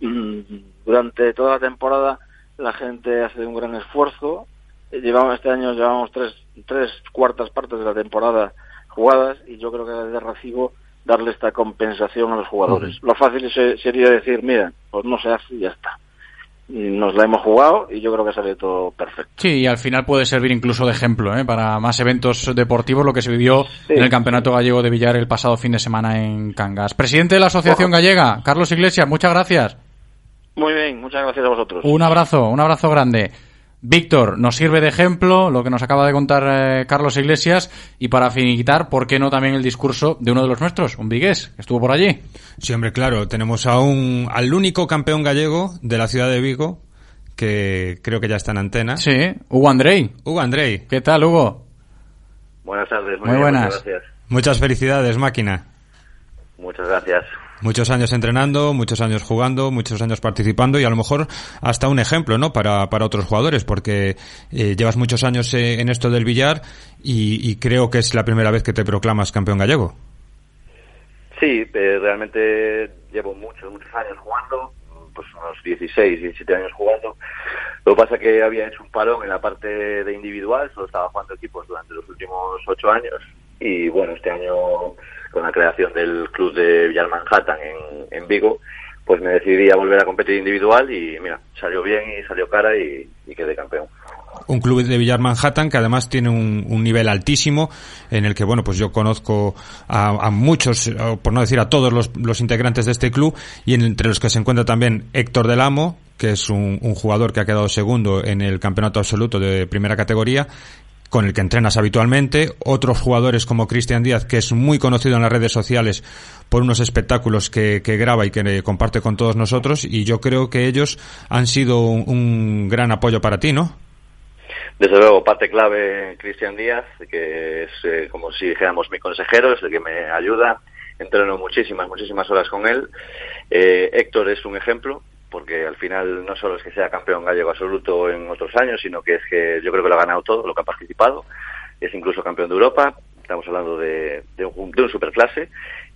mm, mm, durante toda la temporada, la gente hace un gran esfuerzo. Eh, Llevamos, este año llevamos tres, tres cuartas partes de la temporada jugadas y yo creo que es de recibo darle esta compensación a los jugadores. Lo fácil se- sería decir, mira, pues no se hace y ya está. Nos la hemos jugado y yo creo que sale todo perfecto. Sí, y al final puede servir incluso de ejemplo ¿eh? para más eventos deportivos, lo que se vivió Sí. en el Campeonato Gallego de Villar el pasado fin de semana en Cangas. Presidente de la Asociación Gallega, Carlos Iglesias, muchas gracias. Muy bien, muchas gracias a vosotros. Un abrazo, un abrazo grande. Víctor, nos sirve de ejemplo lo que nos acaba de contar eh, Carlos Iglesias y para finiquitar, ¿por qué no también el discurso de uno de los nuestros, un vigués, que estuvo por allí? Sí, hombre, claro, tenemos a un, al único campeón gallego de la ciudad de Vigo, que creo que ya está en antena. Sí, Hugo Andrei. Hugo Andrei. ¿Qué tal, Hugo? Buenas tardes, Muy buenas. Muchas gracias. Muchas felicidades, máquina. Muchas gracias. Muchos años entrenando, muchos años jugando, muchos años participando y a lo mejor hasta un ejemplo, ¿no? Para, para otros jugadores, porque eh, llevas muchos años eh, en esto del billar y, creo que es la primera vez que te proclamas campeón gallego. Sí, eh, realmente llevo muchos, muchos años jugando, pues unos 16, 17 años jugando. Lo que pasa que había hecho un parón en la parte de individual, solo estaba jugando equipos durante los últimos ocho años y bueno, este año con la creación del club de Villar Manhattan en, en Vigo, pues me decidí a volver a competir individual y mira, salió bien y salió cara y, quedé campeón. un club de Villar Manhattan que además tiene un, nivel altísimo en el que bueno pues yo conozco a, a muchos por no decir a todos los, integrantes de este club y en- entre los que se encuentra también Héctor del Amo que es un, un jugador que ha quedado segundo en el campeonato absoluto de primera categoría con el que entrenas habitualmente, otros jugadores como Cristian Díaz, que es muy conocido en las redes sociales por unos espectáculos que, graba y que eh, comparte con todos nosotros, y yo creo que ellos han sido un, un gran apoyo para ti, ¿no? Desde luego, parte clave Cristian Díaz, que es eh, como si dijéramos mi consejero, es el que me ayuda. Entreno muchísimas, muchísimas horas con él. Eh, Héctor es un ejemplo, porque al final no solo es que sea campeón gallego absoluto en otros años, sino que es que yo creo que lo ha ganado todo, lo que ha participado. Es incluso campeón de Europa. Estamos hablando de, un, de un superclase.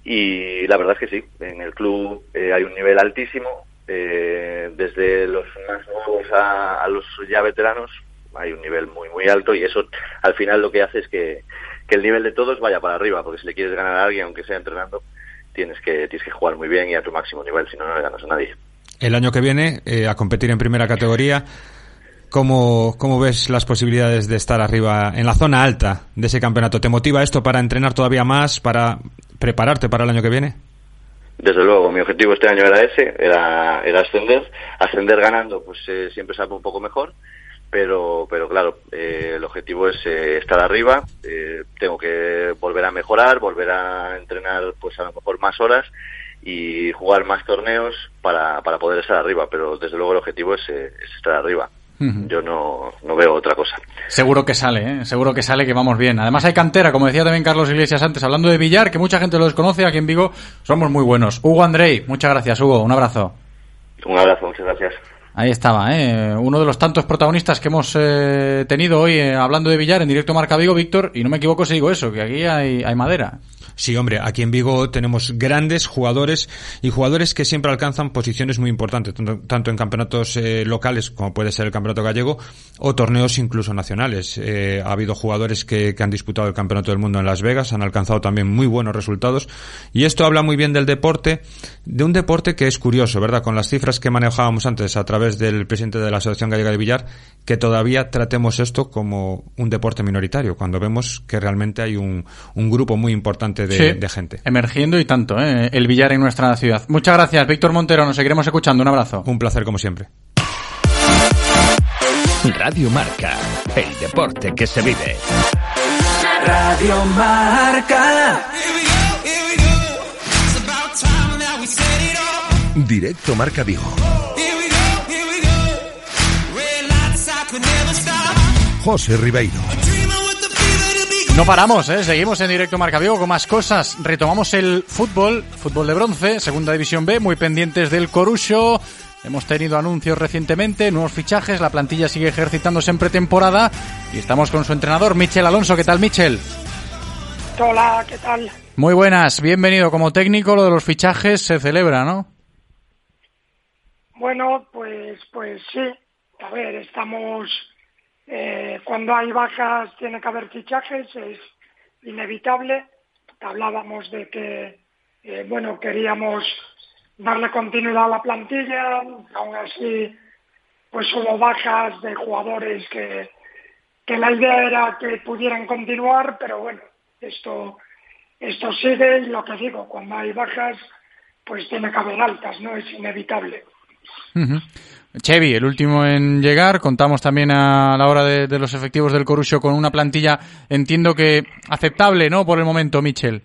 Y la verdad es que sí, en el club eh, hay un nivel altísimo. eh, desde los más nuevos a, los ya veteranos hay un nivel muy muy alto y eso al final lo que hace es que, que el nivel de todos vaya para arriba porque si le quieres ganar a alguien aunque sea entrenando tienes que tienes que jugar muy bien y a tu máximo nivel si no no le ganas a nadie El año que viene, eh, a competir en primera categoría, ¿cómo, ¿cómo ves las posibilidades de estar arriba en la zona alta de ese campeonato? ¿Te motiva esto para entrenar todavía más, para prepararte para el año que viene? desde luego mi objetivo este año era ese era era ascender ascender ganando pues eh, siempre sabe un poco mejor pero pero claro eh, el objetivo es eh, estar arriba eh, tengo que volver a mejorar volver a entrenar pues a lo mejor más horas y jugar más torneos para, para poder estar arriba pero desde luego el objetivo es, eh, es estar arriba Yo no, no veo otra cosa. Seguro que sale, ¿eh? seguro que sale, que vamos bien. Además hay cantera, como decía también Carlos Iglesias antes, hablando de billar, que mucha gente lo desconoce, aquí en Vigo somos muy buenos. Hugo Andrei, muchas gracias, Hugo, un abrazo. Un abrazo, muchas gracias. Ahí estaba, ¿eh? uno de los tantos protagonistas que hemos eh, tenido hoy eh, hablando de billar en directo Marca Vigo, Víctor, y no me equivoco si digo eso, que aquí hay, madera. Sí, hombre, aquí en Vigo tenemos grandes jugadores y jugadores que siempre alcanzan posiciones muy importantes, tanto, en campeonatos eh, locales como puede ser el campeonato gallego o torneos incluso nacionales. Ha habido jugadores que, han disputado el campeonato del mundo en Las Vegas, han alcanzado también muy buenos resultados y esto habla muy bien del deporte, de un deporte que es curioso, ¿verdad? Con las cifras que manejábamos antes a través del presidente de la Asociación Gallega de Billar, que todavía tratemos esto como un deporte minoritario, cuando vemos que realmente hay un, un grupo muy importante de, gente. Emergiendo y tanto, ¿eh? el billar en nuestra ciudad. Muchas gracias, Víctor Montero. Nos seguiremos escuchando. Un abrazo. Un placer, como siempre. Radio Marca, el deporte que se vive. Radio Marca. Directo Marca Vigo. José Ribeiro. No paramos, ¿eh? seguimos en directo Marca Vigo con más cosas. Retomamos el fútbol, fútbol de bronce, segunda división B, muy pendientes del Corucho. Hemos tenido anuncios recientemente, nuevos fichajes, la plantilla sigue ejercitándose en pretemporada y estamos con su entrenador, Michel Alonso. ¿Qué tal, Michel? Hola, ¿qué tal? Muy buenas, bienvenido como técnico. Lo de los fichajes se celebra, ¿no? Bueno, pues, pues sí. A ver, estamos eh, cuando hay bajas tiene que haber fichajes, es inevitable. Hablábamos de que, eh, bueno, queríamos darle continuidad a la plantilla, aún así, pues hubo bajas de jugadores que, que la idea era que pudieran continuar, pero bueno, esto, esto sigue y lo que digo, cuando hay bajas, pues tiene que haber altas, ¿no? Es inevitable. Chevy, el último en llegar. Contamos también a la hora de, los efectivos del Corucho con una plantilla, entiendo que aceptable, ¿no? Por el momento, Michel.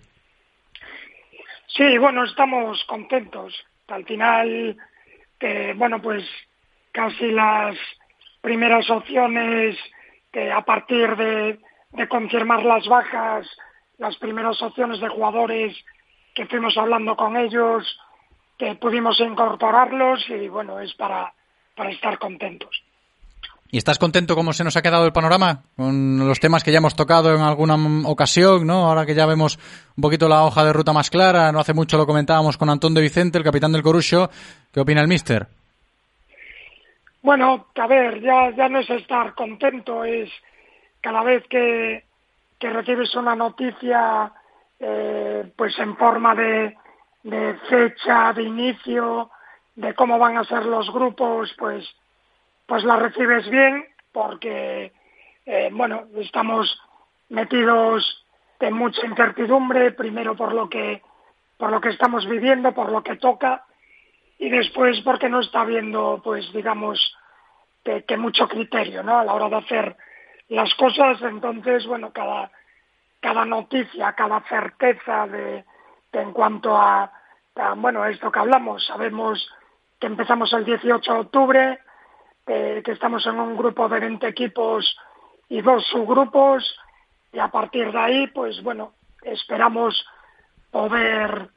Sí, bueno, estamos contentos. Al final, bueno, pues casi las primeras opciones que a partir de, de confirmar las bajas, las primeras opciones de jugadores que fuimos hablando con ellos, que pudimos incorporarlos y bueno, es para para estar contentos. ¿Y estás contento cómo se nos ha quedado el panorama? Con los temas que ya hemos tocado en alguna ocasión, ¿no? Ahora que ya vemos un poquito la hoja de ruta más clara, no hace mucho lo comentábamos con Antón de Vicente, el capitán del Corucho. ¿Qué opina el míster? Bueno, a ver, ya, ya no es estar contento, es cada vez que, que recibes una noticia, eh, pues en forma de, de fecha de inicio, de cómo van a ser los grupos, pues, pues la recibes bien, porque, eh, bueno, estamos metidos en mucha incertidumbre, primero por lo que, por lo que estamos viviendo, por lo que toca, y después porque no está habiendo, pues, digamos, que, mucho criterio, ¿no? A la hora de hacer las cosas, entonces, bueno, cada, cada noticia, cada certeza de, en cuanto a, a, bueno, esto que hablamos, sabemos que empezamos el 18 de octubre, eh, que estamos en un grupo de 20 equipos y dos subgrupos, y a partir de ahí, pues bueno, esperamos poder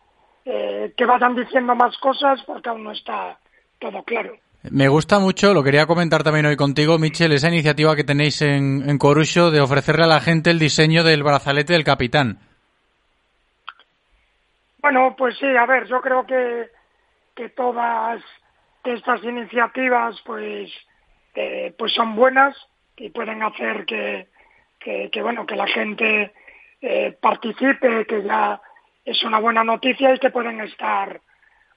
eh, que vayan diciendo más cosas porque aún no está todo claro. Me gusta mucho, lo quería comentar también hoy contigo, Michel, esa iniciativa que tenéis en, en Corucho de ofrecerle a la gente el diseño del brazalete del capitán. Bueno, pues sí, a ver, yo creo que que todas estas iniciativas pues eh, pues son buenas y pueden hacer que, que, bueno que la gente eh, participe que ya es una buena noticia y que pueden estar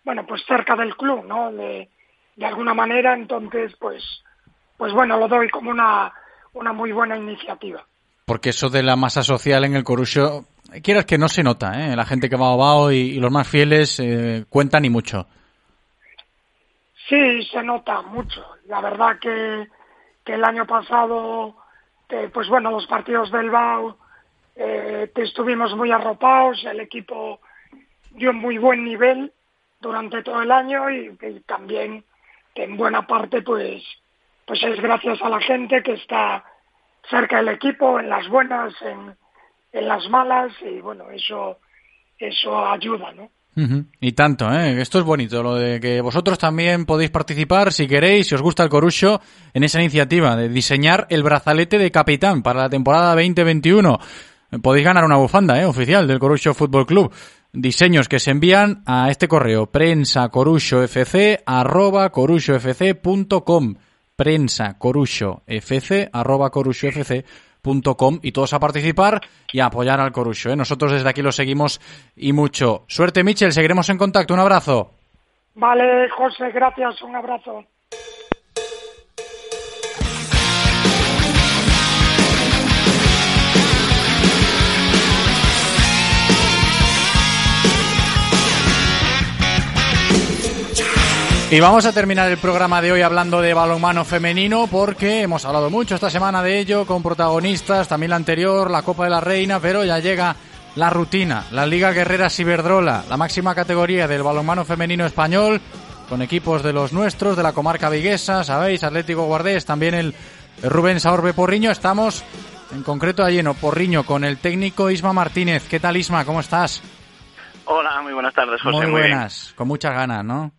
bueno pues cerca del club no de, de alguna manera entonces pues pues bueno lo doy como una una muy buena iniciativa. Porque eso de la masa social en el Corucho quieras que no se nota ¿eh? la gente que va a Bao y, los más fieles eh, cuentan y mucho Sí, se nota mucho. La verdad que, que el año pasado, pues bueno, los partidos del BAU eh, estuvimos muy arropados, el equipo dio muy buen nivel durante todo el año y, también en buena parte pues pues es gracias a la gente que está cerca del equipo, en las buenas, en, en las malas, y bueno, eso, eso ayuda, ¿no? Y tanto, ¿eh? Esto es bonito, lo de que vosotros también podéis participar, si queréis, si os gusta el Corucho, en esa iniciativa de diseñar el brazalete de capitán para la temporada 2021. Podéis ganar una bufanda, ¿eh? Oficial del Corucho Fútbol Club. Diseños que se envían a este correo, prensa arroba coruchofc.com prensa arroba y todos a participar y a apoyar al Corucho. ¿eh? Nosotros desde aquí lo seguimos y mucho. Suerte, Michel, seguiremos en contacto. Un abrazo. Vale, José, gracias. Un abrazo. Y vamos a terminar el programa de hoy hablando de balonmano femenino porque hemos hablado mucho esta semana de ello con protagonistas, también la anterior, la Copa de la Reina, pero ya llega la rutina, la Liga Guerrera Ciberdrola, la máxima categoría del balonmano femenino español, con equipos de los nuestros, de la comarca viguesa, sabéis, Atlético Guardés, también el Rubén Saorbe Porriño. Estamos en concreto a lleno, Porriño, con el técnico Isma Martínez. ¿Qué tal, Isma? ¿Cómo estás? Hola, muy buenas tardes, José. Muy buenas, con muchas ganas, ¿no?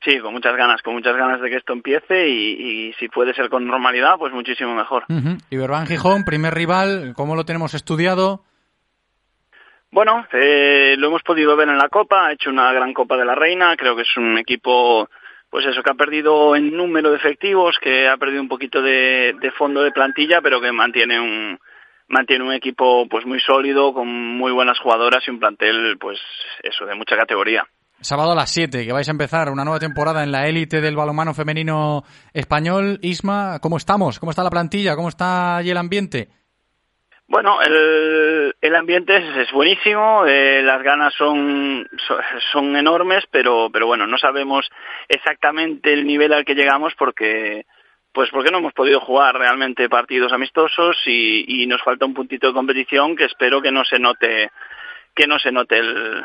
Sí, con muchas ganas, con muchas ganas de que esto empiece y, si puede ser con normalidad, pues muchísimo mejor. Y Verbán Gijón, primer rival, ¿cómo lo tenemos estudiado? Bueno, eh, lo hemos podido ver en la Copa, ha hecho una gran Copa de la Reina, creo que es un equipo, pues eso, que ha perdido en número de efectivos, que ha perdido un poquito de, de fondo de plantilla, pero que mantiene un, mantiene un equipo pues muy sólido, con muy buenas jugadoras y un plantel, pues eso, de mucha categoría. Sábado a las 7, que vais a empezar una nueva temporada en la élite del balonmano femenino español. Isma, ¿cómo estamos? ¿Cómo está la plantilla? ¿Cómo está allí el ambiente? Bueno, el, el ambiente es, buenísimo, eh, las ganas son, son, enormes, pero, pero bueno, no sabemos exactamente el nivel al que llegamos porque, pues porque no hemos podido jugar realmente partidos amistosos y, y nos falta un puntito de competición que espero que no se note, que no se note el,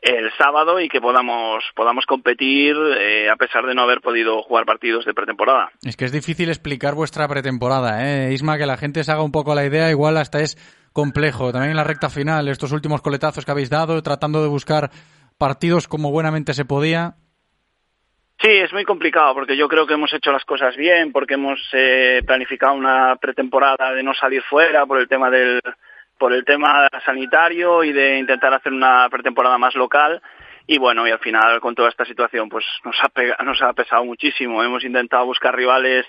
el sábado y que podamos podamos competir eh, a pesar de no haber podido jugar partidos de pretemporada. Es que es difícil explicar vuestra pretemporada, ¿eh? Isma, que la gente se haga un poco la idea, igual hasta es complejo. También en la recta final, estos últimos coletazos que habéis dado, tratando de buscar partidos como buenamente se podía. Sí, es muy complicado porque yo creo que hemos hecho las cosas bien, porque hemos eh, planificado una pretemporada de no salir fuera por el tema del, por el tema sanitario y de intentar hacer una pretemporada más local. Y bueno y al final con toda esta situación pues nos ha nos ha pesado muchísimo. Hemos intentado buscar rivales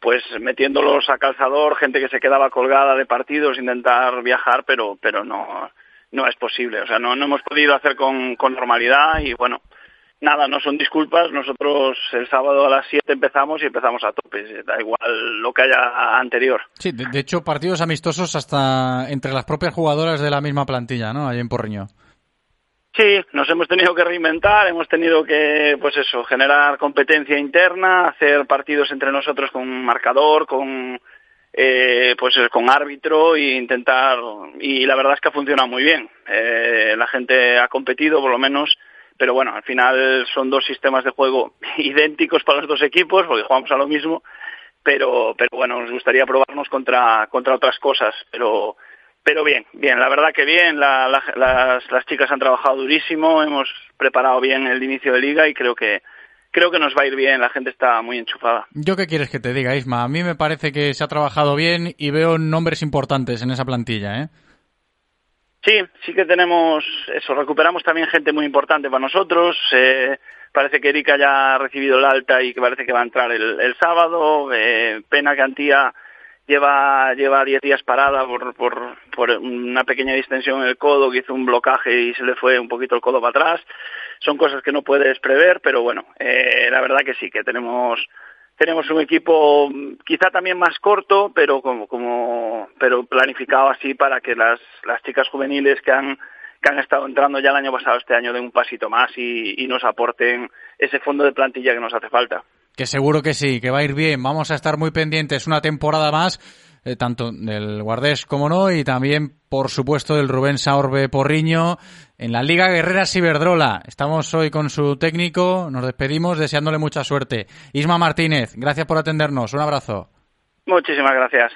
pues metiéndolos a calzador gente que se quedaba colgada de partidos intentar viajar pero pero no no es posible. O sea no no hemos podido hacer con, con normalidad y bueno nada, no son disculpas. Nosotros el sábado a las 7 empezamos y empezamos a tope. Da igual lo que haya anterior. Sí, de, hecho, partidos amistosos hasta entre las propias jugadoras de la misma plantilla, ¿no? Allí en Porriño. Sí, nos hemos tenido que reinventar, hemos tenido que, pues eso, generar competencia interna, hacer partidos entre nosotros con marcador, con, eh, pues con árbitro e intentar, y la verdad es que ha funcionado muy bien. Eh, la gente ha competido, por lo menos, pero bueno, al final son dos sistemas de juego <laughs> idénticos para los dos equipos, porque jugamos a lo mismo, pero, pero bueno, nos gustaría probarnos contra, contra otras cosas, pero, pero bien, bien, la verdad que bien, las, las chicas han trabajado durísimo, hemos preparado bien el inicio de liga y creo que, creo que nos va a ir bien, la gente está muy enchufada. ¿Yo qué quieres que te diga, Isma? A mí me parece que se ha trabajado bien y veo nombres importantes en esa plantilla, ¿eh? Sí, sí que tenemos eso, recuperamos también gente muy importante para nosotros. Eh, parece que Erika ya ha recibido el alta y que parece que va a entrar el, sábado. Eh, Pena Cantía lleva lleva 10 días parada por, por, por una pequeña distensión en el codo, que hizo un blocaje y se le fue un poquito el codo para atrás. Son cosas que no puedes prever, pero bueno, eh, la verdad que sí, que tenemos tenemos un equipo quizá también más corto, pero como, como pero planificado así para que las, las chicas juveniles que han que han estado entrando ya el año pasado este año den un pasito más y, y nos aporten ese fondo de plantilla que nos hace falta. Que seguro que sí, que va a ir bien. Vamos a estar muy pendientes una temporada más eh, tanto del Guardés como no, y también, por supuesto, del Rubén Saorbe Porriño en la Liga Guerrera Ciberdrola. Estamos hoy con su técnico, nos despedimos deseándole mucha suerte. Isma Martínez, gracias por atendernos, un abrazo. Muchísimas gracias.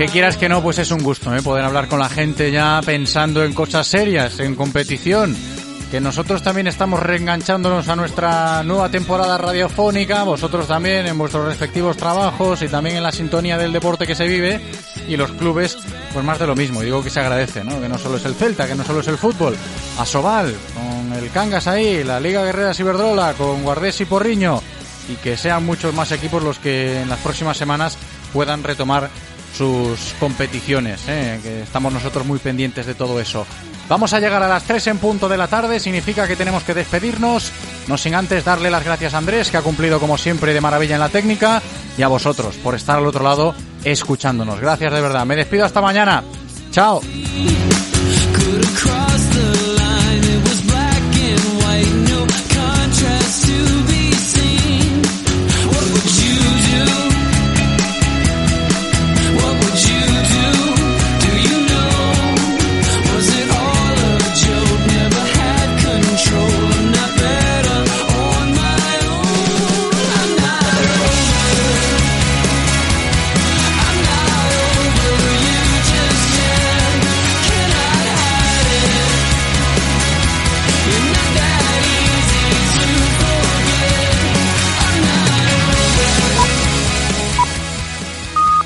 Que quieras que no, pues es un gusto ¿eh? poder hablar con la gente ya pensando en cosas serias, en competición. Que nosotros también estamos reenganchándonos a nuestra nueva temporada radiofónica, vosotros también en vuestros respectivos trabajos y también en la sintonía del deporte que se vive y los clubes, pues más de lo mismo. Digo que se agradece, ¿no? Que no solo es el Celta, que no solo es el fútbol. A Sobal, con el Cangas ahí, la Liga Guerrera Ciberdrola, con Guardés y Porriño y que sean muchos más equipos los que en las próximas semanas puedan retomar sus competiciones, ¿eh? que estamos nosotros muy pendientes de todo eso. Vamos a llegar a las 3 en punto de la tarde, significa que tenemos que despedirnos, no sin antes darle las gracias a Andrés, que ha cumplido como siempre de maravilla en la técnica, y a vosotros por estar al otro lado escuchándonos. Gracias de verdad, me despido hasta mañana. Chao.